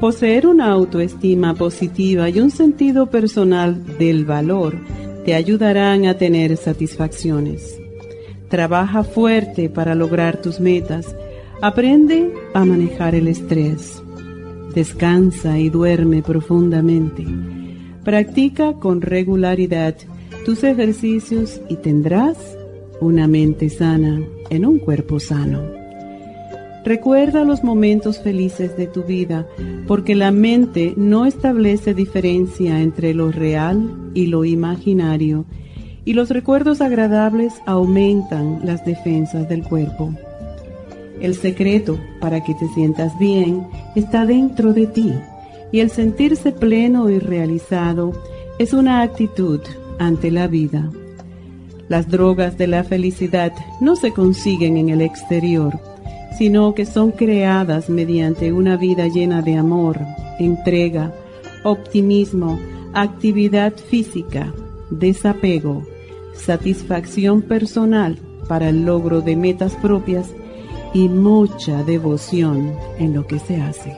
Poseer una autoestima positiva y un sentido personal del valor te ayudarán a tener satisfacciones. Trabaja fuerte para lograr tus metas. Aprende a manejar el estrés. Descansa y duerme profundamente. Practica con regularidad tus ejercicios y tendrás una mente sana en un cuerpo sano. Recuerda los momentos felices de tu vida, porque la mente no establece diferencia entre lo real y lo imaginario, y los recuerdos agradables aumentan las defensas del cuerpo. El secreto para que te sientas bien está dentro de ti, y el sentirse pleno y realizado es una actitud ante la vida. Las drogas de la felicidad no se consiguen en el exterior, sino que son creadas mediante una vida llena de amor, entrega, optimismo, actividad física, desapego, satisfacción personal para el logro de metas propias y mucha devoción en lo que se hace.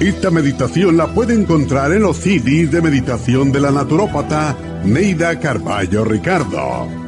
Esta meditación la puede encontrar en los CDs de meditación de la naturópata Neida Carballo Ricardo.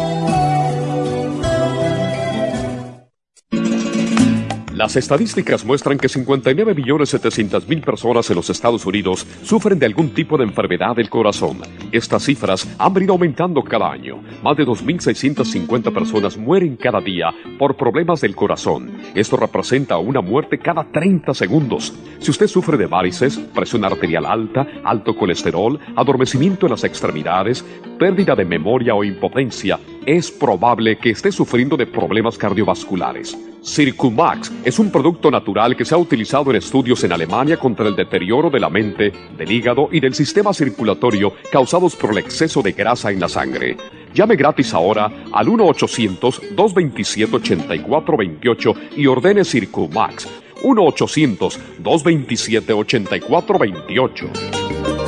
Las estadísticas muestran que 59.700.000 personas en los Estados Unidos sufren de algún tipo de enfermedad del corazón. Estas cifras han venido aumentando cada año. Más de 2.650 personas mueren cada día por problemas del corazón. Esto representa una muerte cada 30 segundos. Si usted sufre de varices, presión arterial alta, alto colesterol, adormecimiento en las extremidades, pérdida de memoria o impotencia, es probable que esté sufriendo de problemas cardiovasculares. Circumax es un producto natural que se ha utilizado en estudios en Alemania contra el deterioro de la mente, del hígado y del sistema circulatorio causados por el exceso de grasa en la sangre. Llame gratis ahora al 1-800-227-8428 y ordene Circumax. 1-800-227-8428.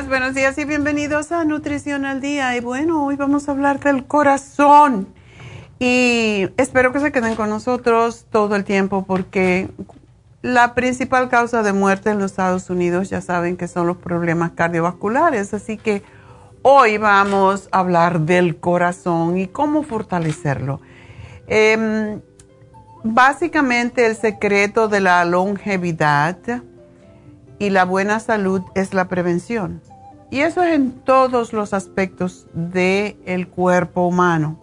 Buenos días y bienvenidos a Nutrición al Día. Y bueno, hoy vamos a hablar del corazón. Y espero que se queden con nosotros todo el tiempo porque la principal causa de muerte en los Estados Unidos ya saben que son los problemas cardiovasculares. Así que hoy vamos a hablar del corazón y cómo fortalecerlo. Em, básicamente el secreto de la longevidad y la buena salud es la prevención. Y eso es en todos los aspectos del cuerpo humano.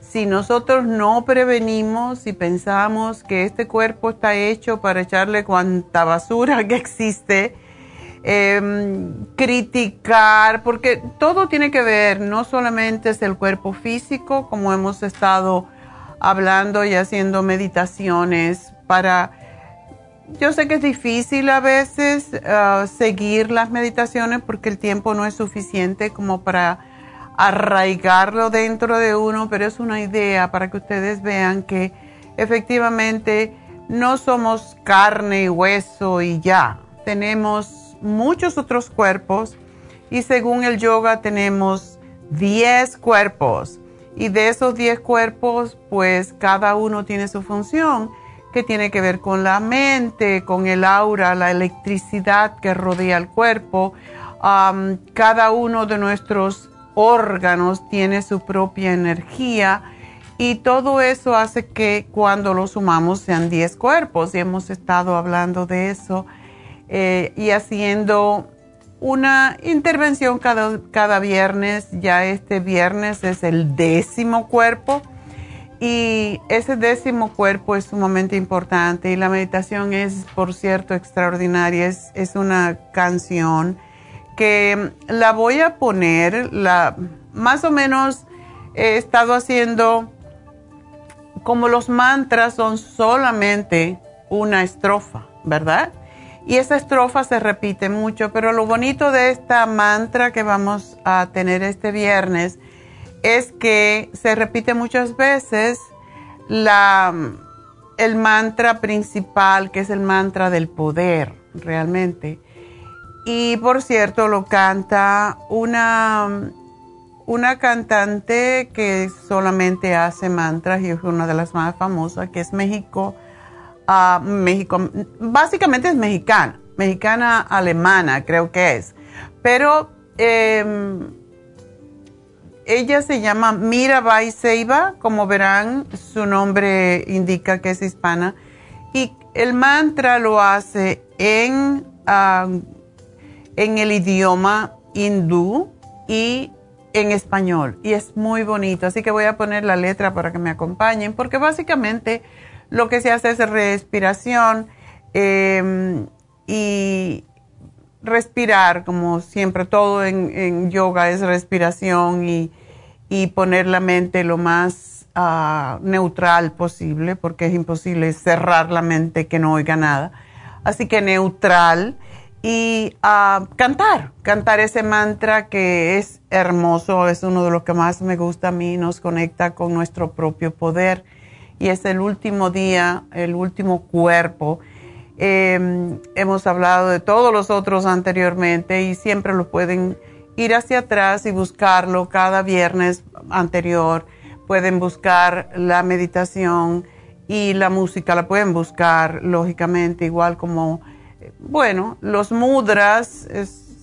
Si nosotros no prevenimos y pensamos que este cuerpo está hecho para echarle cuanta basura que existe, em, criticar, porque todo tiene que ver, no solamente es el cuerpo físico, como hemos estado hablando y haciendo meditaciones para yo sé que es difícil a veces uh, seguir las meditaciones porque el tiempo no es suficiente como para arraigarlo dentro de uno, pero es una idea para que ustedes vean que efectivamente no somos carne y hueso y ya. Tenemos muchos otros cuerpos y según el yoga tenemos 10 cuerpos y de esos 10 cuerpos pues cada uno tiene su función que tiene que ver con la mente, con el aura, la electricidad que rodea el cuerpo. cada uno de nuestros órganos tiene su propia energía y todo eso hace que cuando lo sumamos sean 10 cuerpos y hemos estado hablando de eso eh, y haciendo una intervención cada, cada viernes. Ya este viernes es el décimo cuerpo y ese décimo cuerpo es sumamente importante y la meditación es, por cierto, extraordinaria. Es, es una canción que la voy a poner, la, más o menos he estado haciendo como los mantras son solamente una estrofa, ¿verdad? Y esa estrofa se repite mucho, pero lo bonito de esta mantra que vamos a tener este viernes es que se repite muchas veces la, el mantra principal, que es el mantra del poder, realmente. Y por cierto, lo canta una una cantante que solamente hace mantras y es una de las más famosas, que es México, uh, México, básicamente es mexicana, mexicana alemana creo que es, pero em, ella se llama Mirabai Seiba, como verán, su nombre indica que es hispana, y el mantra lo hace en, en el idioma hindú y en español y es muy bonito. Así que voy a poner la letra para que me acompañen, porque básicamente lo que se hace es respiración em, y respirar, como siempre, todo en, yoga es respiración y, poner la mente lo más ah, neutral posible, porque es imposible cerrar la mente que no oiga nada. Así que neutral y a cantar, cantar ese mantra que es hermoso, es uno de los que más me gusta a mí, nos conecta con nuestro propio poder y es el último día, el último cuerpo. Em, hemos hablado de todos los otros anteriormente y siempre lo pueden ir hacia atrás y buscarlo cada viernes anterior. Pueden buscar la meditación y la música, la pueden buscar lógicamente igual como bueno, los mudras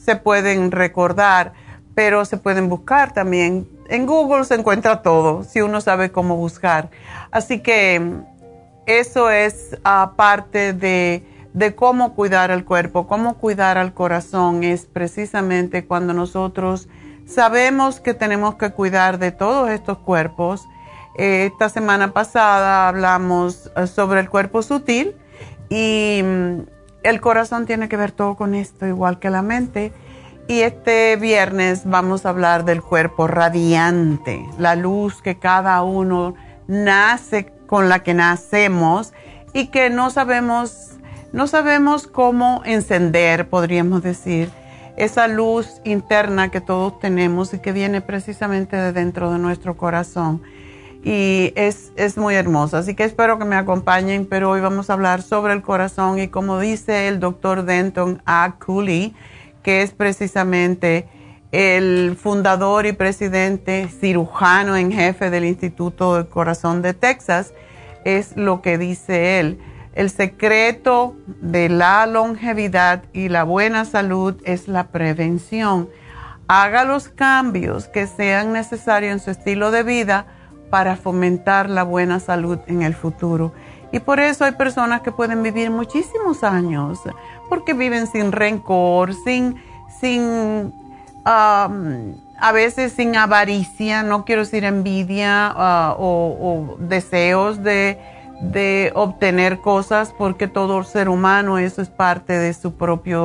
se pueden recordar, pero se pueden buscar también. En Google se encuentra todo, si uno sabe cómo buscar. Así que eso es aparte de, de cómo cuidar al cuerpo, cómo cuidar al corazón, es precisamente cuando nosotros sabemos que tenemos que cuidar de todos estos cuerpos. esta semana pasada hablamos eh, sobre el cuerpo sutil y el corazón tiene que ver todo con esto, igual que la mente. Y este viernes vamos a hablar del cuerpo radiante, la luz que cada uno nace con la que nacemos y que no sabemos, no sabemos cómo encender, podríamos decir, esa luz interna que todos tenemos y que viene precisamente de dentro de nuestro corazón y es, es, muy hermosa. Así que espero que me acompañen, pero hoy vamos a hablar sobre el corazón y como dice el doctor Denton A. Cooley, que es precisamente el fundador y presidente cirujano en jefe del Instituto del Corazón de Texas, es lo que dice él. El secreto de la longevidad y la buena salud es la prevención. Haga los cambios que sean necesarios en su estilo de vida para fomentar la buena salud en el futuro. Y por eso hay personas que pueden vivir muchísimos años, porque viven sin rencor, sin, sin a veces sin avaricia, no quiero decir envidia ah, o, deseos de, de, obtener cosas, porque todo ser humano, eso es parte de su propia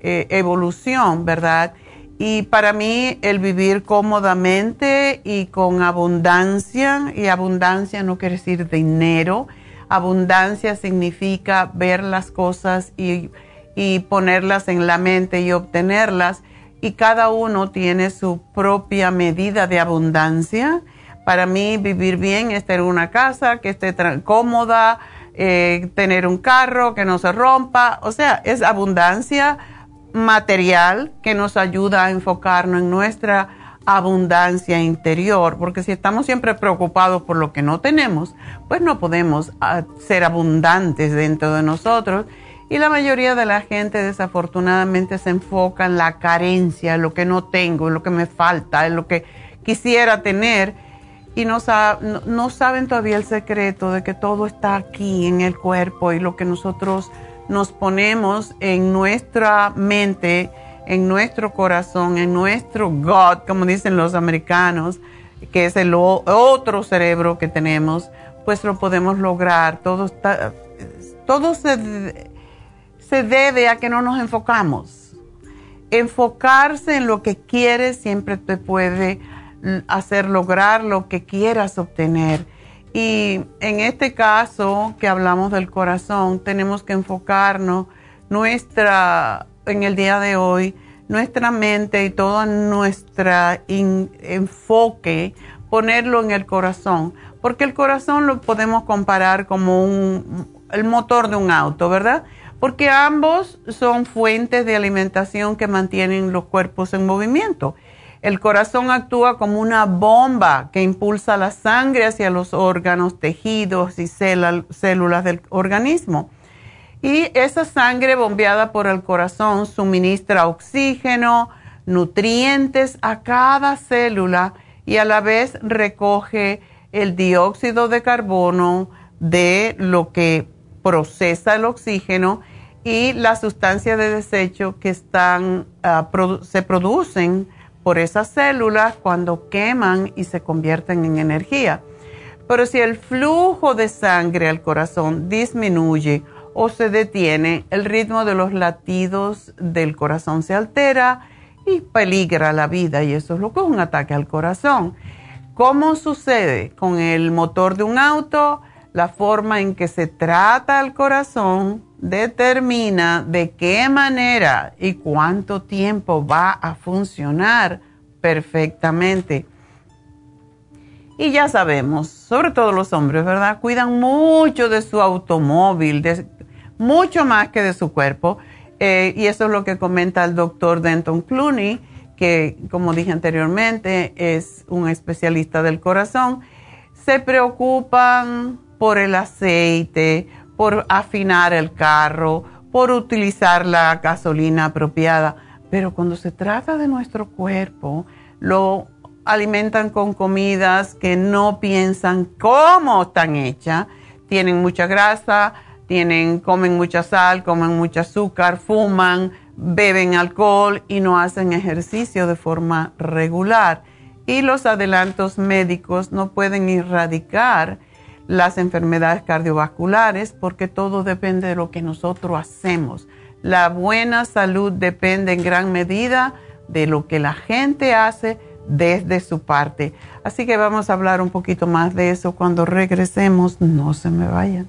eh, evolución, ¿verdad? Y para mí el vivir cómodamente y con abundancia, y abundancia no quiere decir dinero, abundancia significa ver las cosas y, y ponerlas en la mente y obtenerlas. Y cada uno tiene su propia medida de abundancia. Para mí vivir bien es tener una casa que esté cómoda, eh, tener un carro que no se rompa. O sea, es abundancia material que nos ayuda a enfocarnos en nuestra abundancia interior, porque si estamos siempre preocupados por lo que no tenemos, pues no podemos ah, ser abundantes dentro de nosotros Y la mayoría de la gente desafortunadamente se enfoca en la carencia, en lo que no tengo, en lo que me falta, en lo que quisiera tener y no, no, saben todavía el secreto de que todo está aquí en el cuerpo y lo que nosotros nos ponemos en nuestra mente, en nuestro corazón, en nuestro God, como dicen los americanos, que es el otro cerebro que tenemos, pues lo podemos lograr. Todo, está, todo se, se debe a que no nos enfocamos. Enfocarse en lo que quieres siempre te puede hacer lograr lo que quieras obtener. Y en este caso que hablamos del corazón, tenemos que enfocarnos nuestra, en el día de hoy, nuestra mente y todo nuestro enfoque, ponerlo en el corazón, porque el corazón lo podemos comparar como el motor de un auto, ¿verdad? Porque ambos son fuentes de alimentación que mantienen los cuerpos en movimiento. El corazón actúa como una bomba que impulsa la sangre hacia los órganos, tejidos y células del organismo. Y esa sangre bombeada por el corazón suministra oxígeno, nutrientes a cada célula y a la vez recoge el dióxido de carbono de lo que procesa el oxígeno y las sustancias de desecho que están, ah, se producen por esas células cuando queman y se convierten en energía. Pero si el flujo de sangre al corazón disminuye o se detiene, el ritmo de los latidos del corazón se altera y peligra la vida y eso es lo que es un ataque al corazón. ¿Cómo sucede con el motor de un auto? La forma en que se trata al corazón determina de qué manera y cuánto tiempo va a funcionar perfectamente. Y ya sabemos, sobre todo los hombres, ¿verdad? Cuidan mucho de su automóvil, mucho más que de su cuerpo. Eh, y eso es lo que comenta el doctor Denton Clooney, que como dije anteriormente es un especialista del corazón. Se preocupan por el aceite, por afinar el carro, por utilizar la gasolina apropiada. Pero cuando se trata de nuestro cuerpo, lo alimentan con comidas que no piensan cómo están hechas. Tienen mucha grasa, tienen, comen mucha sal, comen mucho azúcar, fuman, beben alcohol y no hacen ejercicio de forma regular. Y los adelantos médicos no pueden erradicar las enfermedades cardiovasculares porque todo depende de lo que nosotros hacemos. La buena salud depende en gran medida de lo que la gente hace desde su parte. Así que vamos a hablar un poquito más de eso cuando regresemos. No se me vayan.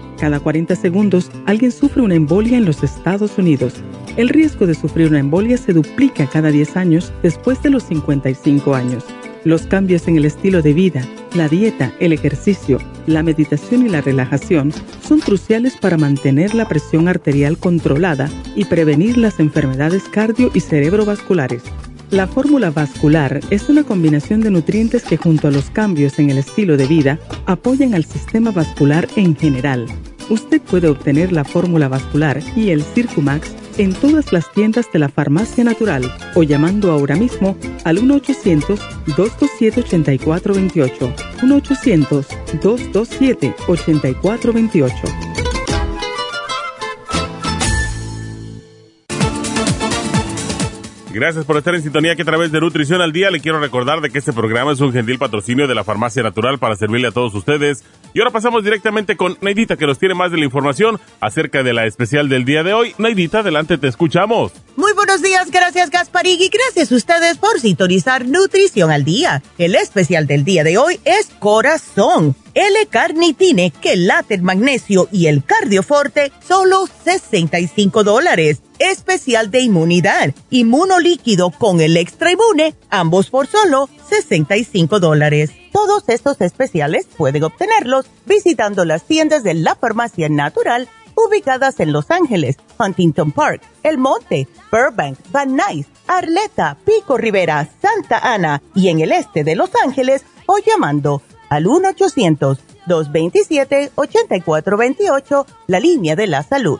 Cada 40 segundos, alguien sufre una embolia en los Estados Unidos el riesgo de sufrir una embolia se duplica cada 10 años después de los 55 años. Los cambios en el estilo de vida, la dieta, el ejercicio, la meditación y la relajación son cruciales para mantener la presión arterial controlada y prevenir las enfermedades cardio y cerebrovasculares. La fórmula vascular es una combinación de nutrientes que junto a los cambios en el estilo de vida apoyan al sistema vascular en general. Usted puede obtener la fórmula vascular y el Circumax en todas las tiendas de la Farmacia Natural o llamando ahora mismo al 1-800-227-8428. 1-800-227-8428. Gracias por estar en sintonía que a través de Nutrición al Día le quiero recordar de que este programa es un gentil patrocinio de la Farmacia Natural para servirle a todos ustedes. Y ahora pasamos directamente con Neidita que nos tiene más de la información acerca de la especial del día de hoy. Neidita, adelante, te escuchamos. Muy buenos días, gracias Gasparig y gracias a ustedes por sintonizar Nutrición al Día. El especial del día de hoy es Corazón. L-Carnitine, quelate, el magnesio y el cardioforte, solo 65 dólares especial de inmunidad, inmunolíquido con el extra inmune, ambos por solo 65 dólares. Todos estos especiales pueden obtenerlos visitando las tiendas de la farmacia natural ubicadas en Los Ángeles, Huntington Park, El Monte, Burbank, Van Nuys, Arleta, Pico Rivera, Santa Ana y en el este de Los Ángeles o llamando al 1-800-227-8428, la línea de la salud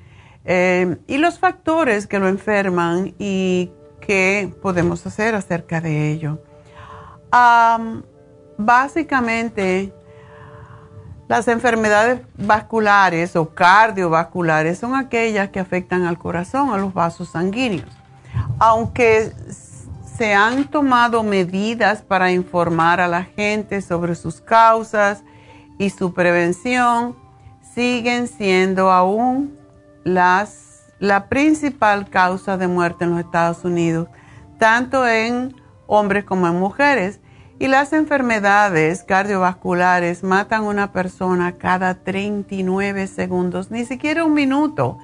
Eh, y los factores que lo enferman y qué podemos hacer acerca de ello. básicamente, las enfermedades vasculares o cardiovasculares son aquellas que afectan al corazón, a los vasos sanguíneos. Aunque se han tomado medidas para informar a la gente sobre sus causas y su prevención, siguen siendo aún las, la principal causa de muerte en los Estados Unidos, tanto en hombres como en mujeres. Y las enfermedades cardiovasculares matan a una persona cada 39 segundos, ni siquiera un minuto.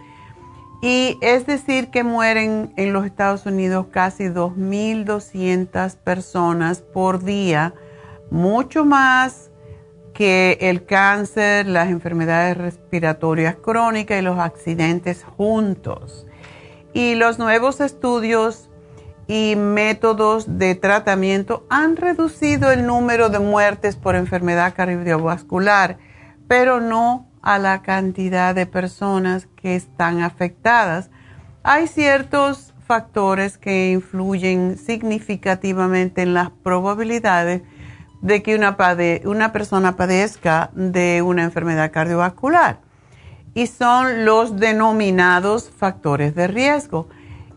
Y es decir que mueren en los Estados Unidos casi 2.200 personas por día, mucho más que el cáncer, las enfermedades respiratorias crónicas y los accidentes juntos. Y los nuevos estudios y métodos de tratamiento han reducido el número de muertes por enfermedad cardiovascular, pero no a la cantidad de personas que están afectadas. Hay ciertos factores que influyen significativamente en las probabilidades de que una, una persona padezca de una enfermedad cardiovascular. Y son los denominados factores de riesgo.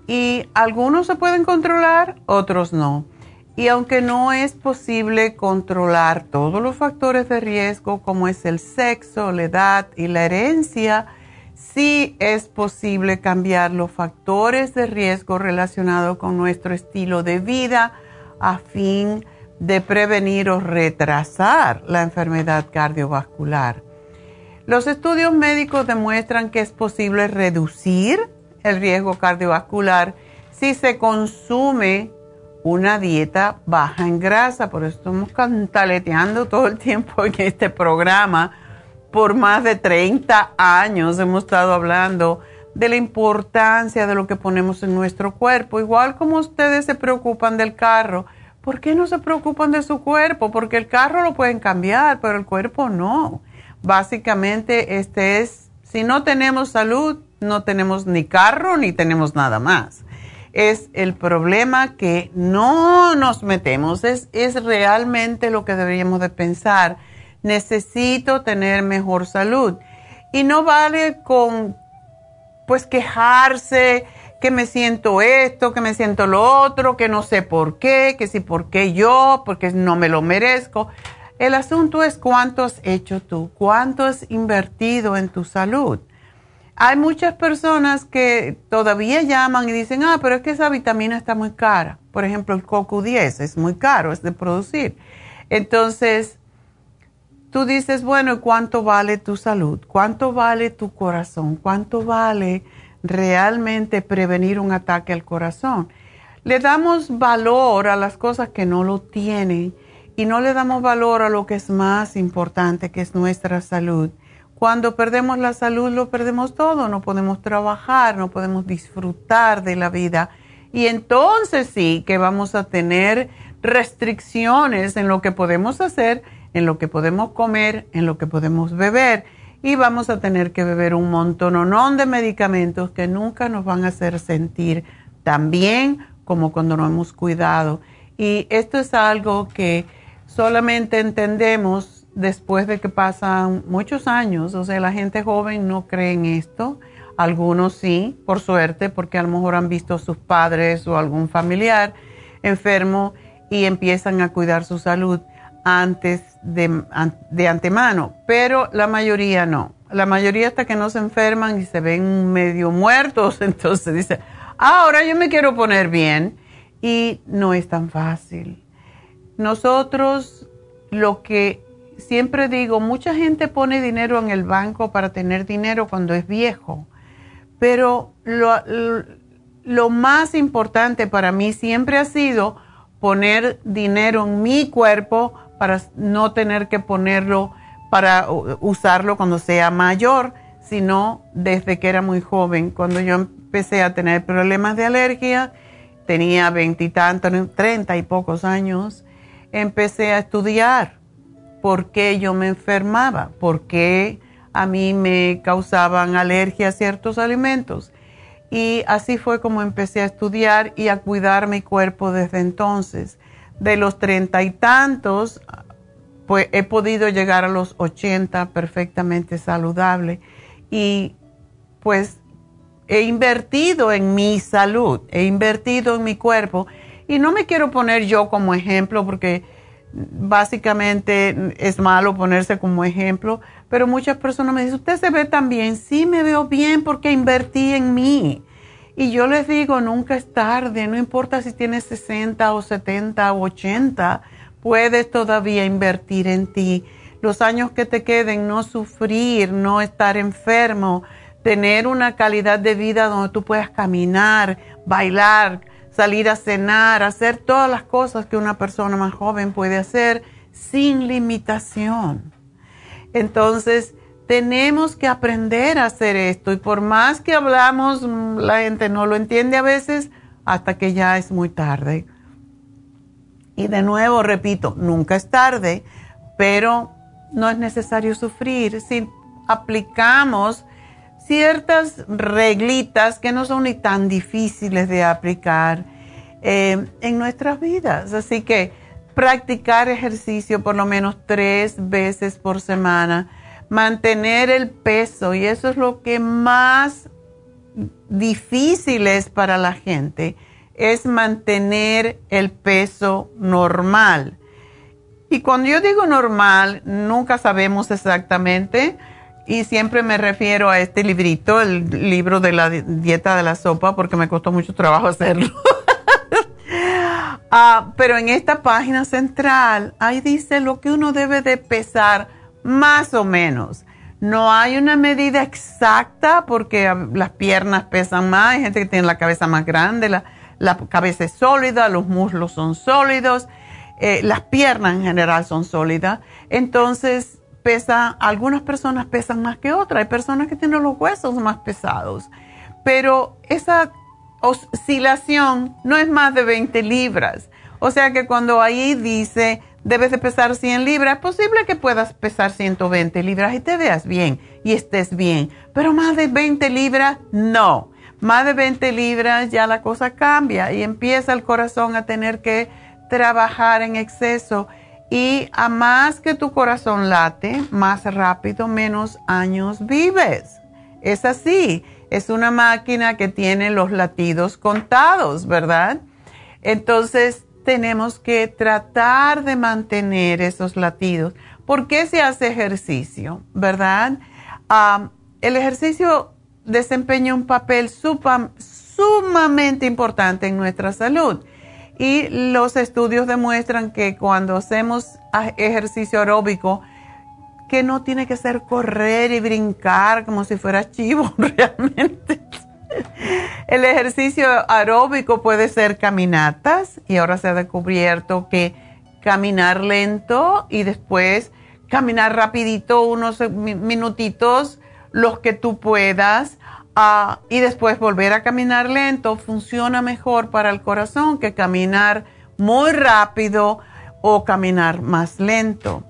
Y algunos se pueden controlar, otros no. Y aunque no es posible controlar todos los factores de riesgo, como es el sexo, la edad y la herencia, sí es posible cambiar los factores de riesgo relacionados con nuestro estilo de vida a fin de prevenir o retrasar la enfermedad cardiovascular. Los estudios médicos demuestran que es posible reducir el riesgo cardiovascular si se consume una dieta baja en grasa. Por eso estamos cantaleteando todo el tiempo en este programa. Por más de 30 años hemos estado hablando de la importancia de lo que ponemos en nuestro cuerpo. Igual como ustedes se preocupan del carro ¿por qué no se preocupan de su cuerpo? Porque el carro lo pueden cambiar, pero el cuerpo no. Básicamente, este es, si no tenemos salud, no tenemos ni carro ni tenemos nada más. Es el problema que no nos metemos, es, es realmente lo que deberíamos de pensar. Necesito tener mejor salud. Y no vale con, pues, quejarse que me siento esto, que me siento lo otro, que no sé por qué, que si por qué yo, porque no me lo merezco. El asunto es cuánto has hecho tú, cuánto has invertido en tu salud. Hay muchas personas que todavía llaman y dicen, ah, pero es que esa vitamina está muy cara. Por ejemplo, el CoQ10 es muy caro, es de producir. Entonces, tú dices, bueno, ¿cuánto vale tu salud? ¿Cuánto vale tu corazón? ¿Cuánto vale realmente prevenir un ataque al corazón. Le damos valor a las cosas que no lo tienen y no le damos valor a lo que es más importante, que es nuestra salud. Cuando perdemos la salud lo perdemos todo, no podemos trabajar, no podemos disfrutar de la vida. Y entonces sí que vamos a tener restricciones en lo que podemos hacer, en lo que podemos comer, en lo que podemos beber. Y vamos a tener que beber un montón de medicamentos que nunca nos van a hacer sentir tan bien como cuando no hemos cuidado. Y esto es algo que solamente entendemos después de que pasan muchos años. O sea, la gente joven no cree en esto. Algunos sí, por suerte, porque a lo mejor han visto a sus padres o algún familiar enfermo y empiezan a cuidar su salud antes de, de, antemano, pero la mayoría no. La mayoría hasta que no se enferman y se ven medio muertos, entonces dice, ah, ahora yo me quiero poner bien y no es tan fácil. Nosotros lo que siempre digo, mucha gente pone dinero en el banco para tener dinero cuando es viejo, pero lo, lo más importante para mí siempre ha sido poner dinero en mi cuerpo para no tener que ponerlo para usarlo cuando sea mayor, sino desde que era muy joven. Cuando yo empecé a tener problemas de alergia, tenía veintitantos, treinta y pocos años, empecé a estudiar por qué yo me enfermaba, por qué a mí me causaban alergia a ciertos alimentos. Y así fue como empecé a estudiar y a cuidar mi cuerpo desde entonces. De los treinta y tantos, pues he podido llegar a los ochenta perfectamente saludable. Y pues he invertido en mi salud, he invertido en mi cuerpo. Y no me quiero poner yo como ejemplo porque básicamente es malo ponerse como ejemplo, pero muchas personas me dicen, usted se ve tan bien, sí me veo bien porque invertí en mí. Y yo les digo, nunca es tarde, no importa si tienes 60 o 70 o 80, puedes todavía invertir en ti. Los años que te queden, no sufrir, no estar enfermo, tener una calidad de vida donde tú puedas caminar, bailar, salir a cenar, hacer todas las cosas que una persona más joven puede hacer sin limitación. Entonces, tenemos que aprender a hacer esto y por más que hablamos, mm, la gente no lo entiende a veces hasta que ya es muy tarde. Y de nuevo, repito, nunca es tarde, pero no es necesario sufrir si aplicamos ciertas reglitas que no son ni tan difíciles de aplicar eh, en nuestras vidas. Así que practicar ejercicio por lo menos tres veces por semana, mantener el peso, y eso es lo que más difícil es para la gente, es mantener el peso normal. Y cuando yo digo normal, nunca sabemos exactamente y siempre me refiero a este librito, el libro de la dieta de la sopa, porque me costó mucho trabajo hacerlo. Ah, pero en esta página central, ahí dice lo que uno debe de pesar más o menos. No hay una medida exacta porque ah, las piernas pesan más, hay gente que tiene la cabeza más grande, la, la cabeza es sólida, los muslos son sólidos, eh, las piernas en general son sólidas. Entonces, pesa, algunas personas pesan más que otras, hay personas que tienen los huesos más pesados, pero esa oscilación no es más de 20 libras. O sea que cuando ahí dice debes de pesar 100 libras, posible que puedas pesar 120 libras y te veas bien y estés bien, pero más de 20 libras no. Más de 20 libras ya la cosa cambia y empieza el corazón a tener que trabajar en exceso y a más que tu corazón late, más rápido, menos años vives. Es así. Es una máquina que tiene los latidos contados, ¿verdad? Entonces tenemos que tratar de mantener esos latidos. ¿Por qué se hace ejercicio? ¿Verdad? el ejercicio desempeña un papel sumamente importante en nuestra salud y los estudios demuestran que cuando hacemos ejercicio aeróbico, que no tiene que ser correr y brincar como si fuera chivo realmente. El ejercicio aeróbico puede ser caminatas y ahora se ha descubierto que caminar lento y después caminar rapidito unos minutitos, los que tú puedas, y después volver a caminar lento funciona mejor para el corazón que caminar muy rápido o caminar más lento.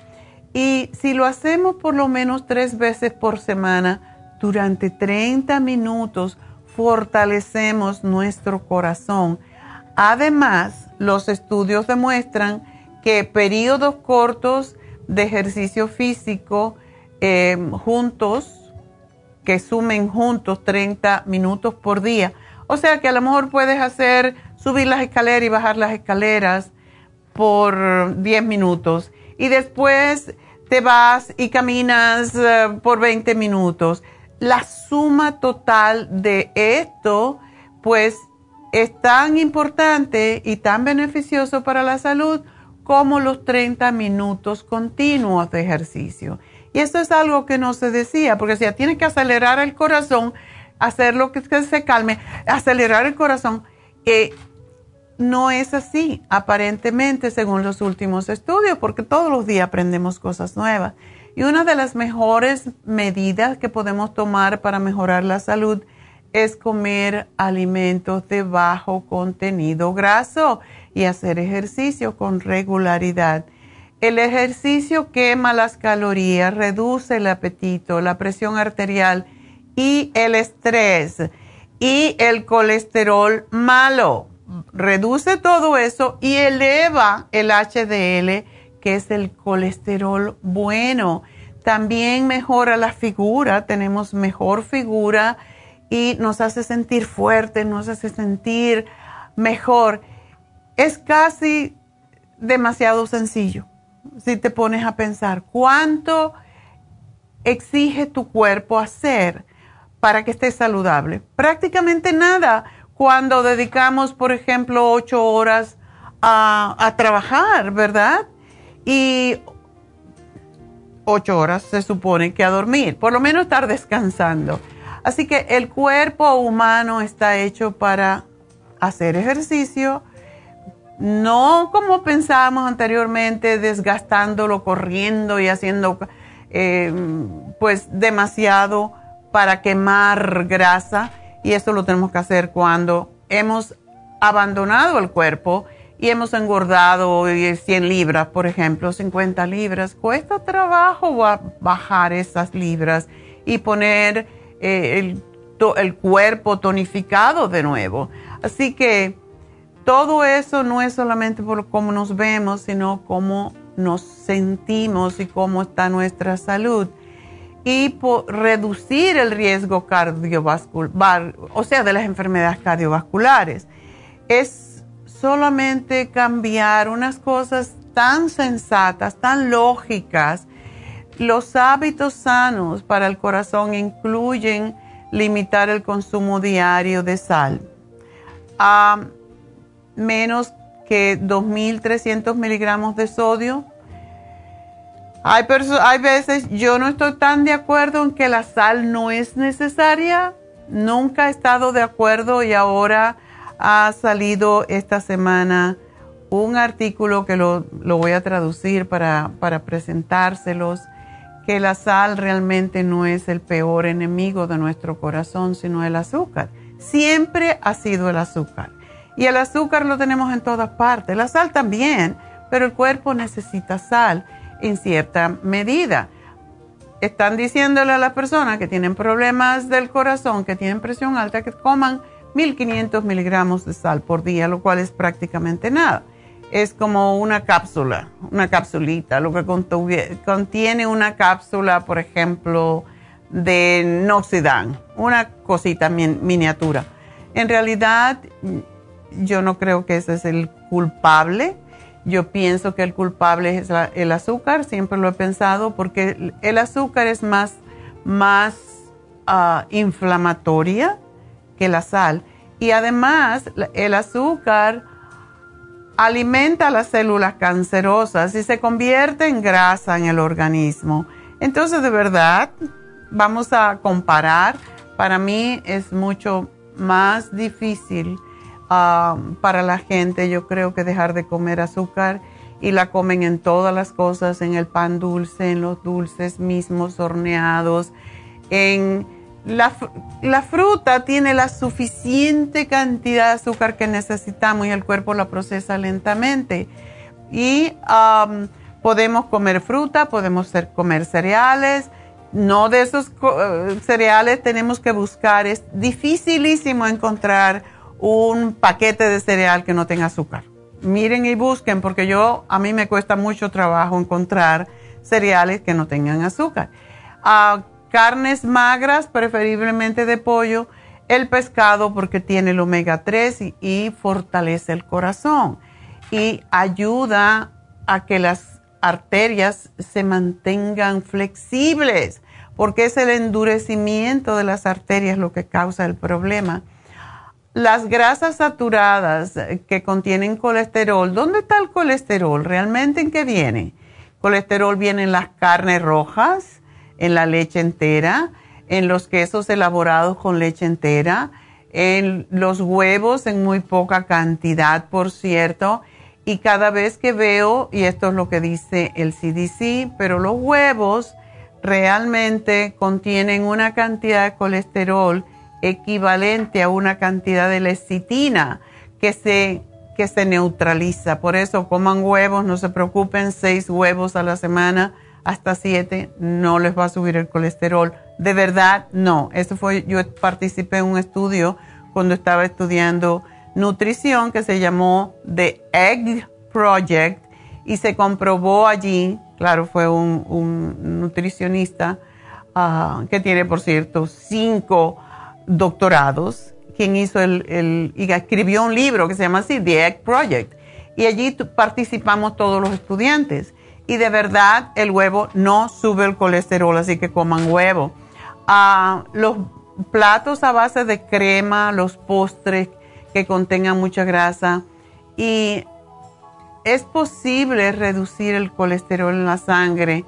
Y si lo hacemos por lo menos tres veces por semana, durante 30 minutos, fortalecemos nuestro corazón. Además, los estudios demuestran que periodos cortos de ejercicio físico eh, juntos, que sumen juntos 30 minutos por día, o sea que a lo mejor puedes hacer subir las escaleras y bajar las escaleras por 10 minutos y después te vas y caminas eh, por 20 minutos. La suma total de esto, pues, es tan importante y tan beneficioso para la salud como los 30 minutos continuos de ejercicio. Y esto es algo que no se decía, porque si tienes que acelerar el corazón, hacer lo que se calme, acelerar el corazón. Eh, no es así, aparentemente, según los últimos estudios, porque todos los días aprendemos cosas nuevas. Y una de las mejores medidas que podemos tomar para mejorar la salud es comer alimentos de bajo contenido graso y hacer ejercicio con regularidad. El ejercicio quema las calorías, reduce el apetito, la presión arterial y el estrés y el colesterol malo. Reduce todo eso y eleva el HDL, que es el colesterol bueno. También mejora la figura, tenemos mejor figura y nos hace sentir fuerte, nos hace sentir mejor. Es casi demasiado sencillo si te pones a pensar cuánto exige tu cuerpo hacer para que esté saludable? Prácticamente nada cuando dedicamos, por ejemplo, ocho horas a, trabajar, ¿verdad? Y ocho horas se supone que a dormir, por lo menos estar descansando. Así que el cuerpo humano está hecho para hacer ejercicio, no como pensábamos anteriormente, desgastándolo, corriendo y haciendo eh, pues demasiado para quemar grasa y eso lo tenemos que hacer cuando hemos abandonado el cuerpo y hemos engordado 100 libras, por ejemplo, 50 libras. Cuesta trabajo bajar esas libras y poner eh, el, el cuerpo tonificado de nuevo. Así que todo eso no es solamente por cómo nos vemos, sino cómo nos sentimos y cómo está nuestra salud y reducir el riesgo cardiovascular, o sea, de las enfermedades cardiovasculares. Es solamente cambiar unas cosas tan sensatas, tan lógicas. Los hábitos sanos para el corazón incluyen limitar el consumo diario de sal a menos que 2.300 miligramos de sodio hay, hay veces, yo no estoy tan de acuerdo en que la sal no es necesaria. Nunca he estado de acuerdo y ahora ha salido esta semana un artículo que lo, voy a traducir para, para presentárselos, que la sal realmente no es el peor enemigo de nuestro corazón, sino el azúcar. Siempre ha sido el azúcar. Y el azúcar lo tenemos en todas partes. La sal también, pero el cuerpo necesita sal en cierta medida. Están diciéndole a las personas que tienen problemas del corazón, que tienen presión alta, que coman 1500 miligramos de sal por día, lo cual es prácticamente nada. Es como una cápsula, una capsulita, lo que contiene una cápsula, por ejemplo, de Noxidan, una cosita miniatura. En realidad, yo no creo que ese es el culpable yo pienso que el culpable es el azúcar, siempre lo he pensado, porque el azúcar es más, más ah, inflamatoria que la sal. Y además, el azúcar alimenta las células cancerosas y se convierte en grasa en el organismo. Entonces, de verdad, vamos a comparar. Para mí es mucho más difícil Ah, para la gente, yo creo que dejar de comer azúcar y la comen en todas las cosas, en el pan dulce, en los dulces mismos horneados, en La, la, fruta tiene la suficiente cantidad de azúcar que necesitamos y el cuerpo la procesa lentamente. Y podemos comer fruta, podemos comer cereales. No de esos eh, cereales tenemos que buscar. Es dificilísimo encontrar un paquete de cereal que no tenga azúcar. Miren y busquen porque yo a mí me cuesta mucho trabajo encontrar cereales que no tengan azúcar. Ah, carnes magras, preferiblemente de pollo, el pescado porque tiene el omega 3 y, fortalece el corazón y ayuda a que las arterias se mantengan flexibles, porque es el endurecimiento de las arterias lo que causa el problema. Las grasas saturadas que contienen colesterol, ¿dónde está el colesterol? ¿Realmente en qué viene? Colesterol viene en las carnes rojas, en la leche entera, en los quesos elaborados con leche entera, en los huevos en muy poca cantidad, por cierto. Y cada vez que veo, y esto es lo que dice el CDC, pero los huevos realmente contienen una cantidad de colesterol equivalente a una cantidad de lecitina que se, que se neutraliza. Por eso coman huevos, no se preocupen, seis huevos a la semana hasta siete, no les va a subir el colesterol. De verdad, no. Eso fue, yo participé en un estudio cuando estaba estudiando nutrición que se llamó The Egg Project y se comprobó allí, claro, fue un, nutricionista ah, que tiene, por cierto, cinco doctorados, quien hizo el, y escribió un libro que se llama así, The Egg Project. Y allí participamos todos los estudiantes y de verdad el huevo no sube el colesterol, así que coman huevo. Ah, los platos a base de crema, los postres que contengan mucha grasa y es posible reducir el colesterol en la sangre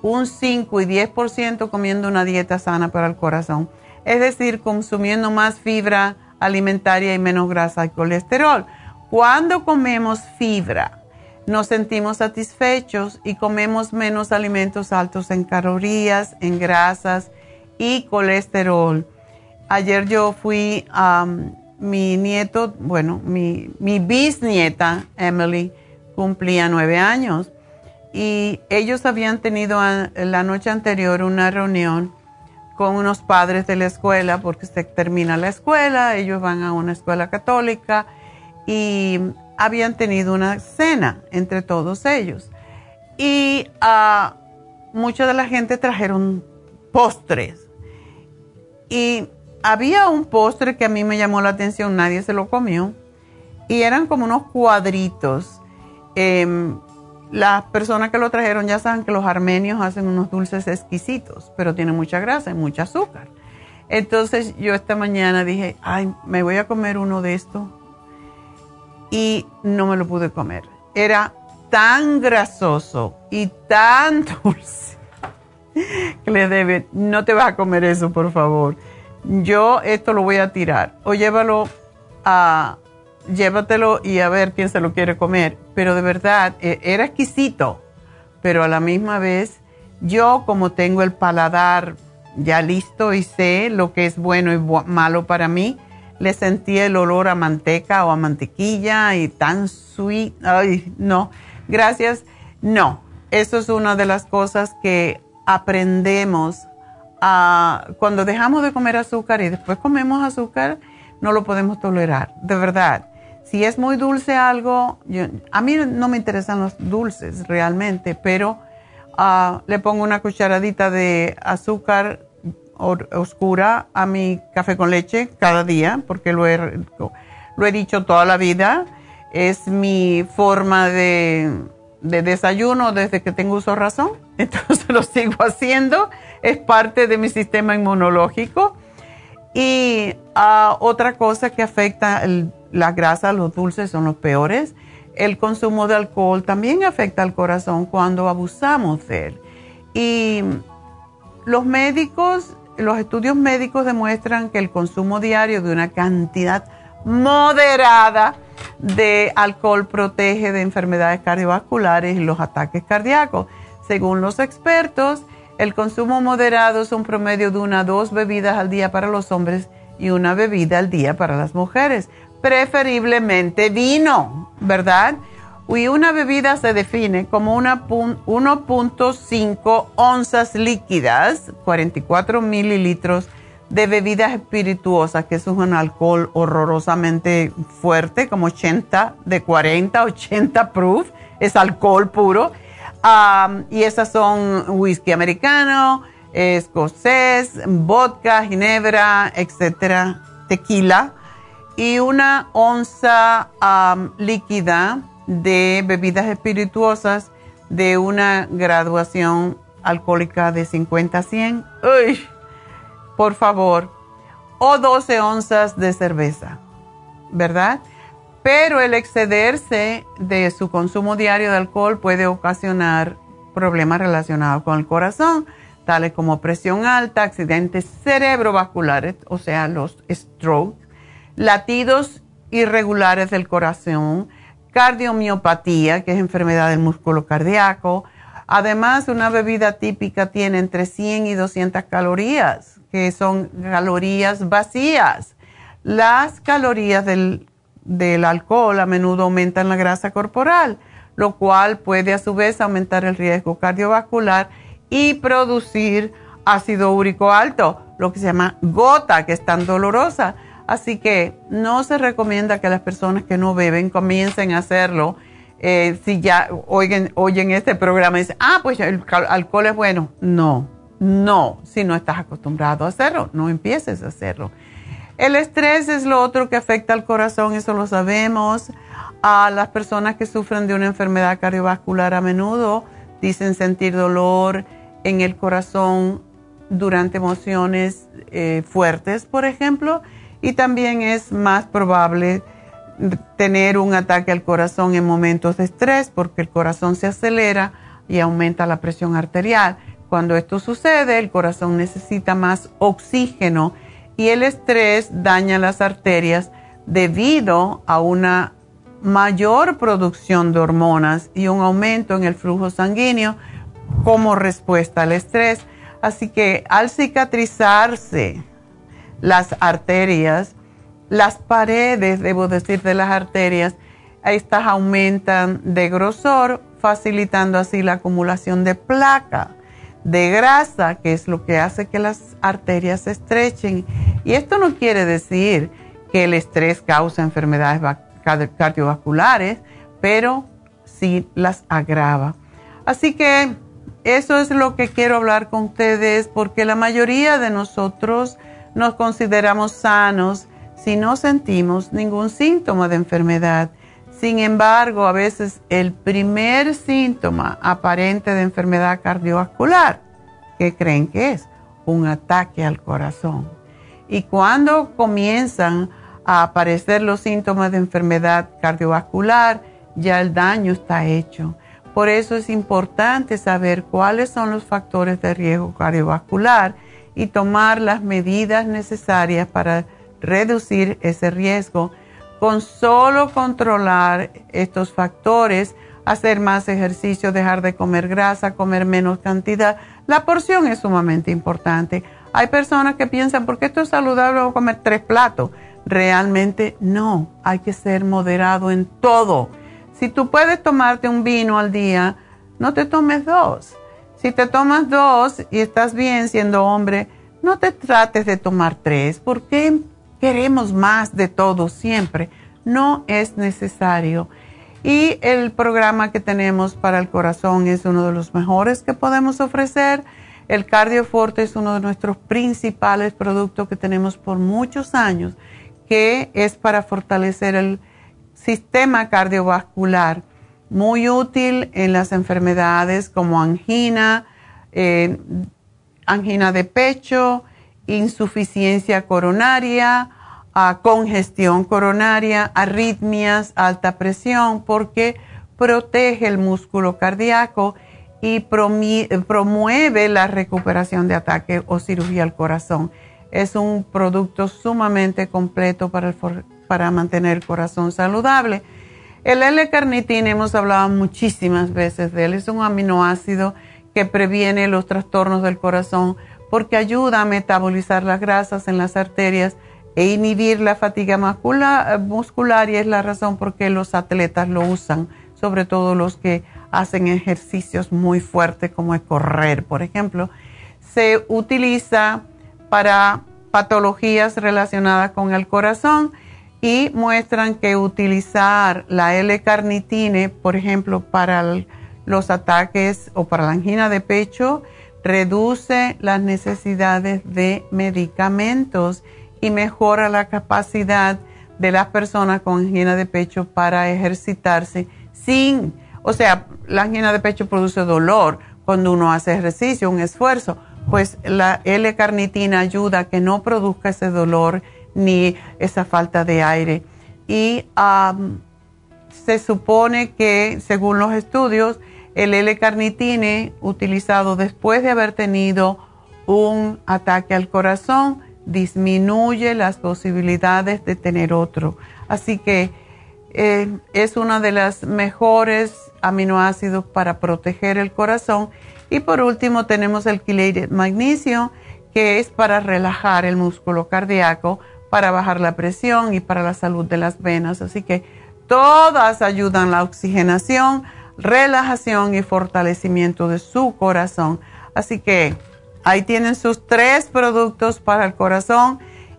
un 5 y 10% comiendo una dieta sana para el corazón. Es decir, consumiendo más fibra alimentaria y menos grasa y colesterol. Cuando comemos fibra, nos sentimos satisfechos y comemos menos alimentos altos en calorías, en grasas y colesterol. Ayer yo fui a mi nieto, bueno, mi, mi bisnieta Emily cumplía nueve años y ellos habían tenido la noche anterior una reunión con unos padres de la escuela porque se termina la escuela, ellos van a una escuela católica y habían tenido una cena entre todos ellos. Y uh, mucha de la gente trajeron postres. Y había un postre que a mí me llamó la atención, nadie se lo comió. Y eran como unos cuadritos. Em, las personas que lo trajeron ya saben que los armenios hacen unos dulces exquisitos, pero tienen mucha grasa y mucho azúcar. Entonces yo esta mañana dije, ay, me voy a comer uno de estos y no me lo pude comer. Era tan grasoso y tan dulce que le debe, no te vas a comer eso, por favor. Yo esto lo voy a tirar o llévalo a, llévatelo y a ver quién se lo quiere comer. Pero de verdad, e, era exquisito, pero a la misma vez, yo como tengo el paladar ya listo y sé lo que es bueno y malo para mí, le sentí el olor a manteca o a mantequilla y tan sweet. Ay, no, gracias. No, eso es una de las cosas que aprendemos a, cuando dejamos de comer azúcar y después comemos azúcar, no lo podemos tolerar, de verdad. Si es muy dulce algo, a mí no me interesan los dulces realmente, pero ah, le pongo una cucharadita de azúcar oscura a mi café con leche cada día, porque lo he, lo he dicho toda la vida. Es mi forma de, desayuno desde que tengo uso razón. Entonces lo sigo haciendo. Es parte de mi sistema inmunológico. Y ah, otra cosa que afecta la grasa, los dulces son los peores. El consumo de alcohol también afecta al corazón cuando abusamos de él. Y los médicos los estudios médicos demuestran que el consumo diario de una cantidad moderada de alcohol protege de enfermedades cardiovasculares y los ataques cardíacos. Según los expertos, El consumo moderado es un promedio de una a dos bebidas al día para los hombres y una bebida al día para las mujeres, preferiblemente vino, ¿verdad? Y una bebida se define como 1.5 onzas líquidas, 44 mililitros de bebidas espirituosas, que es un alcohol horrorosamente fuerte, como 80, de 40, 80 proof, es alcohol puro. y esas son whisky americano, escocés, vodka, ginebra, etcétera, tequila. Y una onza líquida de bebidas espirituosas de una graduación alcohólica de 50 a 100. Uy, por favor. O 12 onzas de cerveza, ¿verdad? Pero el excederse de su consumo diario de alcohol puede ocasionar problemas relacionados con el corazón, tales como presión alta, accidentes cerebrovasculares, o sea, los strokes, latidos irregulares del corazón, cardiomiopatía, que es enfermedad del músculo cardíaco. Además, una bebida típica tiene entre 100 y 200 calorías, que son calorías vacías. Las calorías del, del alcohol a menudo aumentan la grasa corporal, lo cual puede a su vez aumentar el riesgo cardiovascular y producir ácido úrico alto, lo que se llama gota, que es tan dolorosa. Así que no se recomienda que las personas que no beben comiencen a hacerlo. Eh, si ya oyen, oyen este programa y dicen, ah, pues el alcohol es bueno. No, no, si no estás acostumbrado a hacerlo, no empieces a hacerlo. El estrés es lo otro que afecta al corazón, eso lo sabemos. A las personas que sufren de una enfermedad cardiovascular a menudo dicen sentir dolor en el corazón durante emociones eh, fuertes, por ejemplo y también es más probable tener un ataque al corazón en momentos de estrés porque el corazón se acelera y aumenta la presión arterial. Cuando esto sucede, el corazón necesita más oxígeno y el estrés daña las arterias debido a una mayor producción de hormonas y un aumento en el flujo sanguíneo como respuesta al estrés. Así que al cicatrizarse las arterias, las paredes, debo decir, de las arterias, estas aumentan de grosor, facilitando así la acumulación de placa, de grasa, que es lo que hace que las arterias se estrechen. Y esto no quiere decir que el estrés causa enfermedades cardiovasculares, pero sí las agrava. Así que eso es lo que quiero hablar con ustedes, porque la mayoría de nosotros nos consideramos sanos si no sentimos ningún síntoma de enfermedad. Sin embargo, a veces el primer síntoma aparente de enfermedad cardiovascular, ¿qué creen que es? Un ataque al corazón. Y cuando comienzan a aparecer los síntomas de enfermedad cardiovascular, ya el daño está hecho. Por eso es importante saber cuáles son los factores de riesgo cardiovascular y tomar las medidas necesarias para reducir ese riesgo. Con solo controlar estos factores, hacer más ejercicio, dejar de comer grasa, comer menos cantidad, la porción es sumamente importante. Hay personas que piensan, ¿por qué esto es saludable? Voy a comer tres platos. Realmente no, hay que ser moderado en todo. Si tú puedes tomarte un vino al día, no te tomes dos si te tomas dos y estás bien siendo hombre, no te trates de tomar tres porque queremos más de todo siempre. No es necesario. Y el programa que tenemos para el corazón es uno de los mejores que podemos ofrecer. El Cardioforte es uno de nuestros principales productos que tenemos por muchos años, que es para fortalecer el sistema cardiovascular muy útil en las enfermedades como angina, eh, angina de pecho, insuficiencia coronaria, congestión coronaria, arritmias, alta presión, porque protege el músculo cardíaco y promueve la recuperación de ataque o cirugía al corazón. Es un producto sumamente completo para, para mantener el corazón saludable el L-carnitina hemos hablado muchísimas veces de él, es un aminoácido que previene los trastornos del corazón porque ayuda a metabolizar las grasas en las arterias e inhibir la fatiga muscular y es la razón por qué los atletas lo usan, sobre todo los que hacen ejercicios muy fuertes como es correr, por ejemplo. Se utiliza para patologías relacionadas con el corazón y muestran que utilizar la L-carnitine, por ejemplo, para los ataques o para la angina de pecho, reduce las necesidades de medicamentos y mejora la capacidad de las personas con angina de pecho para ejercitarse sin, o sea, la angina de pecho produce dolor cuando uno hace ejercicio, un esfuerzo, pues la L-carnitina ayuda a que no produzca ese dolor ni esa falta de aire. Y se supone que, según los estudios, el L-carnitine utilizado después de haber tenido un ataque al corazón disminuye las posibilidades de tener otro. Así que eh, es una de las mejores aminoácidos para proteger el corazón. Y por último tenemos el chelated magnesio, que es para relajar el músculo cardíaco para bajar la presión y para la salud de las venas. Así que todas ayudan la oxigenación, relajación y fortalecimiento de su corazón. Así que ahí tienen sus tres productos para el corazón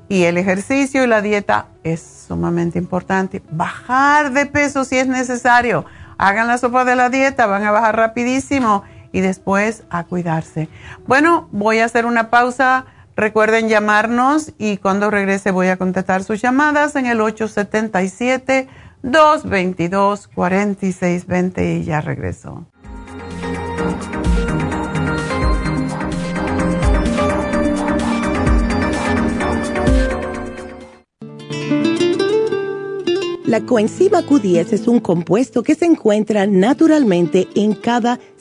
y el ejercicio y la dieta es sumamente importante. Bajar de peso si es necesario. Hagan la sopa de la dieta, van a bajar rapidísimo y después a cuidarse. Bueno, voy a hacer una pausa Recuerden llamarnos y cuando regrese voy a contestar sus llamadas en el 877-222-4620 y ya regreso. La coenzima Q10 es un compuesto que se encuentra naturalmente en cada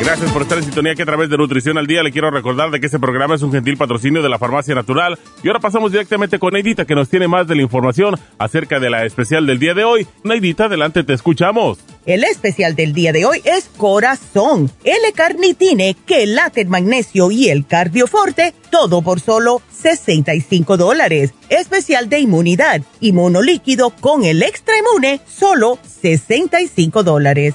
Gracias por estar en sintonía que a través de Nutrición al Día le quiero recordar de que este programa es un gentil patrocinio de la Farmacia Natural. Y ahora pasamos directamente con Neidita que nos tiene más de la información acerca de la especial del día de hoy. Neidita, adelante, te escuchamos. El especial del día de hoy es Corazón, L-Carnitine, Quelate Magnesio y el Cardioforte, todo por solo 65 dólares. Especial de inmunidad, inmunolíquido con el extra inmune, solo 65 dólares.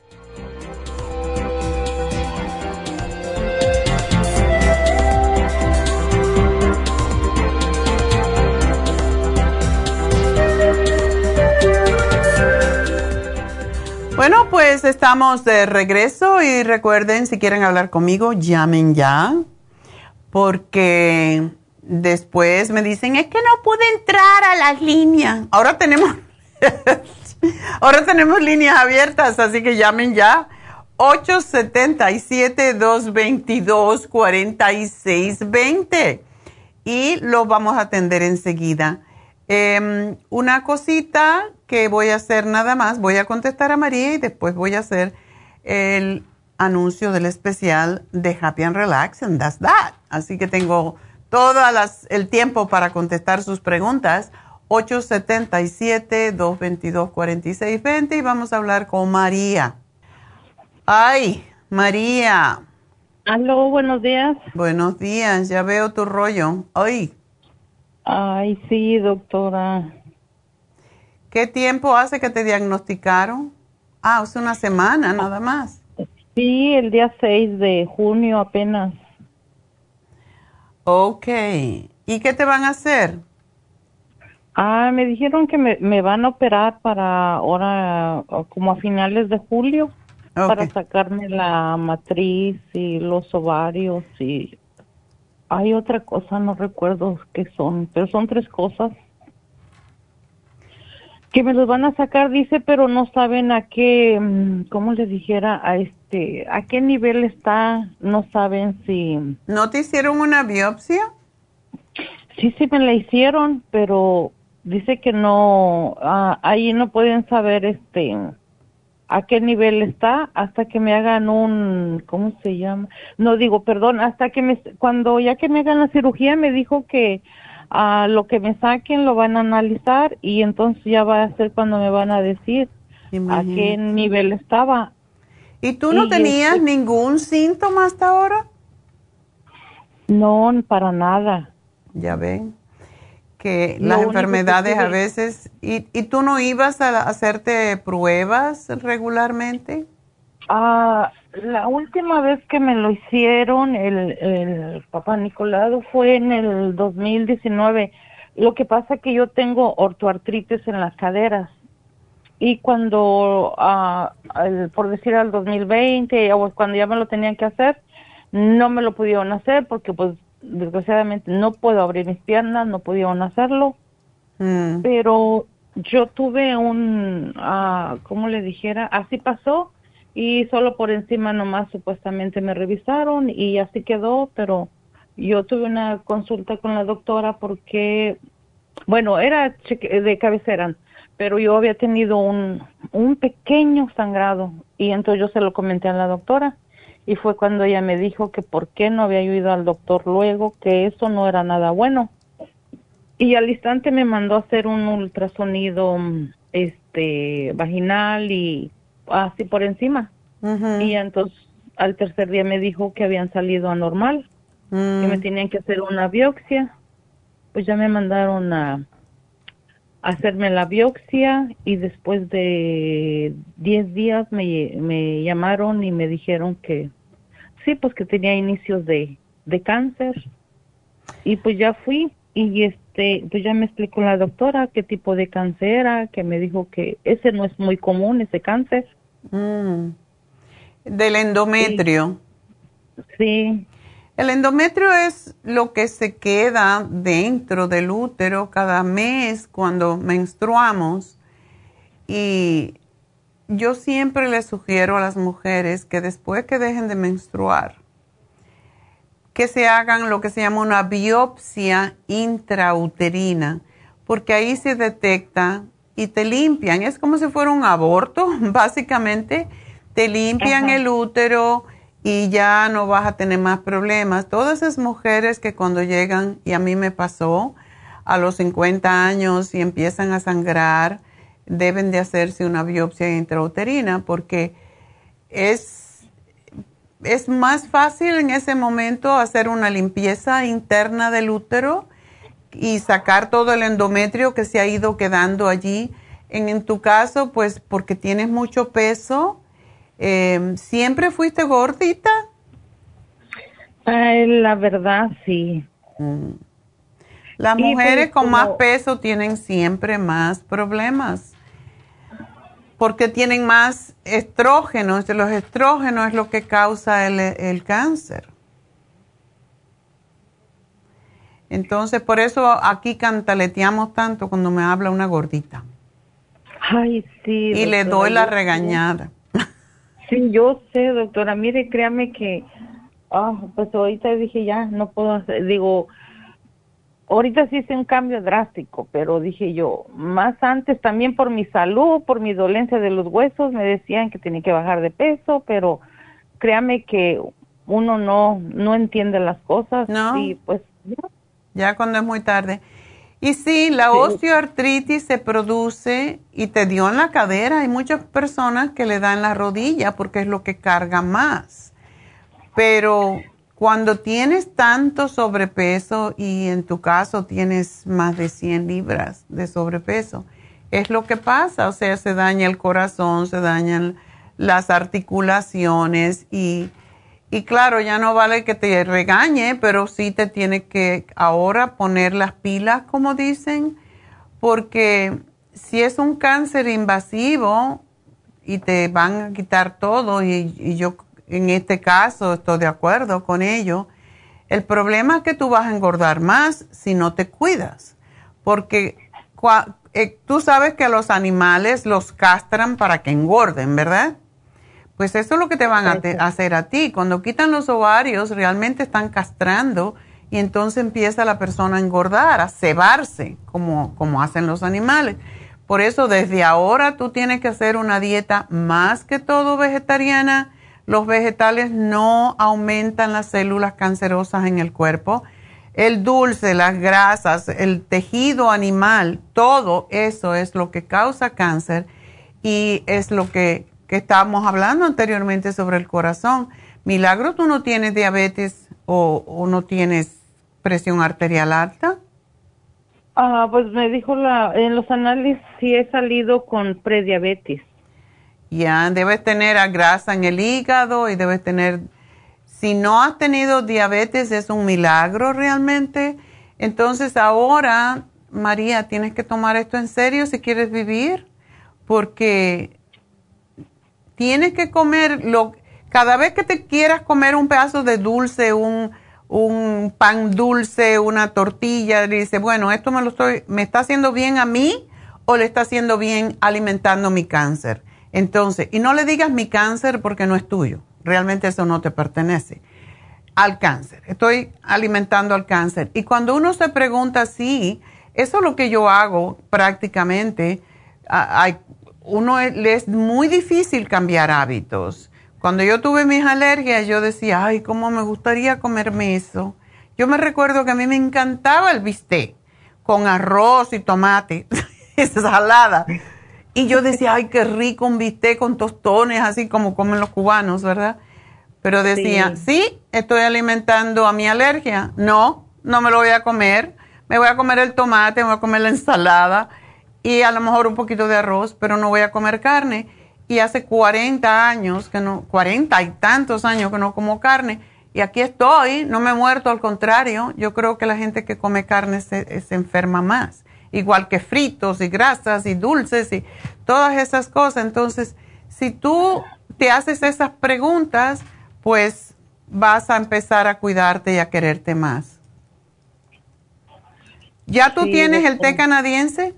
Bueno, pues estamos de regreso y recuerden, si quieren hablar conmigo, llamen ya, porque después me dicen, es que no pude entrar a las líneas. Ahora tenemos, ahora tenemos líneas abiertas, así que llamen ya. 877-222-4620 y lo vamos a atender enseguida. Em, una cosita que voy a hacer nada más, voy a contestar a María y después voy a hacer el anuncio del especial de Happy and Relax and That's That. Así que tengo todo el tiempo para contestar sus preguntas. 877-222-4620 y vamos a hablar con María. Ay, María. Aló, buenos días. Buenos días, ya veo tu rollo. Ay. Ay, sí, doctora. ¿Qué tiempo hace que te diagnosticaron? Ah, hace una semana nada más. Sí, el día 6 de junio apenas. Ok. ¿Y qué te van a hacer? Ah, me dijeron que me, me van a operar para ahora, como a finales de julio, para sacarme la matriz y los ovarios y hay otra cosa, no recuerdo qué son, pero son tres cosas que me los van a sacar, dice, pero no saben a qué, mm, ¿cómo les dijera? A este, a qué nivel está, no saben si... ¿No te hicieron una biopsia? Sí, sí me la hicieron, pero dice que no, ah, ahí no pueden saber este a qué nivel está hasta que me hagan un, ¿cómo se llama? No digo, perdón, hasta que me, cuando ya que me hagan la cirugía me dijo que a lo que me saquen lo van a analizar y entonces ya va a ser cuando me van a decir a qué nivel estaba. ¿Y tú no tenías este ningún síntoma hasta ahora? No, para nada. Ya ven que las enfermedades a veces, ¿y, ¿y tú no ibas a hacerte pruebas regularmente? Ah, la última vez que me lo hicieron, el, el papá Nicolado, fue en el 2019. Lo que pasa que yo tengo ortoartritis en las caderas. Y cuando, ah, por decir al 2020, o cuando ya me lo tenían que hacer, no me lo pudieron hacer porque pues desgraciadamente no puedo abrir mis piernas, no pudieron hacerlo. Mm. Pero yo tuve un, ah, ¿cómo le dijera? Así pasó y solo por encima nomás supuestamente me revisaron y así quedó, pero yo tuve una consulta con la doctora porque, bueno, era de cabecera, pero yo había tenido un, un pequeño sangrado y entonces yo se lo comenté a la doctora y fue cuando ella me dijo que por qué no había ido al doctor luego, que eso no era nada bueno. Y al instante me mandó a hacer un ultrasonido este vaginal y así por encima. Y entonces al tercer día me dijo que habían salido anormal, que me mm. tenían que hacer una biopsia. Pues ya me mandaron a, hacerme la biopsia y después de 10 días me, me llamaron y me dijeron que sí, pues que tenía inicios de, de cáncer. Y pues ya fui y este, pues ya me explicó la doctora qué tipo de cáncer era, que me dijo que ese no es muy común, ese cáncer. Mm. Del endometrio. Sí. El endometrio es lo que se queda dentro del útero cada mes cuando menstruamos y yo siempre les sugiero a las mujeres que después que dejen de menstruar, que se hagan lo que se llama una biopsia intrauterina, porque ahí se detecta y te limpian. Es como si fuera un aborto, básicamente. Te limpian el útero y ya no vas a tener más problemas. Todas esas mujeres que cuando llegan, y a mí me pasó, a los 50 años y empiezan a sangrar, deben de hacerse una biopsia intrauterina porque es, es más fácil en ese momento hacer una limpieza interna del útero y sacar todo el endometrio que se ha ido quedando allí. En, en tu caso, pues porque tienes mucho peso, Em, ¿Siempre fuiste gordita? la verdad, sí. Mm. Las mujeres pues, con más peso tienen siempre más problemas porque tienen más estrógenos. Los estrógenos es lo que causa el, el cáncer. Entonces, por eso aquí cantaleteamos tanto cuando me habla una gordita. Ay, sí. Y le doy la regañada. Sí, yo sé, doctora. Mire, créame que, ah, pues ahorita dije ya, no puedo hacer, digo, ahorita sí hice un cambio drástico, pero dije yo, más antes también por mi salud, por mi dolencia de los huesos, me decían que tenía que bajar de peso, pero créame que uno no no entiende las cosas no. y pues ya. cuando es muy tarde. Y sí, la osteoartritis se produce y te dio en la cadera. Hay muchas personas que le dan la rodilla porque es lo que carga más. Pero cuando tienes tanto sobrepeso y en tu caso tienes más de 100 libras de sobrepeso, es lo que pasa. O sea, se daña el corazón, se dañan las articulaciones y y claro, ya no vale que te regañe, pero sí te tiene que ahora poner las pilas, como dicen, porque si es un cáncer invasivo y te van a quitar todo, y, yo en este caso estoy de acuerdo con ello, el problema es que tú vas a engordar más si no te cuidas, porque eh, tú sabes que los animales los castran para que engorden, ¿verdad? Pues eso es lo que te van a, hacer a ti. Cuando quitan los ovarios, realmente están castrando y entonces empieza la persona a engordar, a cebarse, como, como hacen los animales. Por eso desde ahora tú tienes que hacer una dieta más que todo vegetariana. Los vegetales no aumentan las células cancerosas en el cuerpo. El dulce, las grasas, el tejido animal, todo eso es lo que causa cáncer y es lo que que estábamos hablando anteriormente sobre el corazón. Milagro, ¿tú no tienes diabetes o, no tienes presión arterial alta? Ah, pues me dijo la, en los análisis sí he salido con prediabetes. Ya, debes tener grasa en el hígado y debes tener, si no has tenido diabetes es un milagro realmente. Entonces ahora, María, tienes que tomar esto en serio si quieres vivir, porque tienes que comer lo, cada vez que te quieras comer un pedazo de dulce, un, un pan dulce, una tortilla, le dice, bueno, esto me lo estoy, me está haciendo bien a mí o le está haciendo bien alimentando mi cáncer. Entonces, y no le digas mi cáncer porque no es tuyo, realmente eso no te pertenece al cáncer. Estoy alimentando al cáncer. Y cuando uno se pregunta sí, eso es lo que yo hago prácticamente. Hay uno le es muy difícil cambiar hábitos. Cuando yo tuve mis alergias, yo decía, ay, cómo me gustaría comerme eso. Yo me recuerdo que a mí me encantaba el bistec con arroz y tomate, salada. Y yo decía, ay, qué rico un bistec con tostones, así como comen los cubanos, ¿verdad? Pero decía, sí. estoy alimentando a mi alergia. No, no me lo voy a comer. Me voy a comer el tomate, me voy a comer la ensalada y a lo mejor un poquito de arroz, pero no voy a comer carne. Y hace 40 años que no, 40 y tantos años que no como carne. Y aquí estoy, no me he muerto, al contrario, yo creo que la gente que come carne se, se enferma más. Igual que fritos y grasas y dulces y todas esas cosas. Entonces, si tú te haces esas preguntas, pues vas a empezar a cuidarte y a quererte más. ¿Ya tú tienes el té canadiense?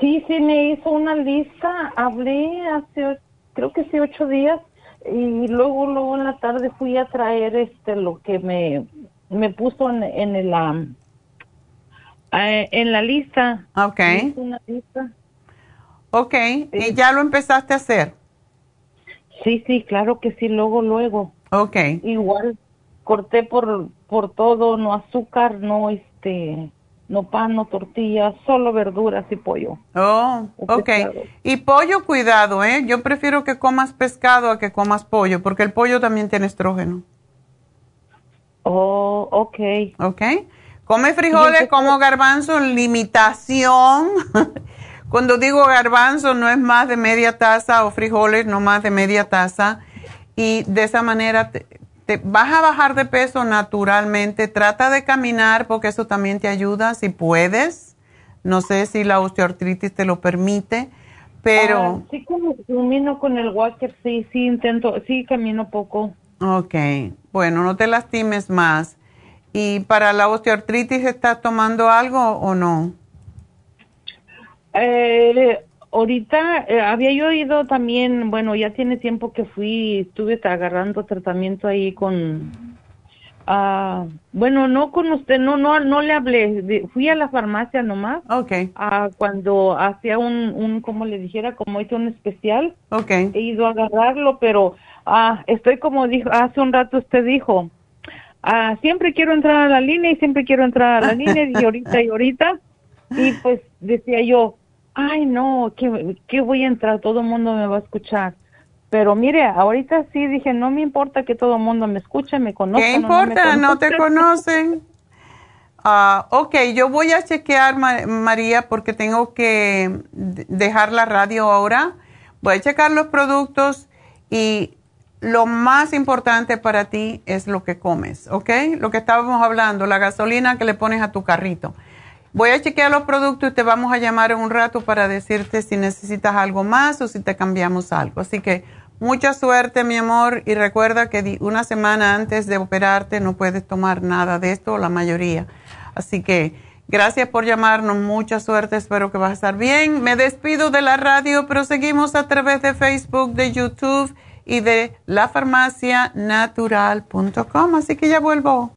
Sí, sí, me hizo una lista, hablé hace, creo que sí, ocho días, y luego, luego en la tarde fui a traer este, lo que me, me puso en, en el, eh, en la lista. Ok. Una lista. Ok, ¿y ya lo empezaste a hacer? Sí, sí, claro que sí, luego, luego. Ok. Igual, corté por, por todo, no azúcar, no este no pan, no tortillas, solo verduras y pollo. Oh, ok. Y pollo, cuidado, ¿eh? Yo prefiero que comas pescado a que comas pollo, porque el pollo también tiene estrógeno. Oh, ok. Ok. Come frijoles, como garbanzo, limitación. Cuando digo garbanzo no es más de media taza o frijoles no más de media taza. Y de esa manera te vas a bajar de peso naturalmente. Trata de caminar porque eso también te ayuda si puedes. No sé si la osteoartritis te lo permite, pero... Ah, sí, camino con el walker, sí, sí, intento, sí, camino poco. Ok, bueno, no te lastimes más. ¿Y para la osteoartritis estás tomando algo o no? Eh, ahorita eh, había yo ido también, bueno, ya tiene tiempo que fui, estuve agarrando tratamiento ahí con Ah, bueno, no con usted, no, no, no le hablé. Fui a la farmacia nomás. Okay. Ah, cuando hacía un, un, como le dijera, como hice un especial. Okay. He ido a agarrarlo, pero ah, estoy como dijo, hace un rato usted dijo, ah, siempre quiero entrar a la línea y siempre quiero entrar a la línea y ahorita y ahorita. Y pues decía yo, ay no, que, que voy a entrar, todo el mundo me va a escuchar. Pero mire, ahorita sí dije, no me importa que todo el mundo me escuche, me conozca. ¿Qué importa? No, te conocen. Ah, ok, yo voy a chequear, María, porque tengo que dejar la radio ahora. Voy a checar los productos y lo más importante para ti es lo que comes, ¿ok? Lo que estábamos hablando, la gasolina que le pones a tu carrito. Voy a chequear los productos y te vamos a llamar en un rato para decirte si necesitas algo más o si te cambiamos algo. Así que Mucha suerte, mi amor, y recuerda que una semana antes de operarte no puedes tomar nada de esto, la mayoría. Así que gracias por llamarnos, mucha suerte, espero que vas a estar bien. Me despido de la radio, pero seguimos a través de Facebook, de YouTube y de lafarmacianatural.com, así que ya vuelvo.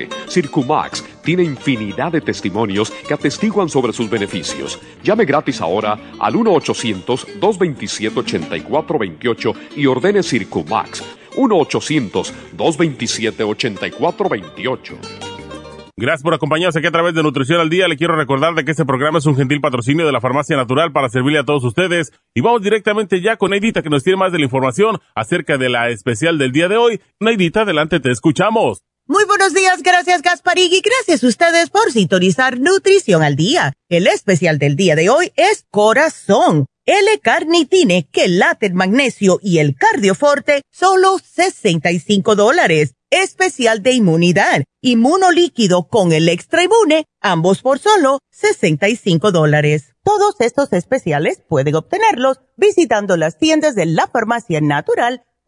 Circumax tiene infinidad de testimonios que atestiguan sobre sus beneficios. Llame gratis ahora al 1-800-227-8428 y ordene Circumax. 1-800-227-8428. Gracias por acompañarnos aquí a través de Nutrición al Día. Le quiero recordar de que este programa es un gentil patrocinio de la Farmacia Natural para servirle a todos ustedes. Y vamos directamente ya con Neidita que nos tiene más de la información acerca de la especial del día de hoy. Neidita, adelante, te escuchamos. Muy buenos días, gracias Gasparig y gracias a ustedes por sintonizar Nutrición al Día. El especial del día de hoy es Corazón. L-Carnitine, quelate, magnesio y el cardioforte, solo 65 dólares especial de inmunidad, inmunolíquido con el extra inmune, ambos por solo 65 dólares. Todos estos especiales pueden obtenerlos visitando las tiendas de la farmacia natural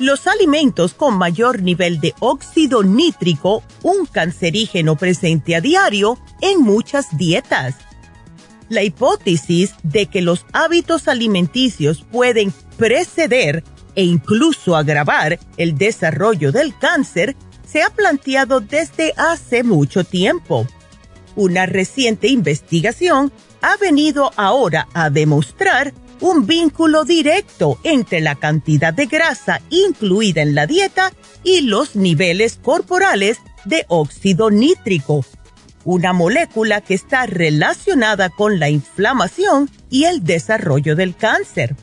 Los alimentos con mayor nivel de óxido nítrico, un cancerígeno presente a diario en muchas dietas. La hipótesis de que los hábitos alimenticios pueden preceder e incluso agravar el desarrollo del cáncer se ha planteado desde hace mucho tiempo. Una reciente investigación ha venido ahora a demostrar un vínculo directo entre la cantidad de grasa incluida en la dieta y los niveles corporales de óxido nítrico, una molécula que está relacionada con la inflamación y el desarrollo del cáncer.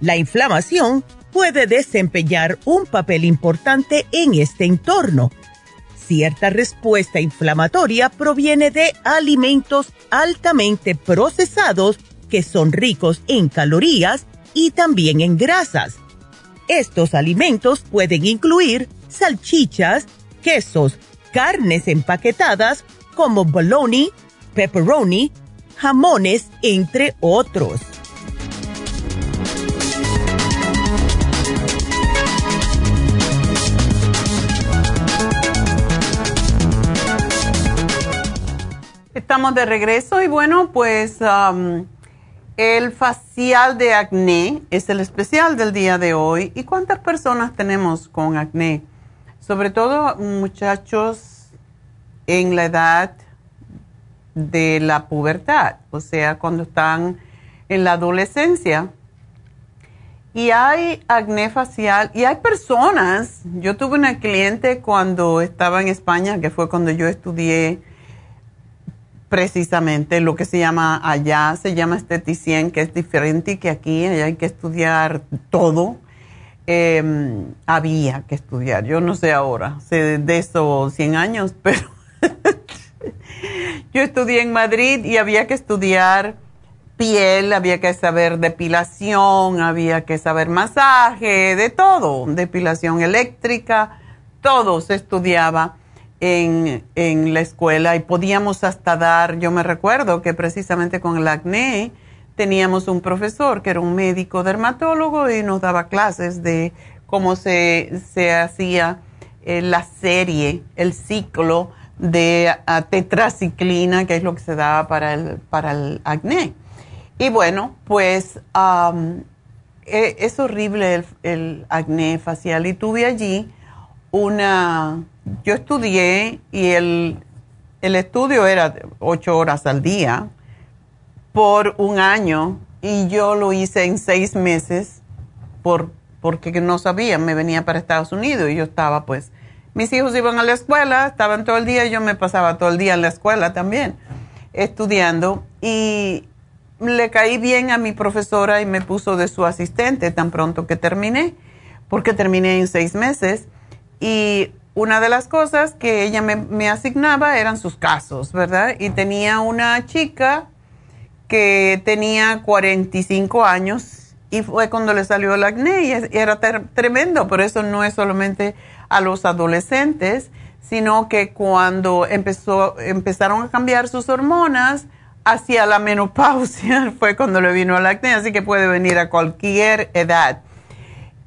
La inflamación puede desempeñar un papel importante en este entorno. Cierta respuesta inflamatoria proviene de alimentos altamente procesados que son ricos en calorías y también en grasas. Estos alimentos pueden incluir salchichas, quesos, carnes empaquetadas como bologna, pepperoni, jamones, entre otros. Estamos de regreso y bueno, pues el facial de acné es el especial del día de hoy. ¿Y cuántas personas tenemos con acné? Sobre todo muchachos en la edad de la pubertad, o sea, cuando están en la adolescencia. Y hay acné facial y hay personas, yo tuve una cliente cuando estaba en España, que fue cuando yo estudié precisamente lo que se llama allá, se llama esteticien, que es diferente que aquí, allá hay que estudiar todo. Em, había que estudiar, yo no sé ahora, sé de eso 100 años, pero yo estudié en Madrid y había que estudiar piel, había que saber depilación, había que saber masaje, de todo, depilación eléctrica, todo se estudiaba en, en la escuela y podíamos hasta dar, yo me recuerdo que precisamente con el acné teníamos un profesor que era un médico dermatólogo y nos daba clases de cómo se, se hacía eh, la serie, el ciclo de tetraciclina, que es lo que se daba para el, para el acné. Y bueno, pues e, es horrible el, el, acné facial. Y tuve allí una, yo estudié y el, el estudio era ocho horas al día por un año y yo lo hice en seis meses por, porque no sabía, me venía para Estados Unidos y yo estaba pues mis hijos iban a la escuela, estaban todo el día, yo me pasaba todo el día en la escuela también, estudiando. Y le caí bien a mi profesora y me puso de su asistente tan pronto que terminé, porque terminé en seis meses. Y una de las cosas que ella me, me asignaba eran sus casos, ¿verdad? Y tenía una chica que tenía 45 años y fue cuando le salió el acné y era tremendo, pero eso no es solamente a los adolescentes, sino que cuando empezó, empezaron a cambiar sus hormonas hacia la menopausia fue cuando le vino el acné, así que puede venir a cualquier edad.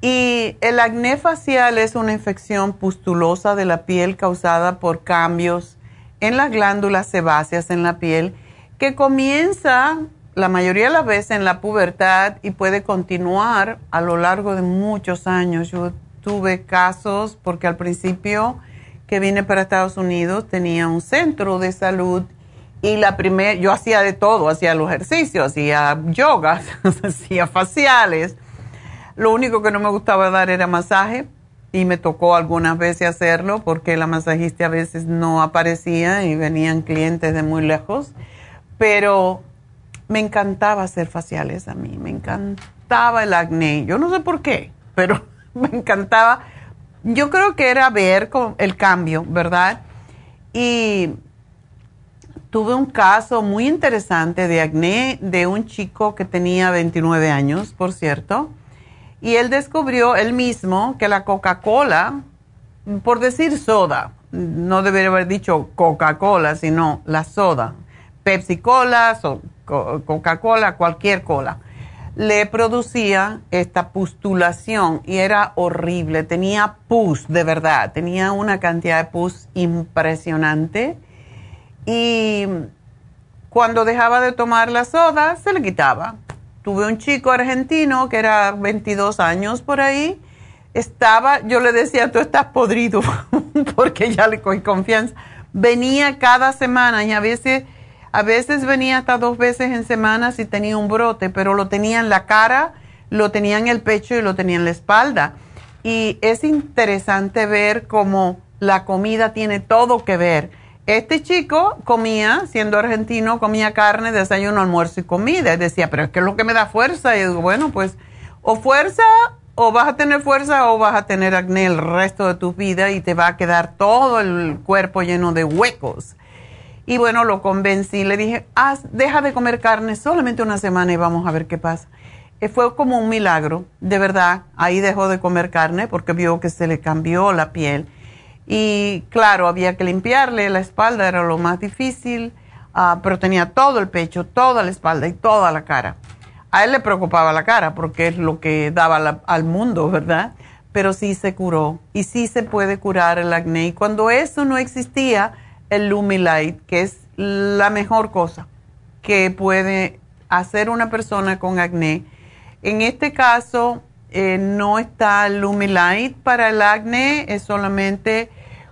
Y el acné facial es una infección pustulosa de la piel causada por cambios en las glándulas sebáceas en la piel que comienza la mayoría de las veces en la pubertad y puede continuar a lo largo de muchos años. Yo tuve casos porque al principio que vine para Estados Unidos tenía un centro de salud y la primera, yo hacía de todo, hacía los ejercicios, hacía yoga, hacía faciales. Lo único que no me gustaba dar era masaje y me tocó algunas veces hacerlo porque la masajista a veces no aparecía y venían clientes de muy lejos, pero me encantaba hacer faciales a mí, me encantaba el acné, yo no sé por qué, pero me encantaba. Yo creo que era ver el cambio, ¿verdad? Y tuve un caso muy interesante de acné de un chico que tenía 29 años, por cierto, y él descubrió él mismo que la Coca-Cola, por decir soda, no debería haber dicho Coca-Cola, sino la soda, Pepsi-Cola, Coca-Cola, cualquier cola le producía esta pustulación y era horrible. Tenía pus, de verdad, tenía una cantidad de pus impresionante. Y cuando dejaba de tomar la soda, se le quitaba. Tuve un chico argentino que era 22 años por ahí. Estaba, yo le decía, tú estás podrido, porque ya le cogí confianza. Venía cada semana y a veces a veces venía hasta dos veces en semana si tenía un brote, pero lo tenía en la cara, lo tenía en el pecho y lo tenía en la espalda. Y es interesante ver cómo la comida tiene todo que ver. Este chico comía, siendo argentino, comía carne, desayuno, almuerzo y comida. Y decía, pero es que es lo que me da fuerza. Y digo, bueno, pues o fuerza, o vas a tener fuerza, o vas a tener acné el resto de tu vida y te va a quedar todo el cuerpo lleno de huecos. Y bueno, lo convencí, le dije, Haz, deja de comer carne solamente una semana y vamos a ver qué pasa. Eh, fue como un milagro, de verdad. Ahí dejó de comer carne porque vio que se le cambió la piel. Y claro, había que limpiarle la espalda, era lo más difícil, uh, pero tenía todo el pecho, toda la espalda y toda la cara. A él le preocupaba la cara porque es lo que daba la, al mundo, ¿verdad? Pero sí se curó y sí se puede curar el acné. Y cuando eso no existía, el Lumilight, que es la mejor cosa que puede hacer una persona con acné. En este caso, eh, no está Lumilight para el acné, es solamente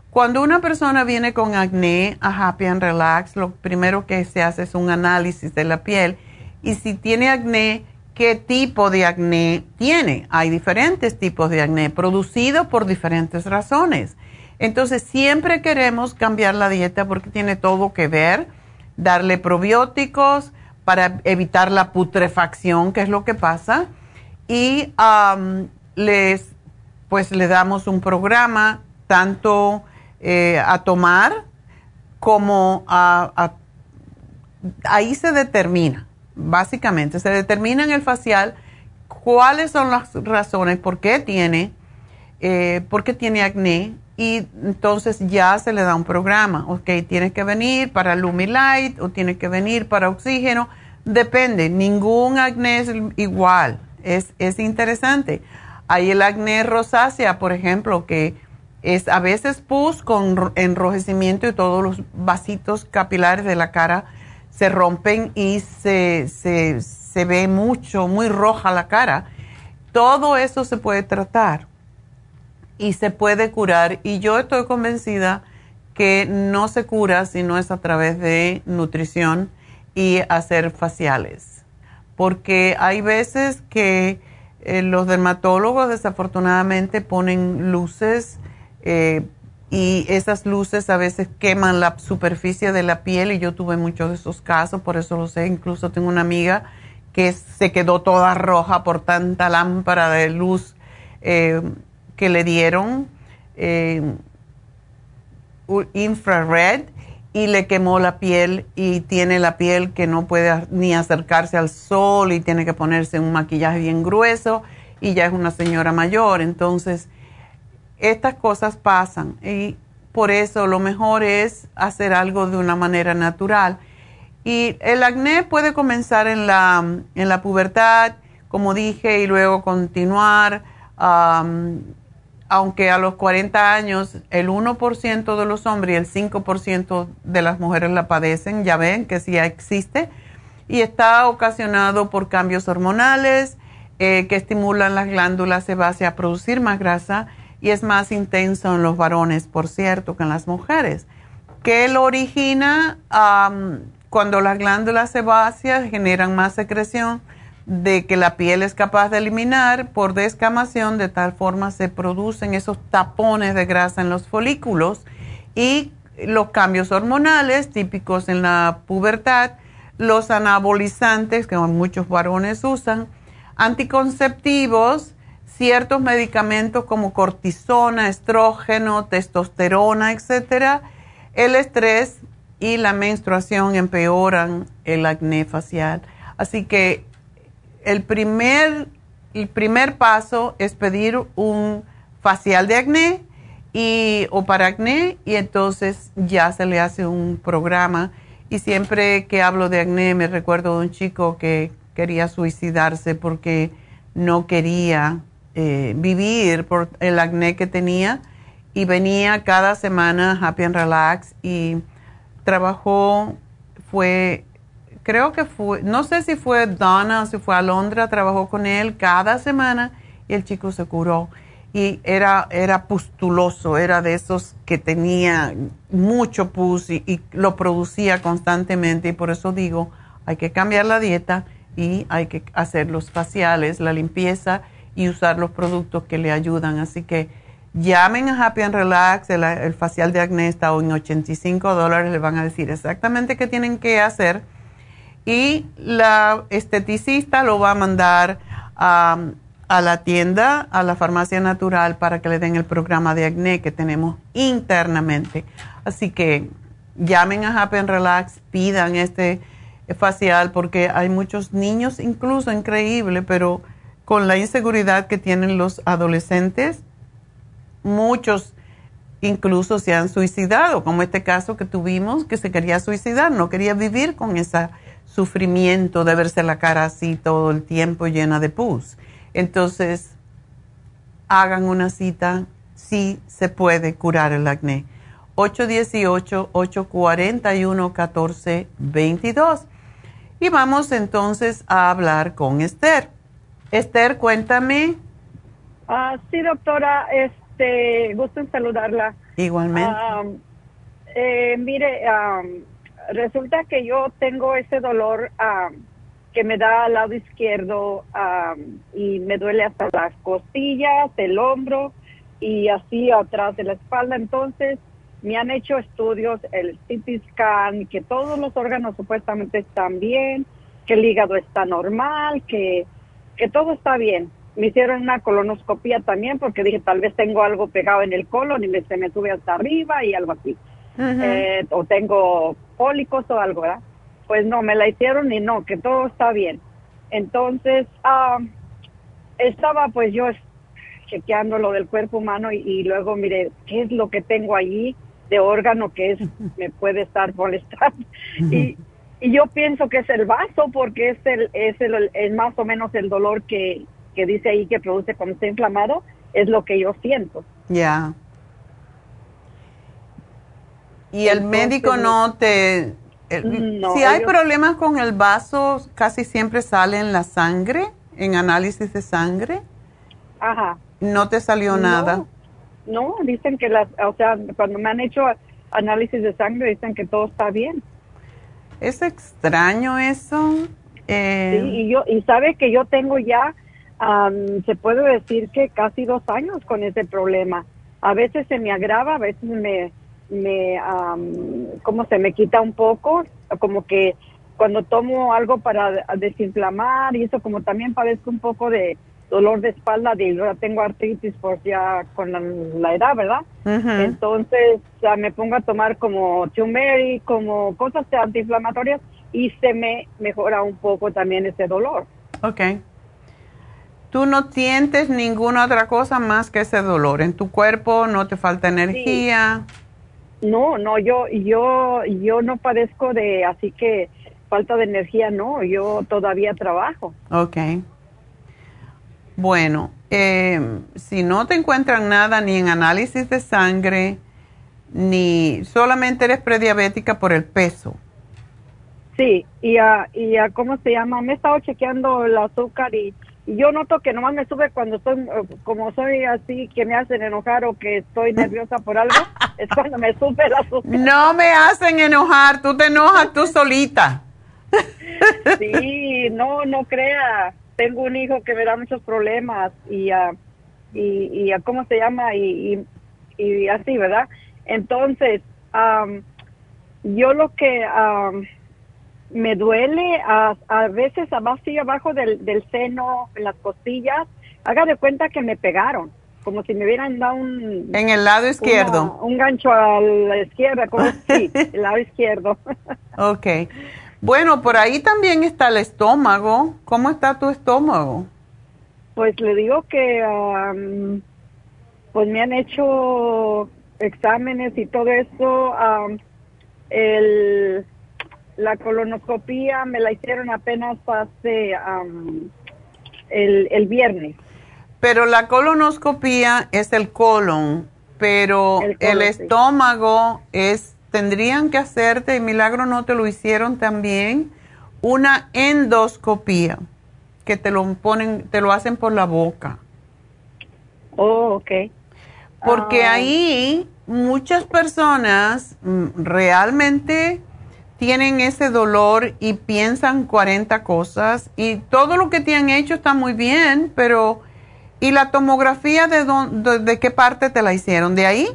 cuando una persona viene con acné a Happy and Relax, lo primero que se hace es un análisis de la piel y si tiene acné, qué tipo de acné tiene. Hay diferentes tipos de acné producido por diferentes razones. Entonces siempre queremos cambiar la dieta porque tiene todo que ver, darle probióticos para evitar la putrefacción, que es lo que pasa, y les pues le damos un programa tanto eh, a tomar como a, ahí se determina, básicamente, se determina en el facial cuáles son las razones por qué tiene, eh, por qué tiene acné, y entonces ya se le da un programa, ok, tienes que venir para Lumilight o tienes que venir para oxígeno, depende, ningún acné es igual, es, es interesante. Hay el acné rosácea, por ejemplo, que es a veces pus con enrojecimiento y todos los vasitos capilares de la cara se rompen y se, se, se ve mucho, muy roja la cara. Todo eso se puede tratar y se puede curar. Y yo estoy convencida que no se cura si no es a través de nutrición y hacer faciales. Porque hay veces que eh, los dermatólogos desafortunadamente ponen luces eh, y esas luces a veces queman la superficie de la piel y yo tuve muchos de esos casos, por eso lo sé. Incluso tengo una amiga que se quedó toda roja por tanta lámpara de luz. Eh, que le dieron infrared y le quemó la piel y tiene la piel que no puede ni acercarse al sol y tiene que ponerse un maquillaje bien grueso y ya es una señora mayor. Entonces, estas cosas pasan y por eso lo mejor es hacer algo de una manera natural. Y el acné puede comenzar en la, en la pubertad, como dije, y luego continuar aunque a los 40 años el 1% de los hombres y el 5% de las mujeres la padecen, ya ven que sí existe, y está ocasionado por cambios hormonales eh, que estimulan las glándulas sebáceas a producir más grasa y es más intenso en los varones, por cierto, que en las mujeres. ¿Qué lo origina? cuando las glándulas sebáceas generan más secreción, de que la piel es capaz de eliminar por descamación, de tal forma se producen esos tapones de grasa en los folículos y los cambios hormonales típicos en la pubertad, los anabolizantes que muchos varones usan, anticonceptivos, ciertos medicamentos como cortisona, estrógeno, testosterona, etcétera, el estrés y la menstruación empeoran el acné facial. Así que el primer, el primer paso es pedir un facial de acné y, o para acné y entonces ya se le hace un programa. Y siempre que hablo de acné me recuerdo de un chico que quería suicidarse porque no quería eh, vivir por el acné que tenía y venía cada semana Happy and Relax y trabajó, fue creo que fue, no sé si fue Donna si fue Alondra, trabajó con él cada semana y el chico se curó. Y era, era pustuloso, era de esos que tenía mucho pus y, lo producía constantemente. Y por eso digo, hay que cambiar la dieta y hay que hacer los faciales, la limpieza y usar los productos que le ayudan. Así que llamen a Happy and Relax, el, el facial de acné está en 85 dólares, le van a decir exactamente qué tienen que hacer y la esteticista lo va a mandar a, la tienda, a la farmacia natural, para que le den el programa de acné que tenemos internamente. Así que llamen a Happy and Relax, pidan este facial porque hay muchos niños, incluso increíble, pero con la inseguridad que tienen los adolescentes, muchos incluso se han suicidado, como este caso que tuvimos que se quería suicidar, no quería vivir con ese sufrimiento de verse la cara así todo el tiempo llena de pus. Entonces, hagan una cita si se puede curar el acné. 818-841-1422. Y vamos entonces a hablar con Esther. Esther, cuéntame. Ah, sí, doctora, este, gusto en saludarla. Igualmente. eh, mire, resulta que yo tengo ese dolor que me da al lado izquierdo y me duele hasta las costillas, el hombro y así atrás de la espalda. Entonces, me han hecho estudios, el CT scan, que todos los órganos supuestamente están bien, que el hígado está normal, que, que todo está bien. Me hicieron una colonoscopia también porque dije tal vez tengo algo pegado en el colon y me, se me sube hasta arriba y algo así. Eh, o tengo pólicos o algo, ¿verdad? Pues no, me la hicieron y no, que todo está bien. Entonces, ah, estaba pues yo chequeando lo del cuerpo humano y, y, luego mire, ¿qué es lo que tengo allí? de órgano que es me puede estar molestando y, y yo pienso que es el vaso porque es el es el es más o menos el dolor que, que dice ahí que produce cuando está inflamado es lo que yo siento ya y el médico no te si hay problemas con el vaso casi siempre sale en la sangre en análisis de sangre ajá no te salió nada no, dicen que las, o sea, cuando me han hecho análisis de sangre dicen que todo está bien. Es extraño eso. Eh, sí, y yo y sabe que yo tengo ya, se puede decir que casi dos años con ese problema. A veces se me agrava, a veces me, me, como se me quita un poco, como que cuando tomo algo para desinflamar y eso, como también padezco un poco de dolor de espalda, de, yo tengo artritis por ya con la, edad, ¿verdad? Entonces ya me pongo a tomar como turmeric, como cosas antiinflamatorias y se me mejora un poco también ese dolor. Ok. ¿Tú no sientes ninguna otra cosa más que ese dolor? ¿En tu cuerpo no te falta energía? No, no, yo, yo, yo no padezco de, así que falta de energía, no, yo todavía trabajo. Ok. Bueno, eh, si no te encuentran nada ni en análisis de sangre, ni solamente eres prediabética por el peso. Sí, y a, y a, ¿cómo se llama? Me he estado chequeando el azúcar y, yo noto que nomás me sube cuando estoy, como soy así, que me hacen enojar o que estoy nerviosa por algo, es cuando me sube el azúcar. No me hacen enojar, tú te enojas tú solita. Sí, no, no crea tengo un hijo que me da muchos problemas y, uh, y, y ¿cómo se llama? Y, y, así, ¿verdad? Entonces, yo lo que me duele a, a veces así abajo del, del seno, en las costillas, haga de cuenta que me pegaron, como si me hubieran dado un... En el lado izquierdo. un gancho a la izquierda, como sí, el lado izquierdo. ok. Bueno, por ahí también está el estómago. ¿Cómo está tu estómago? Pues le digo que pues me han hecho exámenes y todo eso. el, la colonoscopía me la hicieron apenas hace el, el viernes. Pero la colonoscopía es el colon, pero el, estómago es tendrían que hacerte, y milagro no te lo hicieron también, una endoscopía, que te lo ponen, te lo hacen por la boca. Oh, ok. Porque ah. ahí muchas personas mm, realmente tienen ese dolor y piensan 40 cosas y todo lo que te han hecho está muy bien, pero ¿y la tomografía de, dónde, de qué parte te la hicieron? ¿De ahí?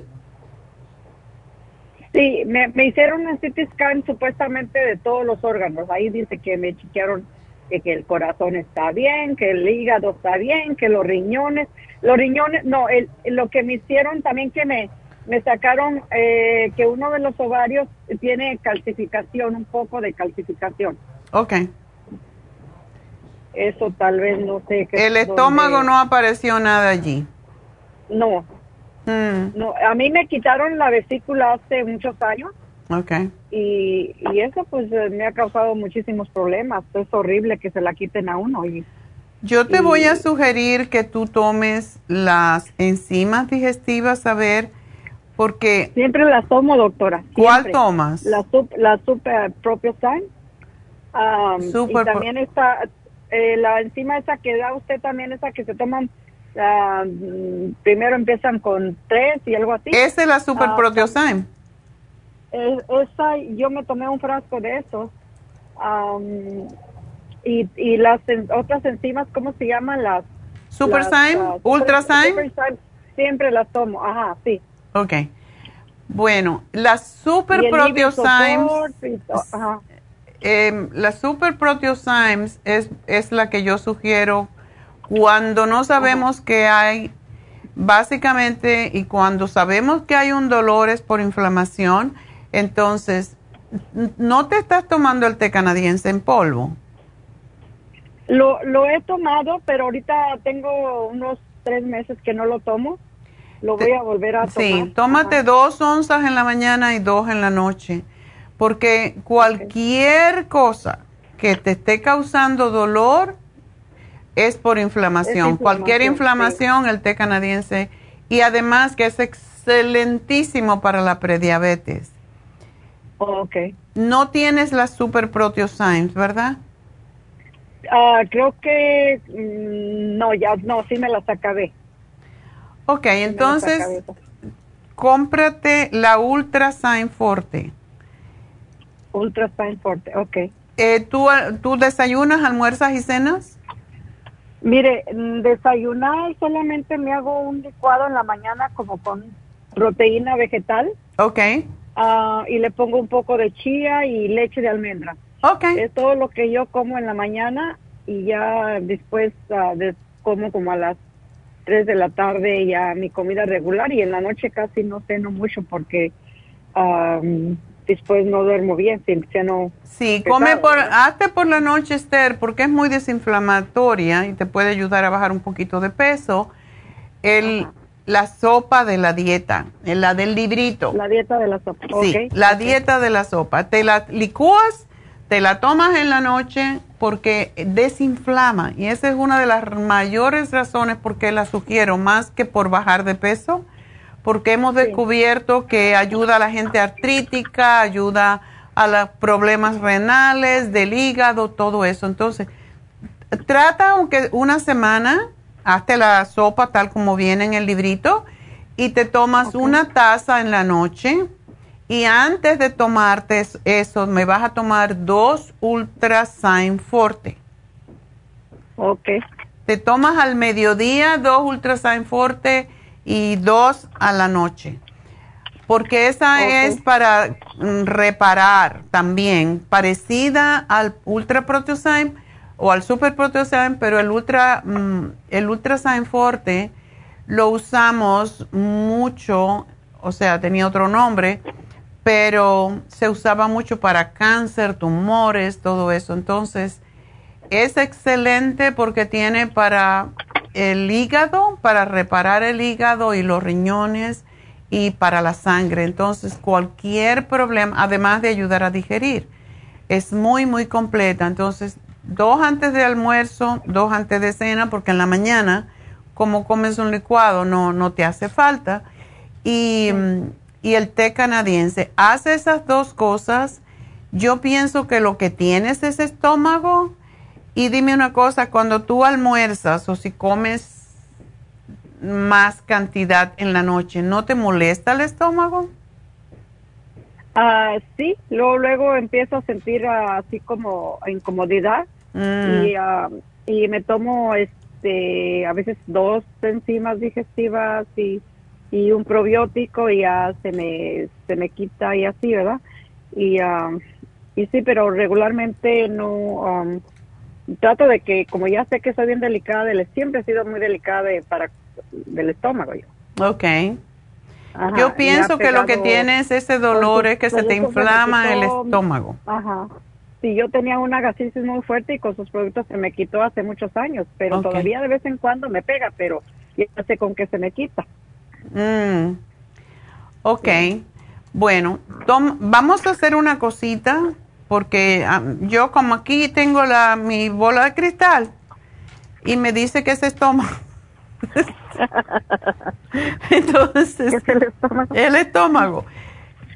Sí, me, hicieron un CT scan supuestamente de todos los órganos. Ahí dice que me chequearon que, el corazón está bien, que el hígado está bien, que los riñones, los riñones, no, el, lo que me hicieron también que me, me sacaron eh, que uno de los ovarios tiene calcificación, un poco de calcificación. Ok. Eso tal vez no sé. El estómago no apareció nada allí. No. Mm. No, a mí me quitaron la vesícula hace muchos años. Ok. Y, y eso pues eh, me ha causado muchísimos problemas. Es horrible que se la quiten a uno. Y, Yo te voy a sugerir que tú tomes las enzimas digestivas, a ver, porque... Siempre las tomo, doctora. ¿Cuál tomas? La, la Super Propio Um, super y también está eh, la enzima esa que da usted también, esa que se toman uh, primero empiezan con tres y algo así. Esa es la Super uh, esa, yo me tomé un frasco de eso. Um, y, y las otras enzimas, ¿cómo se llaman? Las Super uh, Ultra siempre las tomo, ajá, sí. Ok. Bueno, las Super Proteosymes, eh, la Super Proteosymes es, es la que yo sugiero cuando no sabemos que hay, básicamente, y cuando sabemos que hay un dolor es por inflamación, entonces, ¿no te estás tomando el té canadiense en polvo? Lo, lo he tomado, pero ahorita tengo unos tres meses que no lo tomo. Lo voy a volver a tomar. Sí, tómate dos onzas en la mañana y dos en la noche, porque cualquier cosa que te esté causando dolor es por inflamación. cualquier inflamación, el té canadiense, y además que es excelentísimo para la prediabetes. ok. No tienes las super proteosymes, ¿verdad? Ah, creo que mm, no, ya no, sí me las acabé. Ok, entonces cómprate la Ultra Sign Forte. Ultra Sign Forte, ok. Eh, ¿tú, ¿Tú desayunas, almuerzas y cenas? Mire, desayunar solamente me hago un licuado en la mañana como con proteína vegetal. Ok. Uh, y le pongo un poco de chía y leche de almendra. Ok. Es todo lo que yo como en la mañana y ya después uh, de, como como a las 3 de la tarde ya mi comida regular y en la noche casi no ceno mucho porque después no duermo bien, si no Sí, come por, hazte por la noche, Esther, porque es muy desinflamatoria y te puede ayudar a bajar un poquito de peso. El, la sopa de la dieta, la del librito. La dieta de la sopa. Sí, la dieta de la sopa. Te la licúas, te la tomas en la noche porque desinflama. Y esa es una de las mayores razones por qué la sugiero, más que por bajar de peso, porque hemos descubierto que ayuda a la gente artrítica, ayuda a los problemas renales, del hígado, todo eso. Entonces, trata aunque una semana, hazte la sopa tal como viene en el librito y te tomas una taza en la noche y antes de tomarte eso, me vas a tomar dos Ultra Sign Forte. Ok. Te tomas al mediodía dos Ultra Sign Forte y dos a la noche. Porque esa es para mm, reparar también, parecida al Ultra Proteosyme o al Super Proteosyme, pero el Ultra, mm, el Forte lo usamos mucho, o sea, tenía otro nombre, pero se usaba mucho para cáncer, tumores, todo eso. Entonces, es excelente porque tiene para el hígado, para reparar el hígado y los riñones y para la sangre. Entonces, cualquier problema, además de ayudar a digerir, es muy, muy completa. Entonces, dos antes de almuerzo, dos antes de cena, porque en la mañana, como comes un licuado, no, no te hace falta. Y y el té canadiense. Haz esas dos cosas. Yo pienso que lo que tienes es estómago. Y dime una cosa, cuando tú almuerzas o si comes más cantidad en la noche, ¿no te molesta el estómago? Ah, sí, luego, luego empiezo a sentir así como incomodidad mm. y, ah, y me tomo este a veces dos enzimas digestivas y y un probiótico y ya se me, se me quita y así, ¿verdad? Y, um, y sí, pero regularmente no, um, trato de que, como ya sé que soy bien delicada, siempre he sido muy delicada para, del estómago yo. Ok. Ajá, Yo pienso que lo que tienes ese dolor es que se te inflama el estómago. Ajá. Sí, yo tenía una gastritis muy fuerte y con sus productos se me quitó hace muchos años, pero todavía de vez en cuando me pega, pero ya sé con qué se me quita. Mm. Ok. Bueno, tom- vamos a hacer una cosita porque ah, yo como aquí tengo la mi bola de cristal y me dice que es estómago. Entonces, ¿Qué es el estómago? el estómago.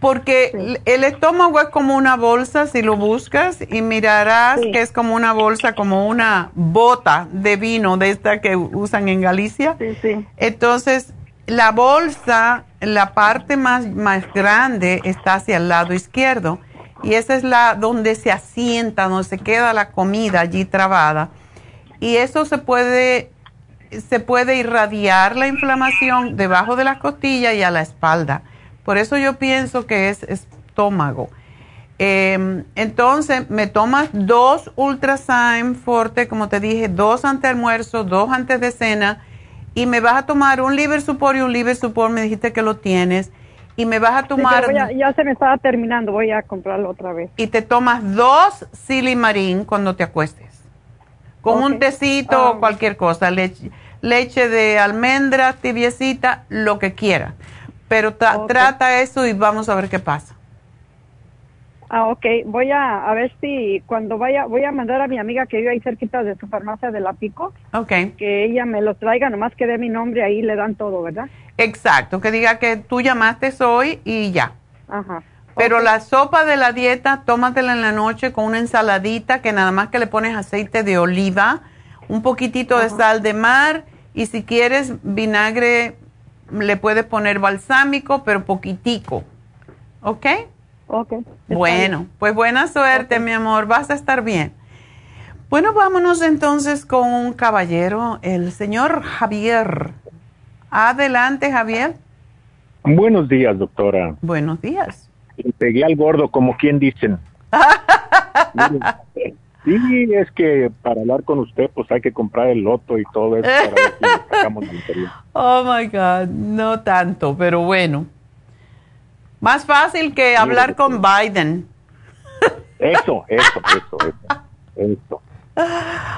Porque el estómago es como una bolsa, si lo buscas, y mirarás Sí. que es como una bolsa, como una bota de vino de esta que usan en Galicia. Sí, sí. Entonces, la bolsa, la parte más, más grande está hacia el lado izquierdo y esa es la donde se asienta, donde se queda la comida allí trabada. Y eso se puede, se puede irradiar la inflamación debajo de las costillas y a la espalda. Por eso yo pienso que es estómago. Eh, entonces, me tomas dos Ultrasign Forte, como te dije, dos antes de almuerzo, dos antes de cena, y me vas a tomar un liver support y un liver support, me dijiste que lo tienes, y me vas a tomar, a- ya se me estaba terminando, voy a comprarlo otra vez. y te tomas dos silimarín cuando te acuestes, con un tecito Ah. o cualquier cosa, leche, leche de almendras, tibiecita, lo que quieras. Pero tra- trata eso y vamos a ver qué pasa. Ah, ok. Voy a, a ver si cuando vaya, voy a mandar a mi amiga que vive ahí cerquita de su farmacia de La Pico, Ok. que ella me los traiga, nomás que dé mi nombre ahí le dan todo, ¿verdad? Exacto, que diga que tú llamaste hoy y ya. Ajá. Pero la sopa de la dieta, tómatela en la noche con una ensaladita que nada más que le pones aceite de oliva, un poquitito de sal de mar y si quieres vinagre le puedes poner balsámico, pero poquitico. ¿Ok? Ok. Bueno, bien. pues buena suerte, mi amor, vas a estar bien. Bueno, vámonos entonces con un caballero, el señor Javier. Adelante, Javier. Buenos días, doctora. Buenos días. Le Pegué al gordo, como quien dicen. Sí, es que para hablar con usted, pues hay que comprar el loto y todo eso para ver si le sacamos la lotería. Oh my God, no tanto, pero bueno. Más fácil que hablar con Biden. Eso, eso, eso, eso. Eso.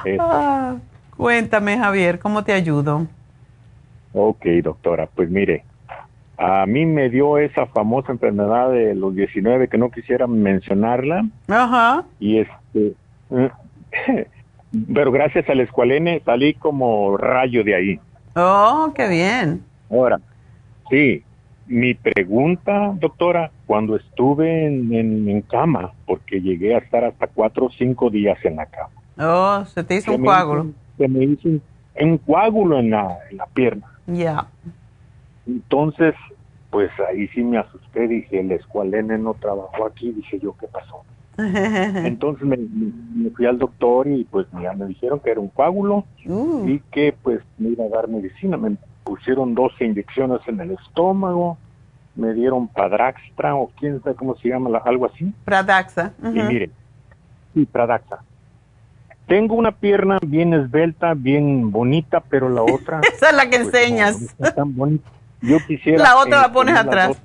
eso. Ah, cuéntame, Javier, ¿cómo te ayudo? Ok, doctora, pues mire, a mí me dio esa famosa enfermedad de los 19 que no quisiera mencionarla Ajá. y este, pero gracias al escualene salí como rayo de ahí. Oh, qué bien. Ahora, sí, mi pregunta, doctora, cuando estuve en, en- en cama, porque llegué a estar hasta cuatro o cinco días en la cama. Oh, se te hizo se un coágulo. hizo- se me hizo un, un coágulo en la, en la pierna. Ya. Entonces, pues ahí sí me asusté, dije, el escualene no trabajó aquí, dije yo, ¿qué pasó? Entonces me, fui al doctor y pues ya me dijeron que era un coágulo Uh, y que pues me iba a dar medicina. Me pusieron 12 inyecciones en el estómago, me dieron Padraxtra o quién sabe cómo se llama, la- algo así. Pradaxa. Y miren, sí, Pradaxa. Tengo una pierna bien esbelta, bien bonita, pero la otra... Esa es la que pues, enseñas. no está tan bonita. Yo quisiera... La otra la eh, pones tener las atrás.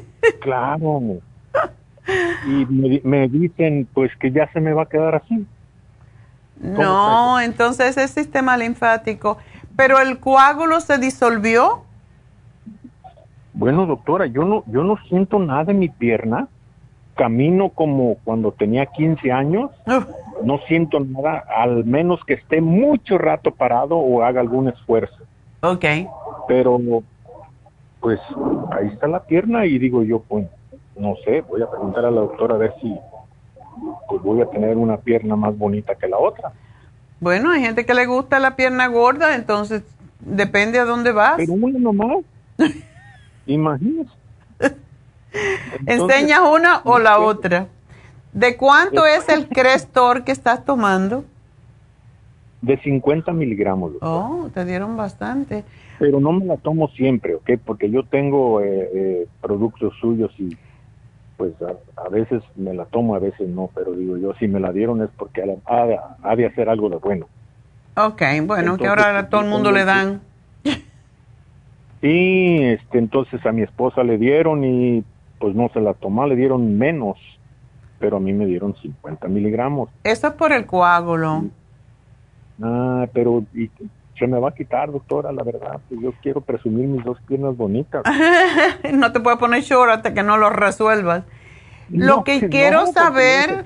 Claro. Y me, me dicen pues que ya se me va a quedar así. No, entonces es sistema linfático. Pero el coágulo se disolvió. Bueno, doctora, yo no, yo no siento nada en mi pierna. Camino como cuando tenía 15 años. Uf, No siento nada, al menos que esté mucho rato parado o haga algún esfuerzo. ok. Pero, pues, ahí está la pierna y digo yo, pues, no sé, voy a preguntar a la doctora a ver si pues voy a tener una pierna más bonita que la otra. Bueno, hay gente que le gusta la pierna gorda, entonces depende a dónde vas. Pero una nomás. Entonces, ¿Enseñas una o la otra? ¿De cuánto es el Crestor que estás tomando? De 50 miligramos. Oh, te dieron bastante. Pero no me la tomo siempre, ¿ok? Porque yo tengo eh, eh, productos suyos y pues a, a veces me la tomo, a veces no. Pero digo yo, si me la dieron es porque ha, ha- ha de hacer algo de bueno. Ok, bueno, que ahora a todo el mundo le dan. Sí, este, entonces a mi esposa le dieron y pues no se la tomó, le dieron menos, pero a mí me dieron 50 miligramos. Eso es por el coágulo. Ah, pero y, se me va a quitar, doctora, la verdad. Yo quiero presumir mis dos piernas bonitas. no te puedes poner short hasta que no lo resuelvas. lo que quiero saber,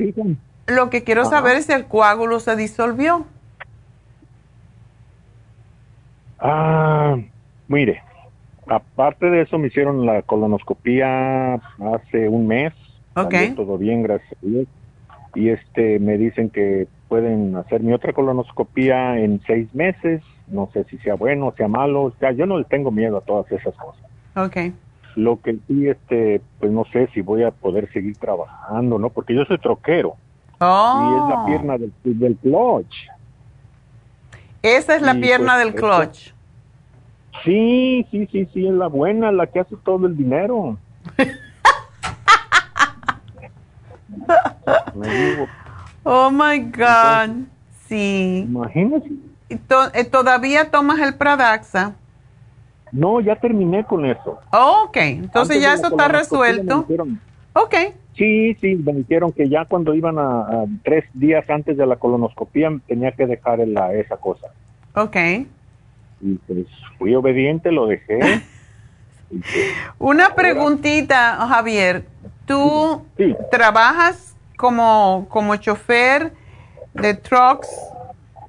lo que quiero saber es si el coágulo se disolvió. Ah, mire, aparte de eso me hicieron la colonoscopía hace un mes. Ok. todo bien, gracias a Dios. Y este, me dicen que pueden hacer mi otra colonoscopía en seis meses. No sé si sea bueno o sea malo. O sea, yo no le tengo miedo a todas esas cosas. Ok. Lo que sí, este, pues no sé si voy a poder seguir trabajando, ¿no? Porque yo soy troquero. Oh. Y es la pierna del, del clutch. Esa es la Y, pierna pues, del clutch. Sí, sí, sí, sí, es la buena, la que hace todo el dinero. Me digo, Oh my God. sí. imagínese. ¿Y to- eh, ¿Todavía tomas el Pradaxa? No, ya terminé con eso. Oh, ok, entonces Antes ya eso está me resuelto. Ok, Sí, sí, me dijeron que ya cuando iban a, a tres días antes de la colonoscopia tenía que dejar la, esa cosa. ok. Y pues fui obediente, lo dejé. Pues, Una preguntita, Javier. ¿Tú Sí. trabajas como, como chofer de trucks?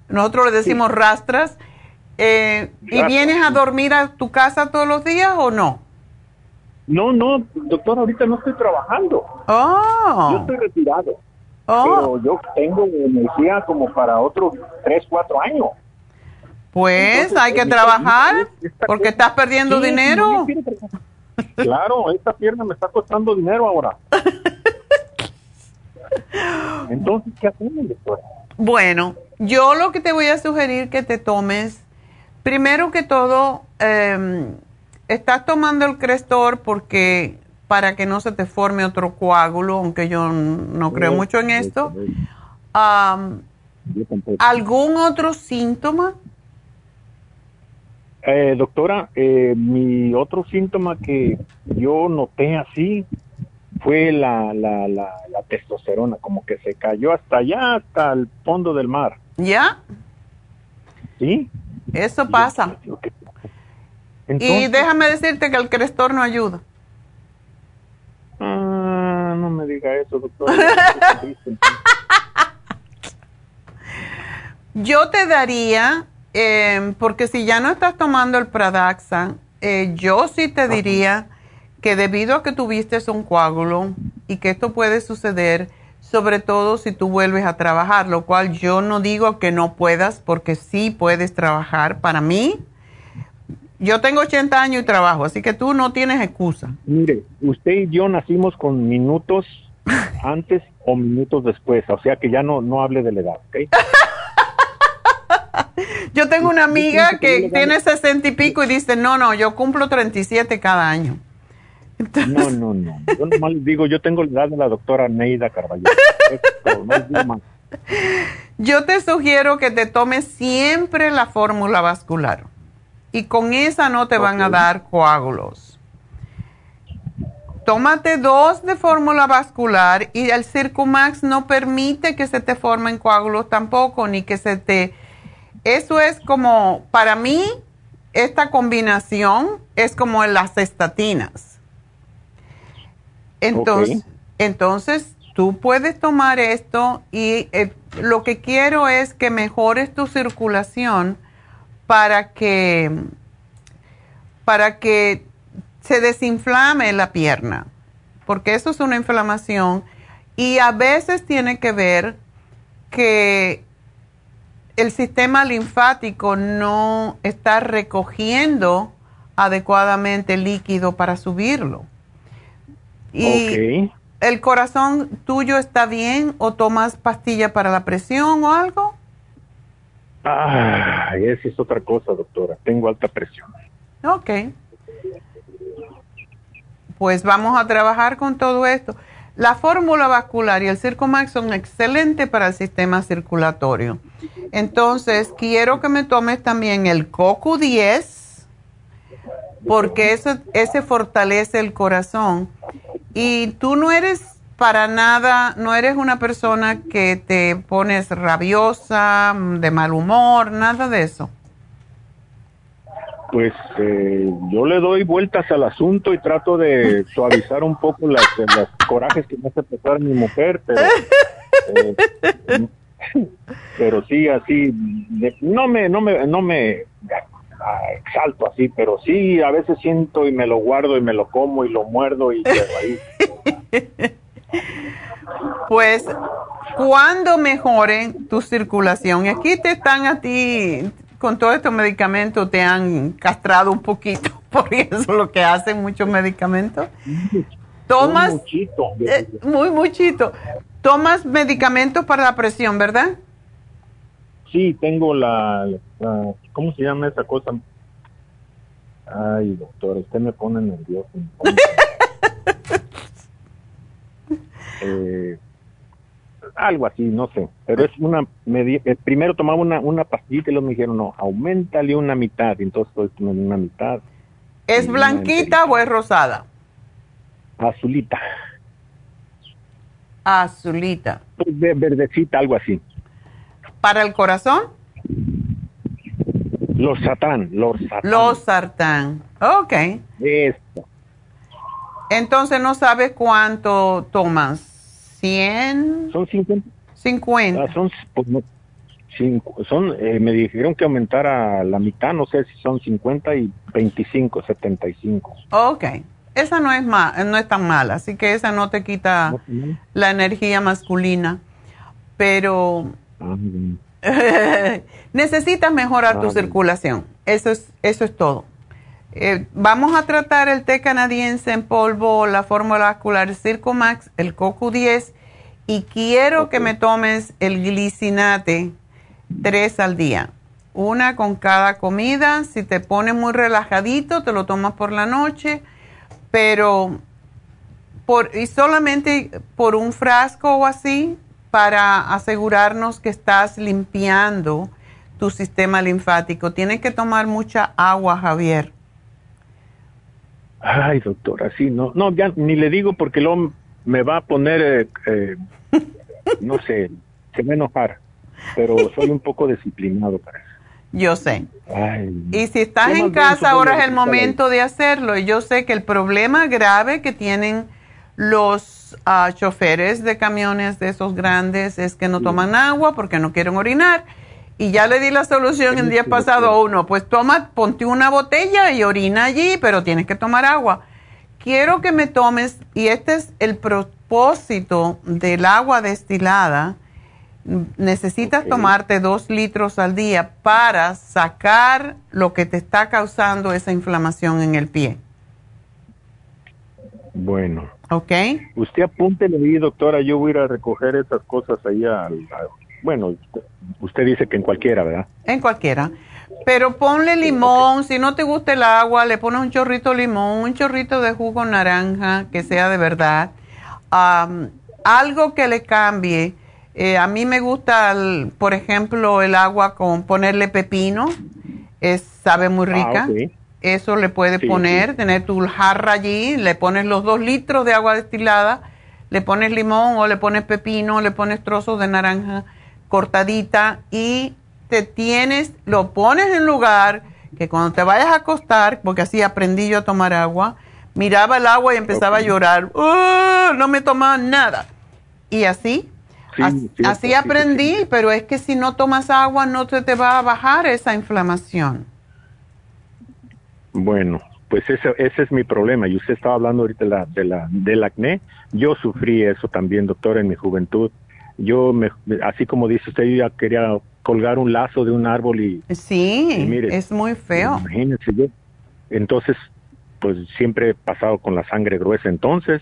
Nosotros le decimos rastras. eh, ¿Y vienes a dormir a tu casa todos los días o no? no, no, doctor, ahorita no estoy trabajando. Yo Oh, estoy retirado. oh, Pero yo tengo energía como para otros tres, cuatro años. pues Entonces, hay que trabajar esta porque estás perdiendo Sí, dinero. yo. Claro, esta pierna me está costando dinero ahora. Entonces, ¿qué hacemos, doctora? Bueno, yo lo que te voy a sugerir que te tomes, primero que todo, eh, estás tomando el Crestor porque para que no se te forme otro coágulo, aunque yo no creo mucho en esto. ¿Algún otro síntoma? Eh, doctora, eh, mi otro síntoma que yo noté así fue la, la, la, la testosterona, como que se cayó hasta allá, hasta el fondo del mar. ¿Ya? ¿Sí? Eso pasa. Yo, ¿qué- Y déjame decirte que el Crestor no ayuda. ah, no me diga eso, triste. Yo te daría, eh, porque si ya no estás tomando el Pradaxa, eh, yo sí te diría que debido a que tuviste un coágulo y que esto puede suceder, sobre todo si tú vuelves a trabajar, lo cual yo no digo que no puedas, porque sí puedes trabajar. Para mí, yo tengo 80 años y trabajo, así que tú no tienes excusa. Mire, usted y yo nacimos con minutos antes o minutos después, o sea que ya no, no hable de la edad, ¿ok? Yo tengo una amiga que tiene 60 y pico y dice, no, no, yo cumplo 37 cada año. No, no, no. Yo nomás les digo, yo tengo la edad de la doctora Neida Carballo. Esto, no. Yo te sugiero que te tomes siempre la fórmula vascular y con esa no te van a dar coágulos. Tómate dos de fórmula vascular y el Circumax no permite que se te formen coágulos tampoco, ni que se te... Eso es como, para mí, esta combinación es como las estatinas. Entonces, entonces tú puedes tomar esto y eh, lo que quiero es que mejores tu circulación para que para que se desinflame la pierna, porque eso es una inflamación y a veces tiene que ver que el sistema linfático no está recogiendo adecuadamente líquido para subirlo. Y. ¿El corazón tuyo está bien o tomas pastilla para la presión o algo? Ah, esa es otra cosa, doctora. Tengo alta presión. Ok. Pues vamos a trabajar con todo esto. La fórmula vascular y el Circumax son excelentes para el sistema circulatorio. Entonces, quiero que me tomes también el CoQ10 porque eso ese fortalece el corazón. Y tú no eres para nada, no eres una persona que te pones rabiosa, de mal humor, nada de eso. Pues eh, yo le doy vueltas al asunto y trato de suavizar un poco las, corajes que me hace pasar mi mujer, pero, eh, pero sí, así, no me, no me, no me exalto así, pero sí, a veces siento y me lo guardo y me lo como y lo muerdo y ahí. Pues, cuando mejore tu circulación, y aquí te están a ti, con todos estos medicamentos, te han castrado un poquito, porque eso es lo que hacen muchos medicamentos. Tomas, muy muchito. Eh, muy muchito. Tomas medicamentos para la presión, ¿verdad? Sí, tengo la, ¿cómo se llama esa cosa? Ay, doctor, usted me pone nervioso. eh, algo así, no sé, pero es una, eh, primero tomaba una, una pastillita y luego me dijeron, no, aumentale una mitad, entonces estoy tomando una mitad. ¿Es blanquita o es rosada? Azulita. Azulita. Pues verdecita, algo así. ¿Para el corazón? Los satán, los satán. Los sartán, ok. Esto. Entonces no sabes cuánto tomas. ¿100? Son 50. 50. Ah, son, pues, son eh, me dijeron que aumentara la mitad, no sé si son 50 y 25, 75. Ok. Esa no es, no es tan mala, así que esa no te quita la energía masculina. Pero necesitas mejorar tu circulación. Eso es, eso es todo. Eh, vamos a tratar el té canadiense en polvo, la fórmula vascular Circomax, el CoQ10 y quiero que me tomes el glicinate tres al día. Una con cada comida. Si te pones muy relajadito, te lo tomas por la noche, pero por, y solamente por un frasco o así para asegurarnos que estás limpiando tu sistema linfático. Tienes que tomar mucha agua, Javier. Ay, doctora, sí, no, no, ya ni le digo porque lo me va a poner, eh, eh, no sé, se me enojar, pero soy un poco disciplinado para eso. Yo sé. y si estás en casa, ahora es el momento de hacerlo. Y yo sé que el problema grave que tienen los uh, choferes de camiones de esos grandes es que no toman agua porque no quieren orinar. Y ya le di la solución el día pasado a uno, pues toma, ponte una botella y orina allí, pero tienes que tomar agua. Quiero que me tomes, y este es el propósito del agua destilada, necesitas tomarte dos litros al día para sacar lo que te está causando esa inflamación en el pie. Bueno. Ok. Usted apúntele ahí, doctora, yo voy a ir a recoger esas cosas ahí al bueno, usted dice que en cualquiera, ¿verdad? En cualquiera. Pero ponle limón, si no te gusta el agua, le pones un chorrito de limón, un chorrito de jugo naranja, que sea de verdad. algo que le cambie. Eh, a mí me gusta, por ejemplo, el agua con ponerle pepino, es, sabe muy ah, rica. Eso le puedes poner, tener tu jarra allí, le pones los dos litros de agua destilada, le pones limón o le pones pepino, le pones trozos de naranja cortadita y te tienes, lo pones en lugar que cuando te vayas a acostar, porque así aprendí yo a tomar agua, miraba el agua y empezaba a llorar, ¡Oh! no me tomaba nada. Y así, así, aprendí, pero es que si no tomas agua no te, te va a bajar esa inflamación. Bueno, pues ese, ese es mi problema. Y usted estaba hablando ahorita de la, de la, del acné. Yo sufrí eso también, doctor, en mi juventud yo, me, así como dice usted, yo ya quería colgar un lazo de un árbol y... Sí, es muy feo. Imagínese yo. Entonces, pues siempre he pasado con la sangre gruesa. Entonces,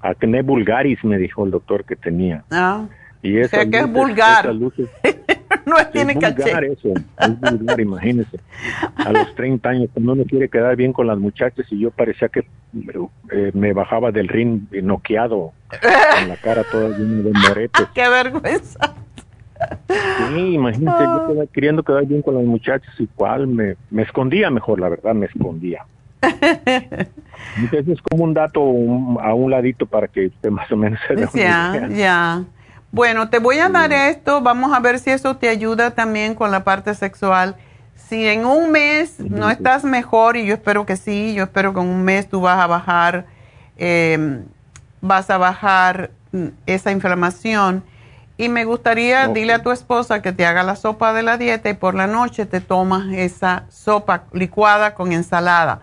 acné vulgaris me dijo el doctor que tenía. Ah. Y o sea, que es vulgar. no es, tiene vulgar eso, es vulgar, imagínese. A los 30 años, cuando uno quiere quedar bien con las muchachas y yo parecía que eh, me bajaba del ring noqueado, con la cara toda llena de moretes. ¡Qué vergüenza! Sí, imagínese, yo estaba queriendo quedar bien con las muchachas y cual me, me escondía mejor, la verdad, me escondía. Entonces es como un dato a un ladito para que usted más o menos se dé Ya, ya. Bueno, te voy a dar esto, vamos a ver si eso te ayuda también con la parte sexual. Si en un mes no estás mejor, y yo espero que sí, yo espero que en un mes tú vas a bajar, em, vas a bajar mm, esa inflamación. Y me gustaría, dile a tu esposa que te haga la sopa de la dieta y por la noche te tomas esa sopa licuada con ensalada.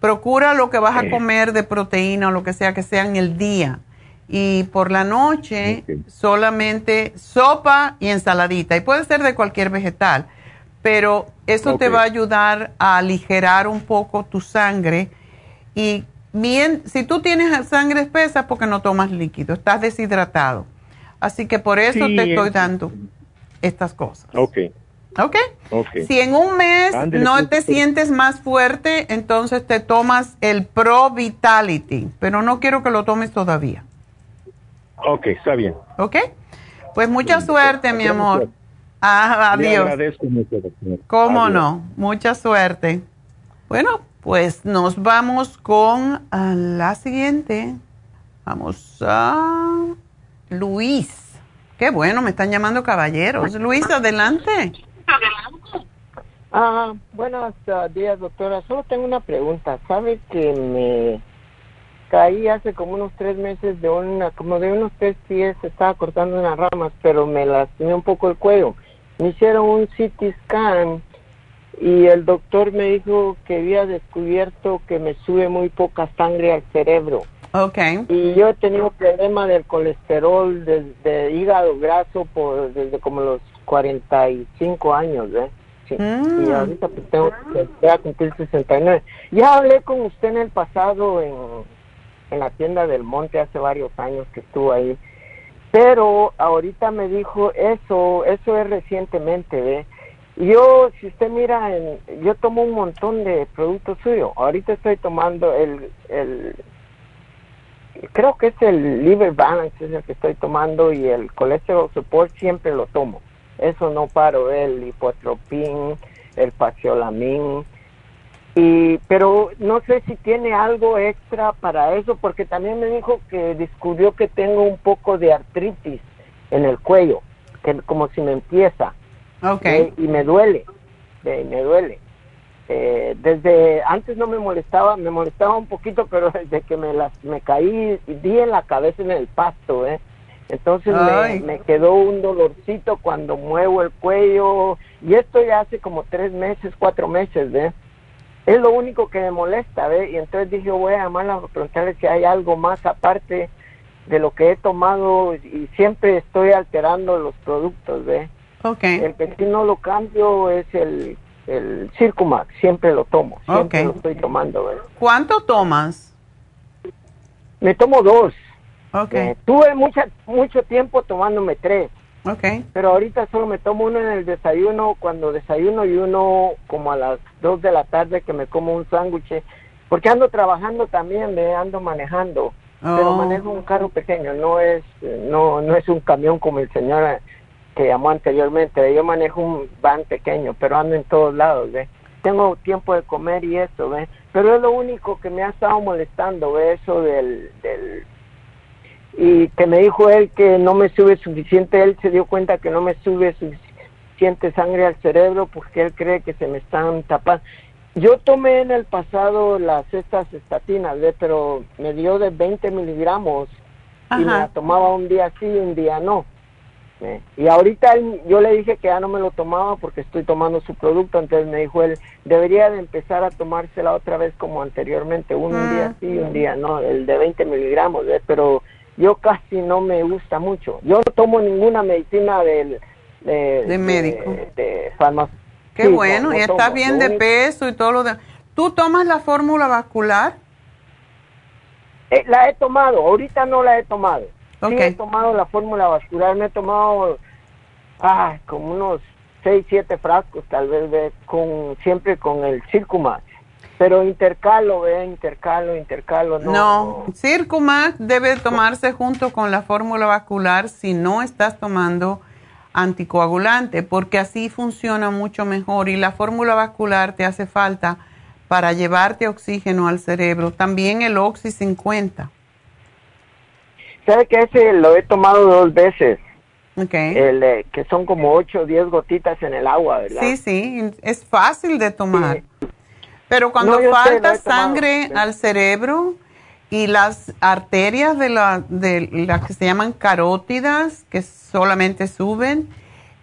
Procura lo que vas a comer de proteína o lo que sea que sea en el día y por la noche solamente sopa y ensaladita. Y puede ser de cualquier vegetal, pero eso te va a ayudar a aligerar un poco tu sangre. Y bien, si tú tienes sangre espesa, porque no tomas líquido, estás deshidratado. Así que por eso te estoy dando estas cosas. Ok. ¿Ok? Si en un mes no te sientes más fuerte, entonces te tomas el Pro Vitality, pero no quiero que lo tomes todavía. Ok, está bien. Ok. Pues mucha suerte, mi amor. Ah, adiós. agradezco mucho, ¿Cómo no? Mucha suerte. Bueno, pues nos vamos con ah, la siguiente. Vamos a Luis. Qué bueno, me están llamando caballeros. Luis, adelante. Ah, buenos ah, días, doctora. Solo tengo una pregunta. ¿Sabe que me caí hace como unos tres meses de una, como de unos tres pies, estaba cortando unas ramas, pero me lastimé un poco el cuello. Me hicieron un CT scan y el doctor me dijo que había descubierto que me sube muy poca sangre al cerebro. Okay. Y yo he tenido problema del colesterol, de, hígado graso, por, desde como los 45 años, ¿eh? Sí. Y mm. ahorita pues tengo que cumplir 69. Ya hablé con usted en el pasado en en la tienda del monte hace varios años que estuvo ahí. Pero ahorita me dijo eso, eso es recientemente, ¿ve? Yo, si usted mira, en, yo tomo un montón de productos suyos. Ahorita estoy tomando el, el, creo que es el liver balance es el que estoy tomando y el colesterol support siempre lo tomo. Eso no paro, el hipotropín, el paciolamin, y, pero no sé si tiene algo extra para eso, porque también me dijo que descubrió que tengo un poco de artritis en el cuello, que como si me empieza. Okay. Eh, y me duele, me duele. Eh, desde antes no me molestaba, me molestaba un poquito, pero desde que me las me caí di en la cabeza en el pasto, ¿eh? Entonces me, me, quedó un dolorcito cuando muevo el cuello y esto ya hace como tres meses, cuatro meses, ¿ves? Es lo único que me molesta, ¿ve? Y entonces dije, voy a llamarla a preguntarle si hay algo más aparte de lo que he tomado y siempre estoy alterando los productos, ¿ve? Okay. El que si no lo cambio es el, el Circumax, siempre lo tomo, siempre lo estoy tomando. ¿Cuánto tomas? Me tomo dos. Okay. Eh, tuve mucha, mucho tiempo tomándome tres. Okay. Pero ahorita solo me tomo uno en el desayuno, cuando desayuno y uno como a las dos de la tarde que me como un sándwich, porque ando trabajando también, me ando manejando, pero oh. manejo un carro pequeño, no es, no, no es un camión como el señor que llamó anteriormente, yo manejo un van pequeño, pero ando en todos lados, ¿ve? Tengo tiempo de comer y eso, ¿ve? Pero es lo único que me ha estado molestando, ¿ve? Eso del, del y que me dijo él que no me sube suficiente, él se dio cuenta que no me sube suficiente sangre al cerebro porque él cree que se me están tapando. Yo tomé en el pasado las estas estatinas, pero me dio de 20 miligramos y me la tomaba un día sí y un día no. Y ahorita yo le dije que ya no me lo tomaba porque estoy tomando su producto, entonces me dijo él, debería de empezar a tomársela otra vez como anteriormente, un, día sí y un día no, el de 20 miligramos, pero yo casi no me gusta mucho. Yo no tomo ninguna medicina del, de, médico. De, farmacia. Qué bueno, y estás bien de peso y todo lo de... ¿Tú tomas la fórmula vascular? Eh, la he tomado, ahorita no la he tomado. Sí he tomado la fórmula vascular, me he tomado ah, como unos 6, 7 frascos tal vez de, con siempre con el Circumax. Pero intercalo, ve, intercalo, intercalo. No, no. Circumax debe tomarse junto con la fórmula vascular si no estás tomando anticoagulante, porque así funciona mucho mejor y la fórmula vascular te hace falta para llevarte oxígeno al cerebro. También el Oxy 50. ¿Sabe que ese lo he tomado dos veces? Okay. El, eh, que son como 8 o 10 gotitas en el agua, ¿verdad? Sí, sí, es fácil de tomar. Pero cuando falta sangre al cerebro y las arterias de, la, de las que se llaman carótidas, que solamente suben,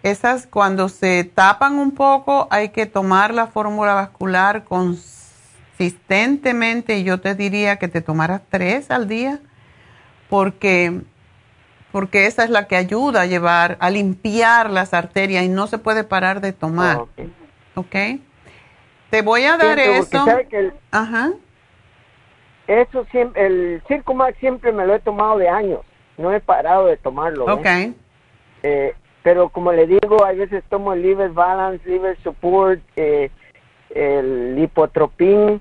esas cuando se tapan un poco hay que tomar la fórmula vascular consistentemente yo te diría que te tomaras tres al día porque porque esa es la que ayuda a llevar, a limpiar las arterias y no se puede parar de tomar. ¿Ok? Te voy a dar eso. Ajá. Eso siempre, el Circumax siempre me lo he tomado de años. No he parado de tomarlo. Ok. Eh, pero como le digo, a veces tomo el Liver Balance, Liver Support, eh, el Lipotropin,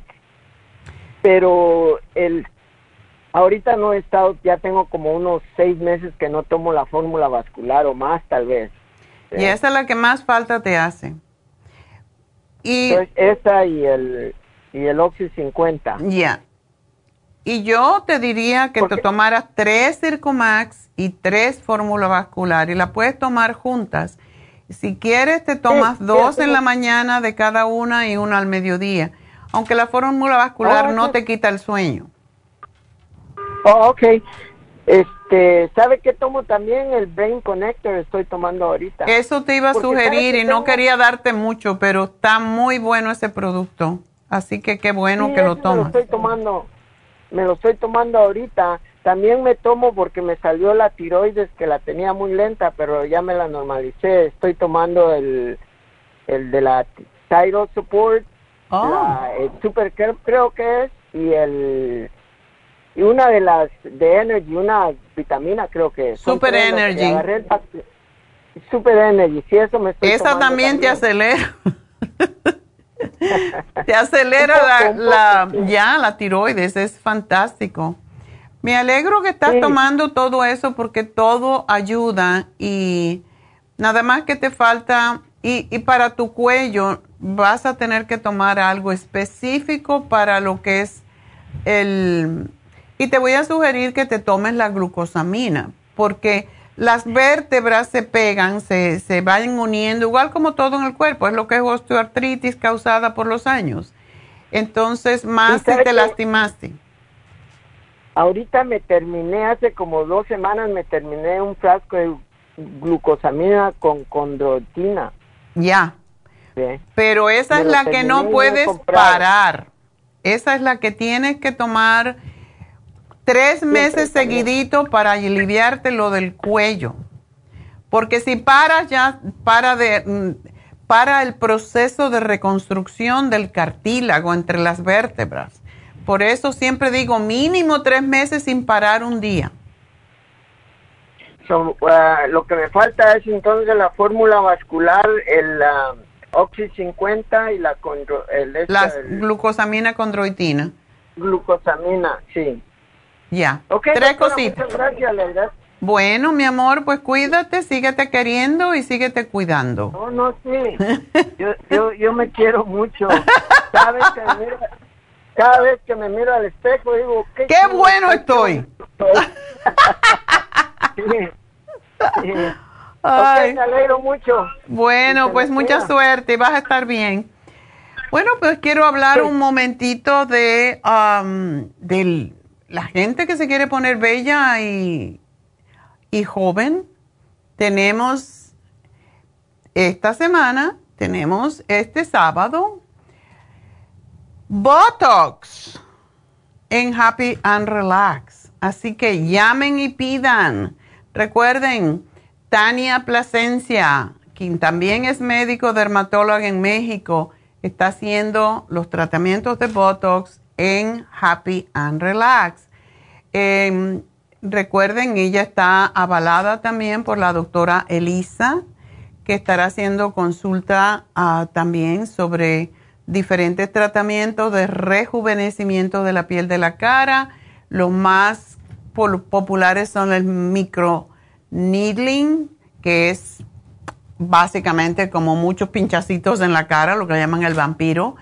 pero el ahorita no he estado, ya tengo como unos seis meses que no tomo la fórmula vascular o más tal vez. Y esa es la que más falta te hace. Y esa y el, y el Oxy 50. Ya. Y yo te diría que te tomaras tres Circomax y tres fórmula vascular y la puedes tomar juntas. Si quieres, te tomas dos en la mañana de cada una y una al mediodía. Aunque la fórmula vascular oh, no te quita el sueño. Oh, ok. Este, ¿sabe qué tomo también? El Brain Connector estoy tomando ahorita. Eso te iba a sugerir y no quería darte mucho, pero está muy bueno ese producto. Así que qué bueno que lo tomas. Me lo estoy tomando, me lo estoy tomando ahorita. También me tomo porque me salió la tiroides que la tenía muy lenta, pero ya me la normalicé. Estoy tomando el, el de la Thyroid Support, oh. el Super creo que es, y el y una de las de Energy, una vitamina creo que Super Energy. Super Energy, sí, eso me estoy Esa también, te acelera. te acelera la, ya la tiroides, es fantástico. Me alegro que estás tomando todo eso porque todo ayuda y nada más que te falta y, y para tu cuello vas a tener que tomar algo específico para lo que es el y te voy a sugerir que te tomes la glucosamina, porque las vértebras se pegan, se, se van uniendo, igual como todo en el cuerpo, es lo que es osteoartritis causada por los años. Entonces, más si te lastimaste. Ahorita me terminé, hace como dos semanas me terminé un frasco de glucosamina con condroitina. Ya. Pero esa es la que no puedes parar. Esa es la que tienes que tomar tres meses seguidito para aliviarte lo del cuello. Porque si paras ya, para, de, mm, para el proceso de reconstrucción del cartílago entre las vértebras. Por eso siempre digo mínimo tres meses sin parar un día. Uh, lo que me falta es entonces la fórmula vascular, el uh, Oxy 50 y la, el, la glucosamina condroitina. Glucosamina, sí. Ya. Tres cositas. gracias, Bueno, mi amor, pues cuídate, síguete queriendo y síguete cuidando. No, no, sí. yo, yo, yo me quiero mucho. Cada vez que me miro, cada vez que me miro al espejo digo, qué, qué bueno estoy. sí, Ay. me alegro mucho. Bueno, pues mucha suerte, vas a estar bien. Bueno, pues quiero hablar un momentito de um, del la gente que se quiere poner bella y, y joven, tenemos esta semana, tenemos este sábado, Botox en Happy and Relax. Así que llamen y pidan. Recuerden, Tania Plasencia, quien también es médico dermatóloga en México, está haciendo los tratamientos de Botox en Happy and Relax. Em, recuerden, ella está avalada también por la doctora Elisa, que estará haciendo consulta ah, también sobre diferentes tratamientos de rejuvenecimiento de la piel de la cara. Los más populares son el micro needling, que es básicamente como muchos pinchacitos en la cara, lo que llaman el vampiro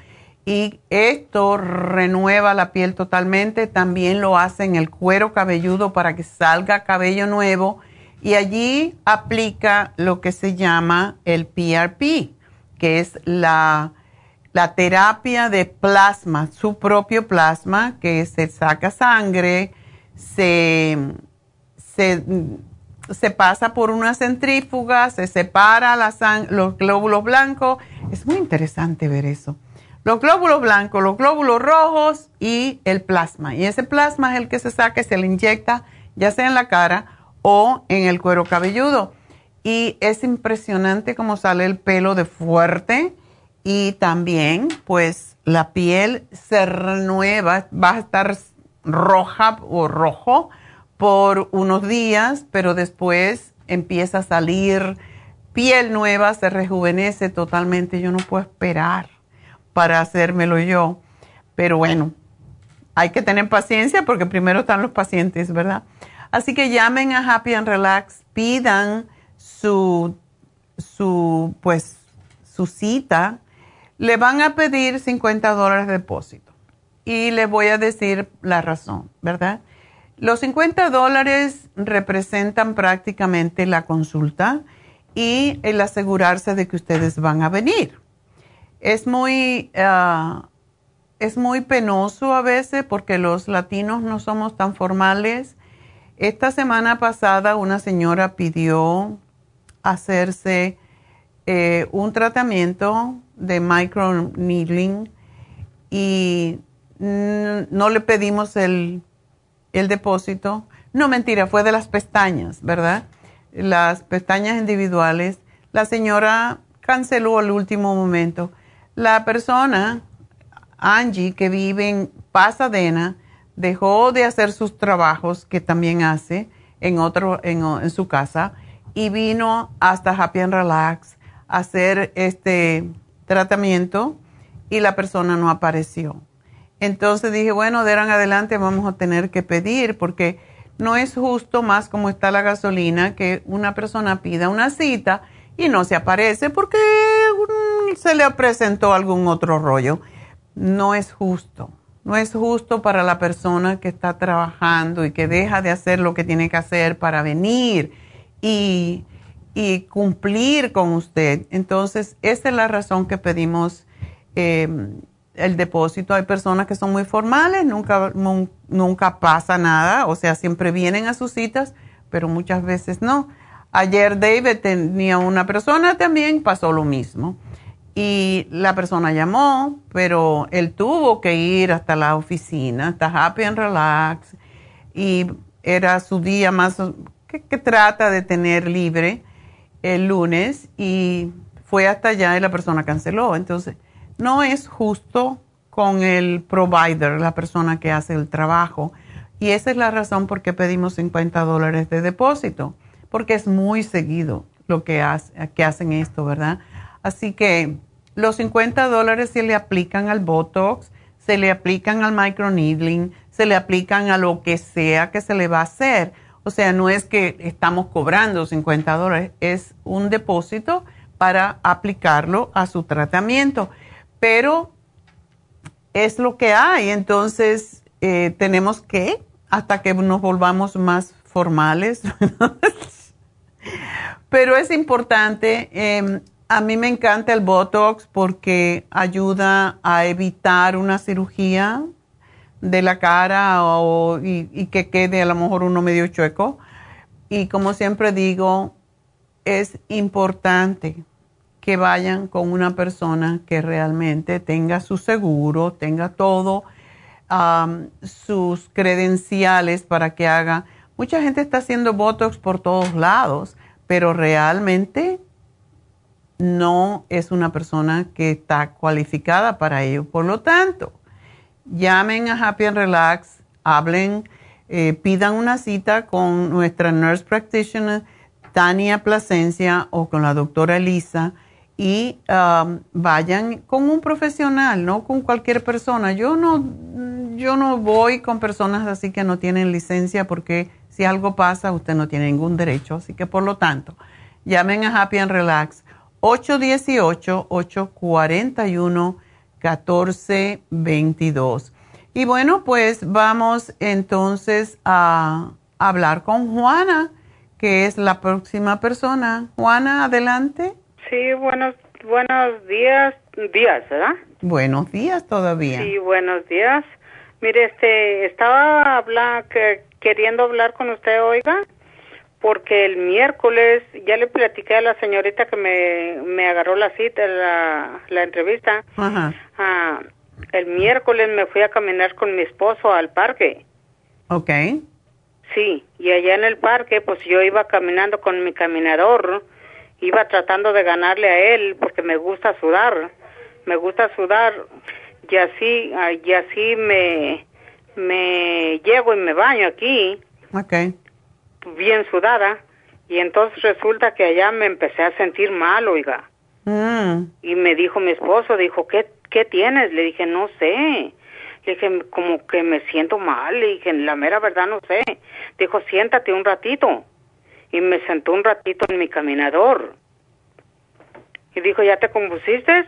y esto renueva la piel totalmente. También lo hace en el cuero cabelludo para que salga cabello nuevo y allí aplica lo que se llama el PRP, que es la, la terapia de plasma, su propio plasma, que se saca sangre, se, se, pasa por una centrífuga, se separa la los glóbulos blancos. Es muy interesante ver eso. Los glóbulos blancos, los glóbulos rojos y el plasma. Y ese plasma es el que se saca se le inyecta ya sea en la cara o en el cuero cabelludo. Y es impresionante cómo sale el pelo de fuerte y también pues la piel se renueva, va a estar roja o rojo por unos días, pero después empieza a salir piel nueva, se rejuvenece totalmente. Yo no puedo esperar para hacérmelo yo, pero bueno, hay que tener paciencia porque primero están los pacientes, ¿verdad? Así que llamen a Happy and Relax, pidan su, su, pues, su cita. Le van a pedir 50 dólares de depósito. Y le voy a decir la razón, ¿verdad? Los 50 dólares representan prácticamente la consulta y el asegurarse de que ustedes van a venir. Es muy, ah, es muy penoso a veces porque los latinos no somos tan formales esta semana pasada una señora pidió hacerse eh, un tratamiento de microneedling y no le pedimos el, el depósito. No, mentira, fue de las pestañas, ¿verdad? Las pestañas individuales. La señora canceló al último momento. La persona, Angie, que vive en Pasadena, dejó de hacer sus trabajos que también hace en, otro, en, su casa y vino hasta Happy and Relax a hacer este tratamiento y la persona no apareció. Entonces dije, bueno, de ahora en adelante vamos a tener que pedir porque no es justo más como está la gasolina que una persona pida una cita y no se aparece porque se le presentó algún otro rollo. No es justo. No es justo para la persona que está trabajando y que deja de hacer lo que tiene que hacer para venir y, cumplir con usted. Entonces, esa es la razón que pedimos em, el depósito. Hay personas que son muy formales, nunca, nunca pasa nada, o sea, siempre vienen a sus citas, pero muchas veces no. Ayer David tenía una persona también, pasó lo mismo y la persona llamó, pero él tuvo que ir hasta la oficina, hasta Happy and Relax, y era su día más que, trata de tener libre el lunes y fue hasta allá y la persona canceló. Entonces, no es justo con el provider, la persona que hace el trabajo. Y esa es la razón por qué pedimos 50 dólares de depósito, porque es muy seguido lo que, hace, que hacen esto, ¿verdad? Así que los 50 dólares se le aplican al Botox, se le aplican al microneedling, se le aplican a lo que sea que se le va a hacer. O sea, no es que estamos cobrando 50 dólares, es un depósito para aplicarlo a su tratamiento. Pero es lo que hay, entonces eh, tenemos que, hasta que nos volvamos más formales, pero es importante em, a mí me encanta el Botox porque ayuda a evitar una cirugía de la cara y, que quede a lo mejor uno medio chueco. Y como siempre digo, es importante que vayan con una persona que realmente tenga su seguro, tenga todo, sus credenciales para que haga. Mucha gente está haciendo Botox por todos lados, pero realmente no es una persona que está cualificada para ello. Por lo tanto, llamen a Happy and Relax, hablen, eh, pidan una cita con nuestra nurse practitioner, Tania Plasencia, o con la doctora Elisa, y um, vayan con un profesional, no con cualquier persona. Yo no, yo no voy con personas así que no tienen licencia porque si algo pasa, usted no tiene ningún derecho. Así que por lo tanto, llamen a Happy and Relax 818-841-1414. 1422. Y bueno, pues vamos entonces a hablar con Juana, que es la próxima persona. Juana, adelante. Sí, buenos, buenos días, días, ¿verdad? Buenos días todavía. Sí, buenos días. Mire, este, estaba hablar, que, queriendo hablar con usted, oiga, porque el miércoles ya le platiqué a la señorita que me, me agarró la cita, la, la entrevista. Ajá. Ah, el miércoles me fui a caminar con mi esposo al parque. Ok. Sí, y allá en el parque, pues yo iba caminando con mi caminador, iba tratando de ganarle a él porque me gusta sudar, me gusta sudar y así, ah, y así me, me llego y me baño aquí, Ok. bien sudada, y entonces resulta que allá me empecé a sentir mal, oiga. Mm. Y me dijo mi esposo, dijo, ¿qué, qué tienes? Le dije, no sé. Le dije, como que me siento mal. Le dije, la mera verdad no sé. Dijo, siéntate un ratito. Y me sentó un ratito en mi caminador. Y dijo, ¿ya te compusiste?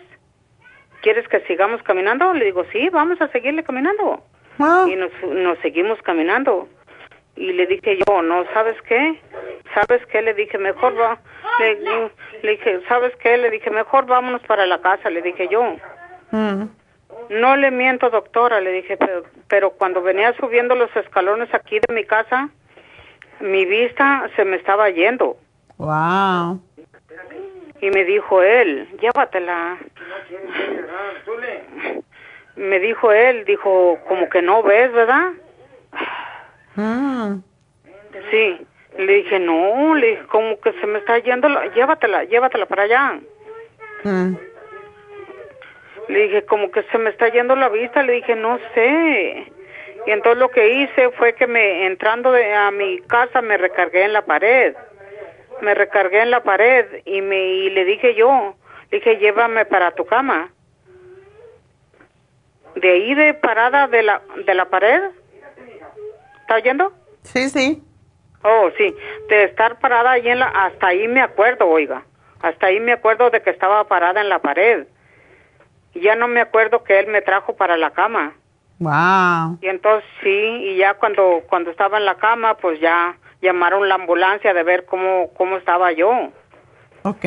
¿Quieres que sigamos caminando? Le digo, sí, vamos a seguirle caminando. Y nos, nos seguimos caminando. Y le dije yo, no, ¿sabes qué? ¿Sabes qué? Le dije, mejor va. Le, le dije, ¿sabes qué? Le dije, mejor vámonos para la casa, le dije yo. Mm. No le miento, doctora, le dije, pero, pero cuando venía subiendo los escalones aquí de mi casa, mi vista se me estaba yendo. Wow. Y me dijo él, llévatela. Me dijo él, dijo, como que no ves, ¿verdad? Mm. Sí. Le dije, no, le dije, como que se me está yendo, la- llévatela, llévatela para allá. Mm. Le dije, como que se me está yendo la vista, le dije, no sé. Y entonces lo que hice fue que me, entrando de, a mi casa, me recargué en la pared. Me recargué en la pared y me, y le dije yo, le dije, llévame para tu cama. De ahí de parada de la, de la pared. ¿Está oyendo? Sí, sí. Oh, sí, de estar parada ahí en la, hasta ahí me acuerdo, oiga, hasta ahí me acuerdo de que estaba parada en la pared. Y ya no me acuerdo que él me trajo para la cama. Wow. Y entonces sí, y ya cuando cuando estaba en la cama, pues ya llamaron la ambulancia de ver cómo cómo estaba yo. Ok.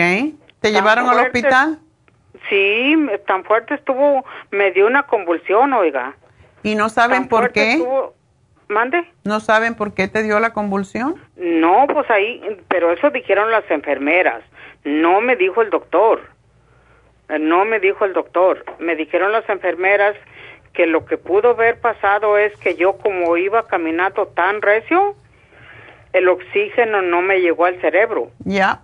¿Te llevaron al hospital? Sí, tan fuerte estuvo, me dio una convulsión, oiga. ¿Y no saben Tan por qué? estuvo- ¿Mande? ¿No saben por qué te dio la convulsión? No, pues ahí, pero eso dijeron las enfermeras. No me dijo el doctor. No me dijo el doctor. Me dijeron las enfermeras que lo que pudo haber pasado es que yo como iba caminando tan recio, el oxígeno no me llegó al cerebro Ya.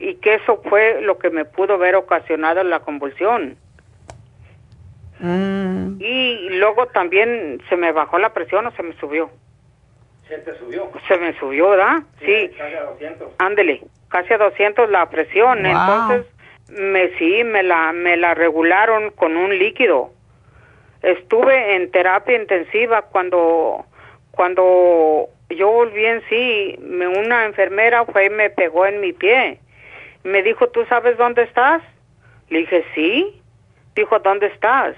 Y que eso fue lo que me pudo haber ocasionado la convulsión. Mm. Y luego también se me bajó la presión o se me subió. ¿Se te subió? Se me subió, ¿verdad? Sí. Casi a 200. Ándele, casi a 200 la presión. Wow. Entonces, me sí, me la, me la regularon con un líquido. Estuve en terapia intensiva cuando, cuando yo volví en sí, me, una enfermera fue y me pegó en mi pie. Me dijo, ¿tú sabes dónde estás? Le dije, sí. Dijo, ¿dónde estás?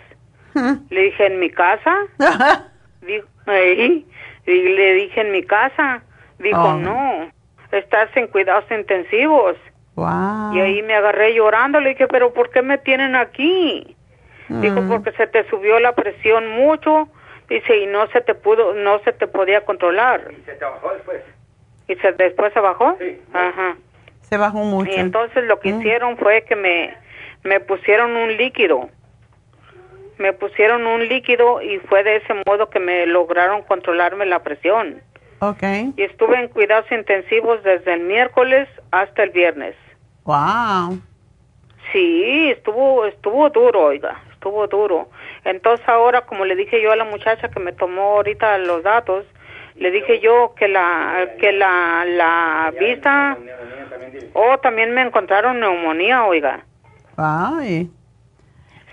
Le dije, ¿en mi casa? Dijo, "Ahí". Y le dije, ¿en mi casa? Dijo, Oh. no, estás en cuidados intensivos. Wow. Y ahí me agarré llorando, le dije, pero ¿por qué me tienen aquí? Dijo, Mm. porque se te subió la presión mucho, dice, y no se te pudo, no se te podía controlar. ¿Y se te bajó después? ¿Y se, después se bajó? Ajá. Se bajó mucho. Y entonces lo que Mm. hicieron fue que me, me pusieron un líquido. Me pusieron un líquido y fue de ese modo que me lograron controlarme la presión. Ok. Y estuve en cuidados intensivos desde el miércoles hasta el viernes. Wow. Sí, estuvo, estuvo duro, oiga, estuvo duro. Entonces ahora, como le dije yo a la muchacha que me tomó ahorita los datos, le dije yo que la, que la, la vista, oh, también me encontraron neumonía, oiga. Ay.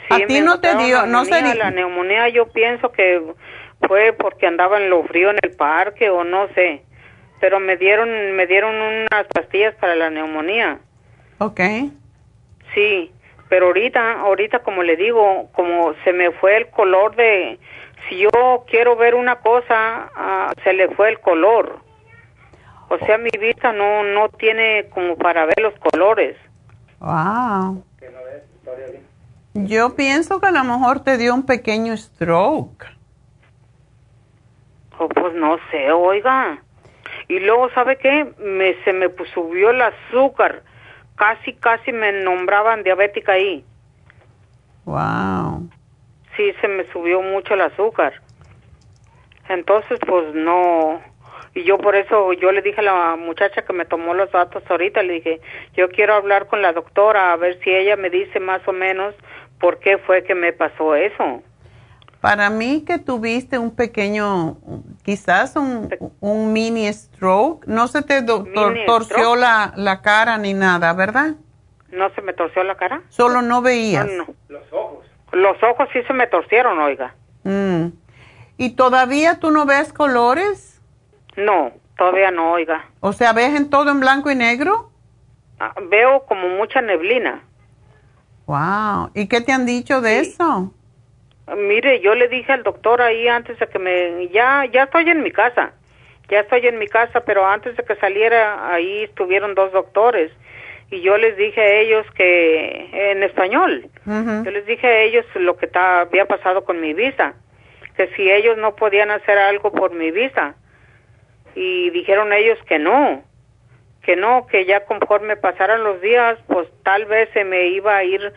Sí, ¿A ti no te dio- no sería- La neumonía yo pienso que fue porque andaba en lo frío en el parque o no sé, pero me dieron, me dieron unas pastillas para la neumonía. Ok. Sí, Pero ahorita, ahorita como le digo, como se me fue el color de, yo quiero ver una cosa, ah, se le fue el color. O sea, mi vista no, no tiene como para ver los colores. Wow. Yo pienso que a lo mejor te dio un pequeño stroke. Oh, pues no sé, oiga. Y luego, ¿sabe qué? Me, se me subió el azúcar. Casi, casi me nombraban diabética ahí. Wow. Sí, se me subió mucho el azúcar. Entonces, pues no. Y yo por eso, yo le dije a la muchacha que me tomó los datos ahorita, le dije, yo quiero hablar con la doctora a ver si ella me dice más o menos por qué fue que me pasó eso. Para mí que tuviste un pequeño, quizás un, un mini stroke, no se te torció la, la, cara ni nada, ¿verdad? ¿No se me torció la cara? Solo no veías. No, Los ojos. Los ojos sí se me torcieron, oiga. Mm. ¿Y todavía tú no ves colores? No, todavía no, oiga. O sea, ¿ves en todo en blanco y negro? Ah, veo como mucha neblina. Wow. ¿Y qué te han dicho de eso? Mire, yo le dije al doctor ahí antes de que me... Ya, ya estoy en mi casa. Ya estoy en mi casa, pero antes de que saliera ahí estuvieron dos doctores. Y yo les dije a ellos que... En español. Yo les dije a ellos lo que había pasado con mi visa. Que si ellos no podían hacer algo por mi visa. Y dijeron ellos que no. Que no, que ya conforme pasaran los días, pues tal vez se me iba a ir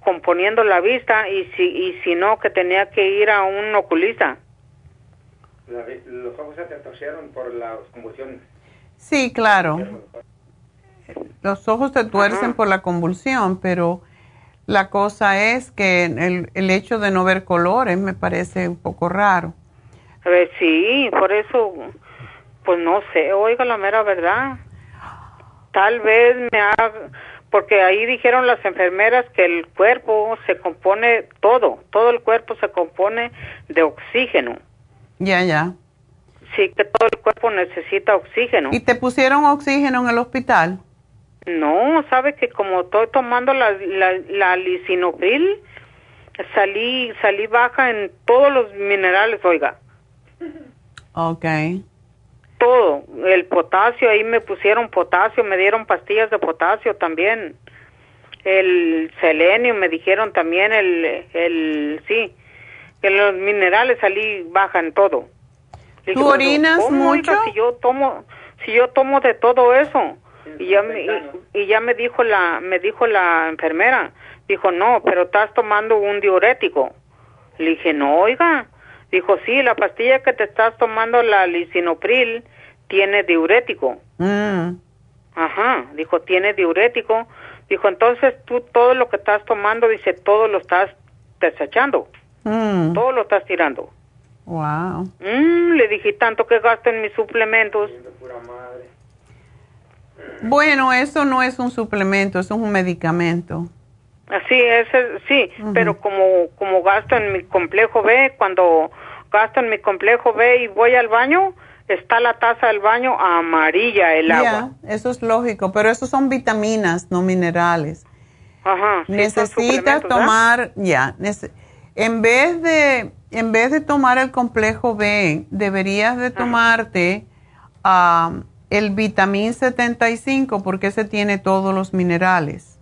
componiendo la vista y si, y si no, que tenía que ir a un oculista. los ojos se te torcieron por las convulsiones. Sí, claro. Los ojos se tuercen por la convulsión, pero la cosa es que el, el hecho de no ver colores me parece un poco raro. sí, por eso, pues no sé, oiga la mera verdad. Tal vez me haga porque ahí dijeron las enfermeras que el cuerpo se compone todo, todo el cuerpo se compone de oxígeno. Ya, ya. Sí, que todo el cuerpo necesita oxígeno. ¿Y te pusieron oxígeno en el hospital? No, sabe que como estoy tomando la, la, salí, salí baja en todos los minerales, oiga. Okay todo. El potasio, ahí me pusieron potasio, me dieron pastillas de potasio también. El selenio, me dijeron también el, el, sí, que los minerales salí bajan todo. ¿Tú orinas mucho? si yo tomo, si yo tomo de todo eso. Y ya, me, y, ya me dijo la, me dijo la enfermera, dijo, no, pero estás tomando un diurético. Le dije, no, oiga. Dijo, sí, la pastilla que te estás tomando, la lisinopril, tiene diurético. Mm. Ajá, dijo, tiene diurético. Dijo, entonces tú todo lo que estás tomando, dice, todo lo estás desechando. Mm. Todo lo estás tirando. Wow. Mm, le dije, tanto que gasto en mis suplementos. Bueno, eso no es un suplemento, eso es un medicamento. Así es, sí, pero como, como gasto en mi complejo B, cuando gasto en mi complejo B y voy al baño, está la taza del baño amarilla el agua. Eso es lógico, pero eso son vitaminas, no minerales. Ajá. Necesitas tomar, ya, en vez de en vez de tomar el complejo B, deberías de tomarte el vitamín 75 porque ese tiene todos los minerales.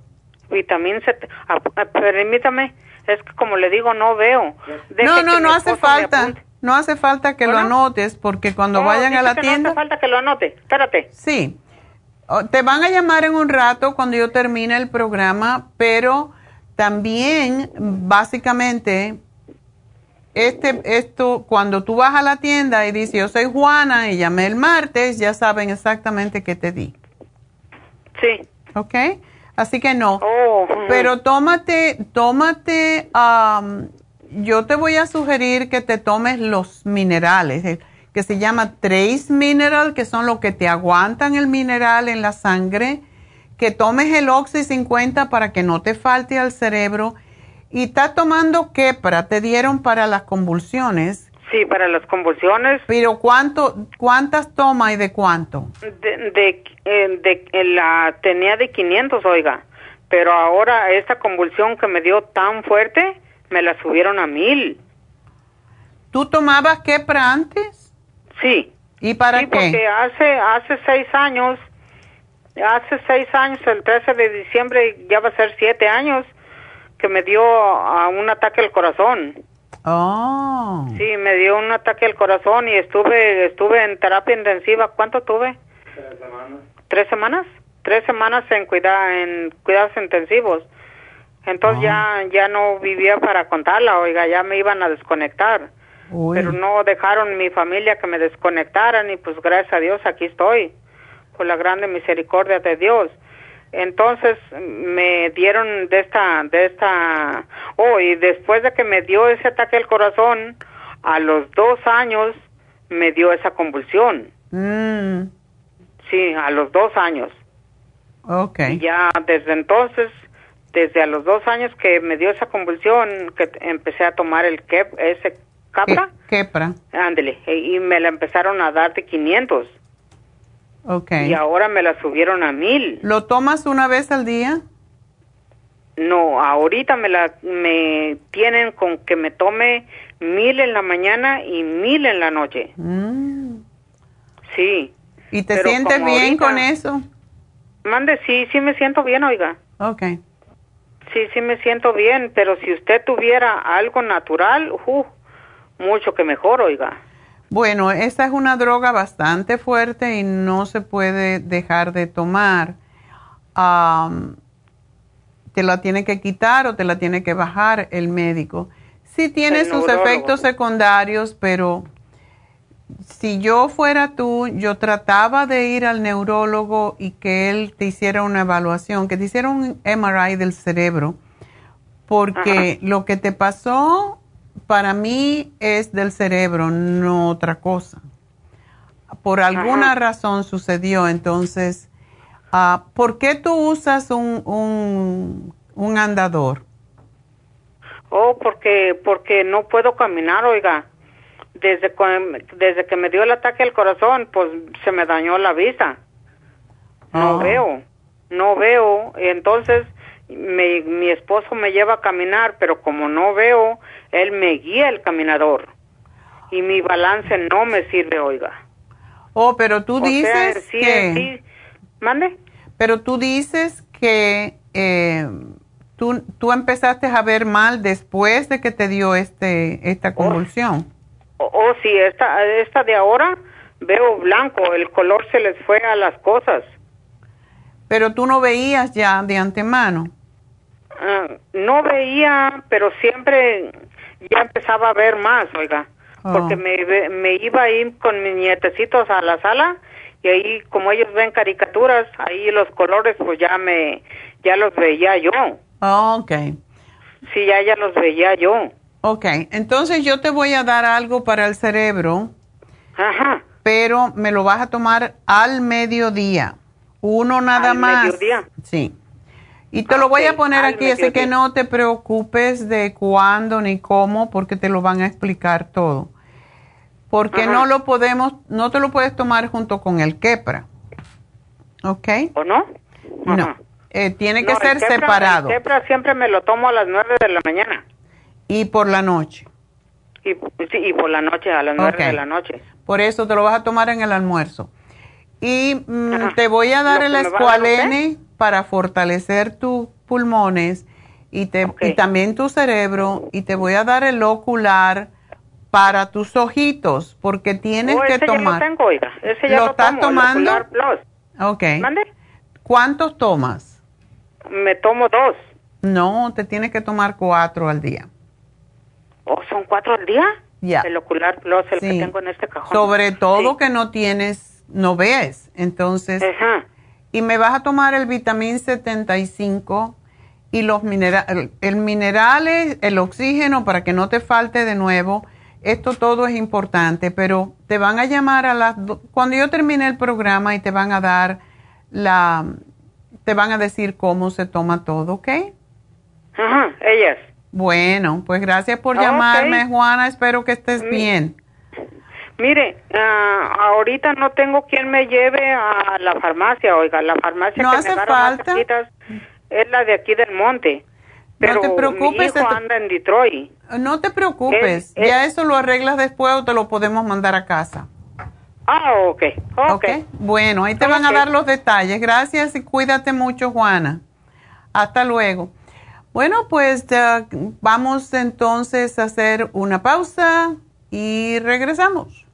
Vitamín 75, ah, ah, permítame, es que como le digo, no veo. no, no, no hace falta. No hace falta que lo anotes porque cuando vayan a la tienda... No hace falta que lo anote, espérate. Sí. Te van a llamar en un rato cuando yo termine el programa, pero también básicamente este esto cuando tú vas a la tienda y dices yo soy Juana y llamé el martes, ya saben exactamente qué te di. Sí. ¿Ok? Así que no. Oh, pero tómate, tómate yo te voy a sugerir que te tomes los minerales, que se llama Trace Mineral, que son los que te aguantan el mineral en la sangre, que tomes el Oxy 50 para que no te falte al cerebro. Y estás tomando Kepra, te dieron para las convulsiones. Sí, para las convulsiones. Pero ¿cuánto, ¿cuántas toma y de cuánto? De, de, eh, de, la tenía de 500, oiga Pero ahora esta convulsión que me dio tan fuerte, me la subieron a mil. ¿Tú tomabas quepra antes? Sí. ¿Y para sí, qué? porque hace, hace seis años, hace seis años, el 13 de diciembre, ya va a ser siete años, que me dio a un ataque al corazón. Oh. Sí, me dio un ataque al corazón y estuve, estuve en terapia intensiva. ¿Cuánto tuve? Tres semanas. ¿Tres semanas? Tres semanas en, cuida, en cuidados intensivos. Entonces ya, ya no vivía para contarla, oiga, ya me iban a desconectar. Uy. Pero no dejaron mi familia que me desconectaran y pues gracias a Dios aquí estoy, por la grande misericordia de Dios. Entonces me dieron de esta, de esta, oh, y después de que me dio ese ataque al corazón, a los dos años me dio esa convulsión. Mm, Sí, a los dos años. ok. Y ya desde entonces, desde a los dos años que me dio esa convulsión, que empecé a tomar el kep, ese capra, ¿Qué- Quepra. ándele, y y me la empezaron a dar de 500 Ok. y ahora me la subieron a 1000. ¿Lo tomas una vez al día? No, ahorita me la me tienen con que me tome 1000 en la mañana y 1000 en la noche. Mm. Sí. ¿Y te sientes bien ahorita- con eso? Mande, sí, sí me siento bien, oiga. Ok. Sí, sí me siento bien, pero si usted tuviera algo natural, uh, mucho que mejor, oiga. Bueno, esta es una droga bastante fuerte y no se puede dejar de tomar. Te la tiene que quitar o te la tiene que bajar el médico. Sí tiene sus efectos secundarios, pero si yo fuera tú, yo trataba de ir al neurólogo y que él te hiciera una evaluación, que te hiciera un MRI del cerebro, porque lo que te pasó para mí es del cerebro, no otra cosa. Por alguna Ajá. razón sucedió, entonces, ah, ¿por qué tú usas un, un, un andador? Oh, porque porque no puedo caminar, oiga. Desde desde que me dio el ataque al corazón, pues se me dañó la vista. No Ah. veo, no veo. Entonces mi esposo me lleva a caminar, pero como no veo, él me guía el caminador y mi balance no me sirve, oiga. Oh, pero tú O sea, dices sí, que... sí. ¿Mande? Pero tú dices que eh, tú, tú empezaste a ver mal después de que te dio este esta convulsión. Oh, oh, sí, esta, esta de ahora veo blanco, el color se les fue a las cosas. Pero tú no veías ya de antemano. Ah, no veía, pero siempre ya empezaba a ver más, oiga, Oh. porque me, me iba a ir con mis nietecitos a la sala y ahí como ellos ven caricaturas, ahí los colores pues ya me, ya los veía yo, Oh, ok. sí, ya, ya los veía yo. Ok, entonces yo te voy a dar algo para el cerebro, Ajá, pero me lo vas a tomar al mediodía. Uno nada ¿Al más. mediodía? Sí. Y te lo voy a poner aquí, así que no te preocupes de cuándo ni cómo, porque te lo van a explicar todo. Porque Ajá. no lo podemos, no te lo puedes tomar junto con el quepra. ¿Ok? ¿o no? No. Eh, tiene que No, el ser separado. El siempre me lo tomo a las nueve de la mañana Y por la noche. y, sí, y por la noche, a las nueve de la noche. Por eso te lo vas a tomar en el almuerzo. Y mm, te voy a dar ¿Lo el escualene para fortalecer tus pulmones y, te, Ok. y también tu cerebro. Y te voy a dar el ocular para tus ojitos, porque tienes Oh, que ese tomar. ya lo tengo, oiga. Ese ya ¿Lo lo, estás tomo, el tomando? Ocular Plus. Ok. ¿Mande? ¿Cuántos tomas? Me tomo dos. No, te tienes que tomar cuatro al día. ¿O son cuatro al día? Ya. El Ocular Plus, el Sí. que tengo en este cajón. Sobre todo Sí. que no tienes, no ves. Entonces, Ajá. Y me vas a tomar el vitamín 75 y los minerales, el minerales, el oxígeno para que no te falte de nuevo. Esto todo es importante, pero te van a llamar a las do- cuando yo termine el programa y te van a dar la te van a decir cómo se toma todo, ¿ok? Ajá, ellas. Bueno, pues gracias por llamarme, Juana. Espero que estés bien. Mire, ah, ahorita no tengo quien me lleve a la farmacia, oiga, la farmacia No que hace me falta. cerquitas Es la de aquí del monte. Pero no te preocupes. Mi hijo anda en Detroit. No te preocupes. ya eso lo arreglas después o te lo podemos mandar a casa. Ah, ok. Ok. Bueno, ahí te van a dar los detalles. Gracias y cuídate mucho, Juana. Hasta luego. Bueno, pues vamos entonces a hacer una pausa y regresamos.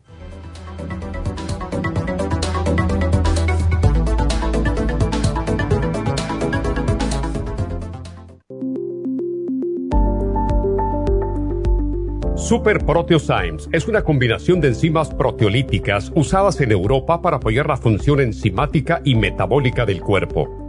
Super Proteosymes es una combinación de enzimas proteolíticas usadas en Europa para apoyar la función enzimática y metabólica del cuerpo.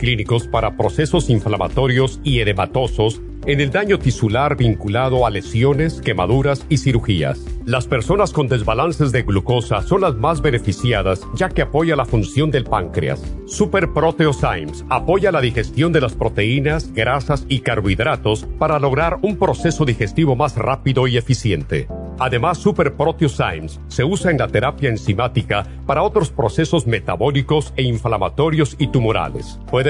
clínicos para procesos inflamatorios y edematosos en el daño tisular vinculado a lesiones, quemaduras y cirugías. Las personas con desbalances de glucosa son las más beneficiadas ya que apoya la función del páncreas. Super Proteosymes apoya la digestión de las proteínas, grasas y carbohidratos para lograr un proceso digestivo más rápido y eficiente. Además, Super Proteosymes se usa en la terapia enzimática para otros procesos metabólicos e inflamatorios y tumorales. Puede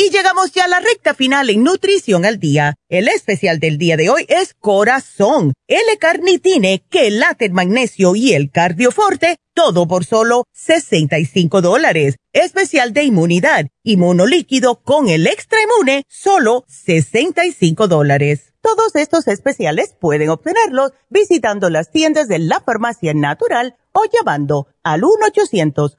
Y llegamos ya a la recta final en Nutrición al Día. El especial del día de hoy es Corazón, L-Carnitine, Quelate Magnesio y el Cardioforte, todo por solo 65 dólares. Especial de inmunidad, inmunolíquido con el extra inmune, solo 65 dólares. Todos estos especiales pueden obtenerlos visitando las tiendas de la farmacia natural o llamando al 1 800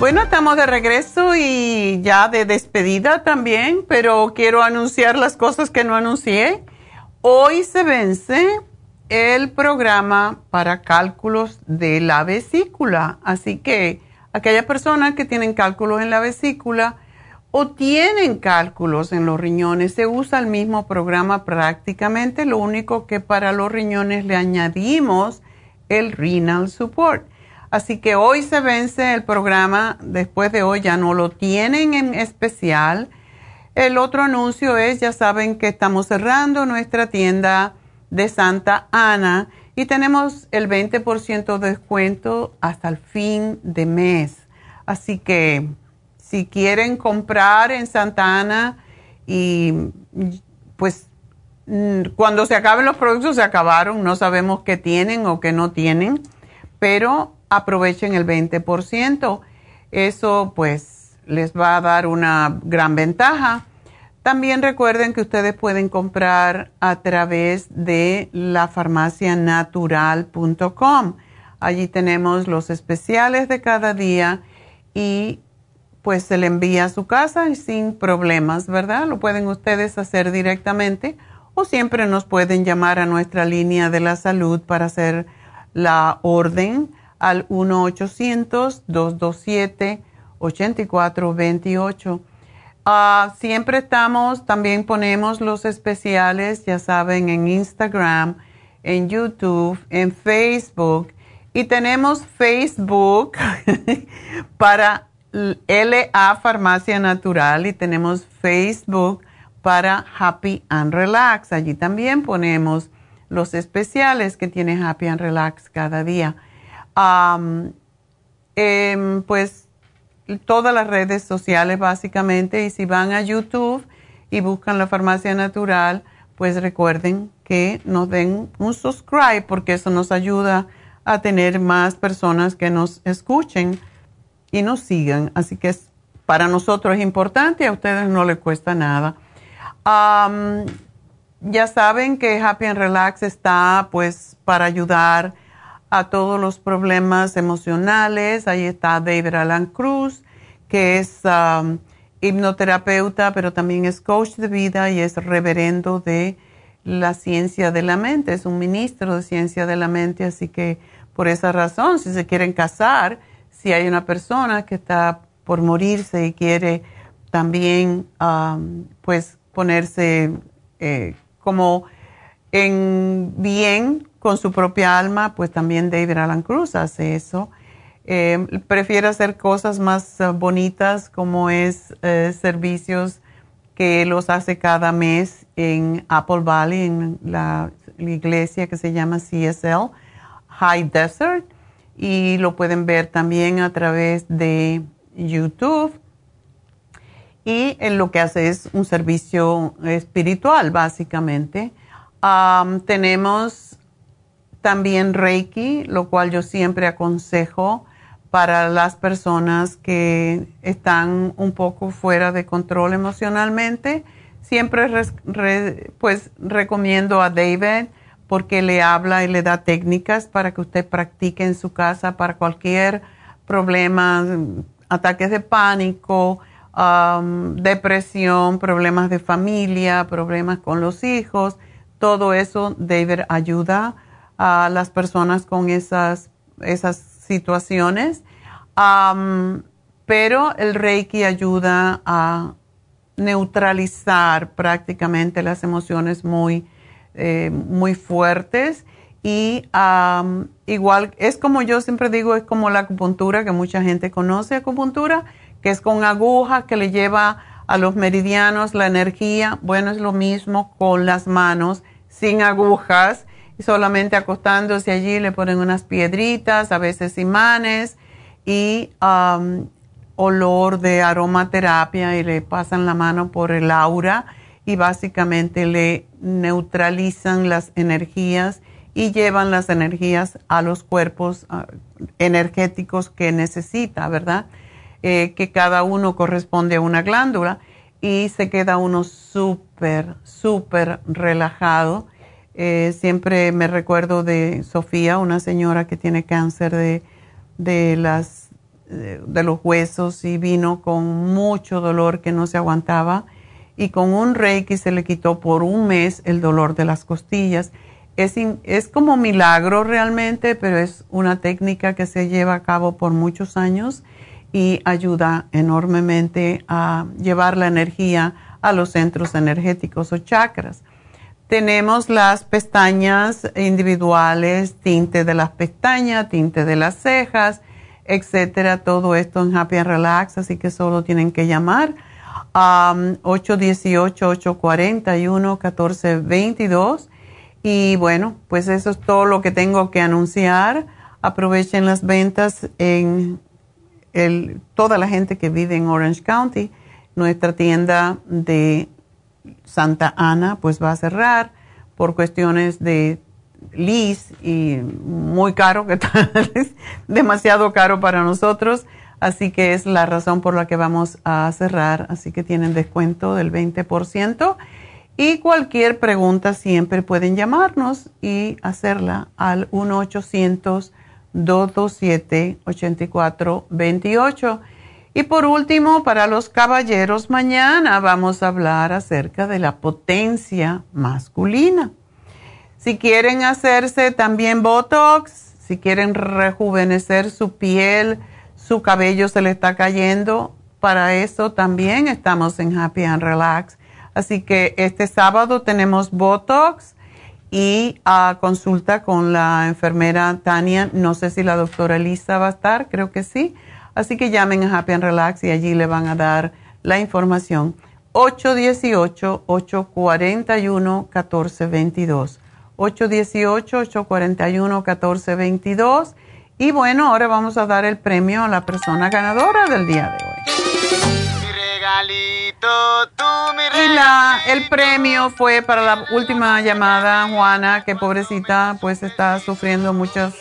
Bueno, estamos de regreso y ya de despedida también, pero quiero anunciar las cosas que no anuncié. Hoy se vence el programa para cálculos de la vesícula, así que aquellas personas que tienen cálculos en la vesícula o tienen cálculos en los riñones, se usa el mismo programa prácticamente, lo único que para los riñones le añadimos el renal support. Así que hoy se vence el programa, después de hoy ya no lo tienen en especial. El otro anuncio es, ya saben que estamos cerrando nuestra tienda de Santa Ana y tenemos el 20% de descuento hasta el fin de mes. Así que si quieren comprar en Santa Ana y pues mm, cuando se acaben los productos se acabaron, no sabemos qué tienen o qué no tienen, pero aprovechen el 20%. Eso pues les va a dar una gran ventaja. También recuerden que ustedes pueden comprar a través de la lafarmacianatural.com. Allí tenemos los especiales de cada día y pues se le envía a su casa sin problemas, ¿verdad? Lo pueden ustedes hacer directamente o siempre nos pueden llamar a nuestra línea de la salud para hacer la orden al 1-800-227-8428. Ah, siempre estamos, también ponemos los especiales, ya saben, en Instagram, en YouTube, en Facebook. Y tenemos Facebook para LA Farmacia Natural y tenemos Facebook para Happy and Relax. Allí también ponemos los especiales que tiene Happy and Relax cada día. Em, pues todas las redes sociales básicamente y si van a YouTube y buscan la farmacia natural, pues recuerden que nos den un subscribe porque eso nos ayuda a tener más personas que nos escuchen y nos sigan. Así que para nosotros es importante y a ustedes no les cuesta nada. ya saben que Happy and Relax está pues para ayudar a todos los problemas emocionales. Ahí está David Alan Cruz, que es hipnoterapeuta, pero también es coach de vida y es reverendo de la ciencia de la mente. Es un ministro de ciencia de la mente, así que por esa razón, si se quieren casar, si hay una persona que está por morirse y quiere también pues ponerse eh, como en bien con su propia alma, pues también David Alan Cruz hace eso. Eh, prefiere hacer cosas más eh, bonitas como es eh, servicios que los hace cada mes en Apple Valley, en la, iglesia que se llama CSL High Desert. Y lo pueden ver también a través de YouTube. Y en lo que hace es un servicio espiritual, básicamente. tenemos también Reiki, lo cual yo siempre aconsejo para las personas que están un poco fuera de control emocionalmente. Siempre pues recomiendo a David porque le habla y le da técnicas para que usted practique en su casa para cualquier problema, ataques de pánico, depresión, problemas de familia, problemas con los hijos. Todo eso David ayuda a las personas con esas, esas situaciones. pero el Reiki ayuda a neutralizar prácticamente las emociones muy, eh, muy fuertes y igual es como yo siempre digo, es como la acupuntura que mucha gente conoce acupuntura, que es con agujas que le lleva a los meridianos la energía. Bueno, es lo mismo con las manos sin agujas solamente acostándose allí le ponen unas piedritas, a veces imanes y um, olor de aromaterapia y le pasan la mano por el aura y básicamente le neutralizan las energías y llevan las energías a los cuerpos uh, energéticos que necesita, ¿verdad? Eh, que cada uno corresponde a una glándula y se queda uno súper, súper relajado eh, siempre me recuerdo de Sofía, una señora que tiene cáncer de, las, de los huesos y vino con mucho dolor que no se aguantaba y con un reiki se le quitó por un mes el dolor de las costillas. Es, es como milagro realmente, pero es una técnica que se lleva a cabo por muchos años y ayuda enormemente a llevar la energía a los centros energéticos o chakras. Tenemos las pestañas individuales, tinte de las pestañas, tinte de las cejas, etcétera. Todo esto en Happy and Relax, así que solo tienen que llamar a 818-841-1422. Y bueno, pues eso es todo lo que tengo que anunciar. Aprovechen las ventas en el, toda la gente que vive en Orange County. Nuestra tienda de Santa Ana pues va a cerrar por cuestiones de lease y muy caro, que es demasiado caro para nosotros. Así que es la razón por la que vamos a cerrar. Así que tienen descuento del 20%. Y cualquier pregunta siempre pueden llamarnos y hacerla al 1-800-227-8428. Y por último, para los caballeros, mañana vamos a hablar acerca de la potencia masculina. Si quieren hacerse también Botox, si quieren rejuvenecer su piel, su cabello se le está cayendo, para eso también estamos en Happy and Relax. Así que este sábado tenemos Botox y a consulta con la enfermera Tania. No sé si la doctora Elisa va a estar, creo que sí. Así que llamen a Happy and Relax y allí le van a dar la información. 818-841-1422. 818-841-1422. Y bueno, ahora vamos a dar el premio a la persona ganadora del día de hoy. Y la, el premio fue para la última llamada, Juana, que pobrecita, pues está sufriendo muchas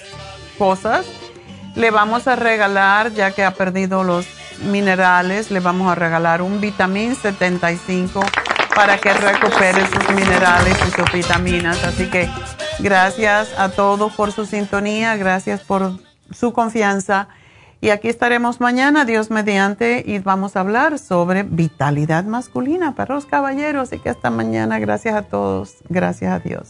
cosas. Le vamos a regalar, ya que ha perdido los minerales, le vamos a regalar un vitamín 75 para que recupere sus minerales y sus vitaminas. Así que gracias a todos por su sintonía, gracias por su confianza y aquí estaremos mañana, Dios mediante, y vamos a hablar sobre vitalidad masculina para los caballeros. Y que hasta mañana, gracias a todos, gracias a Dios.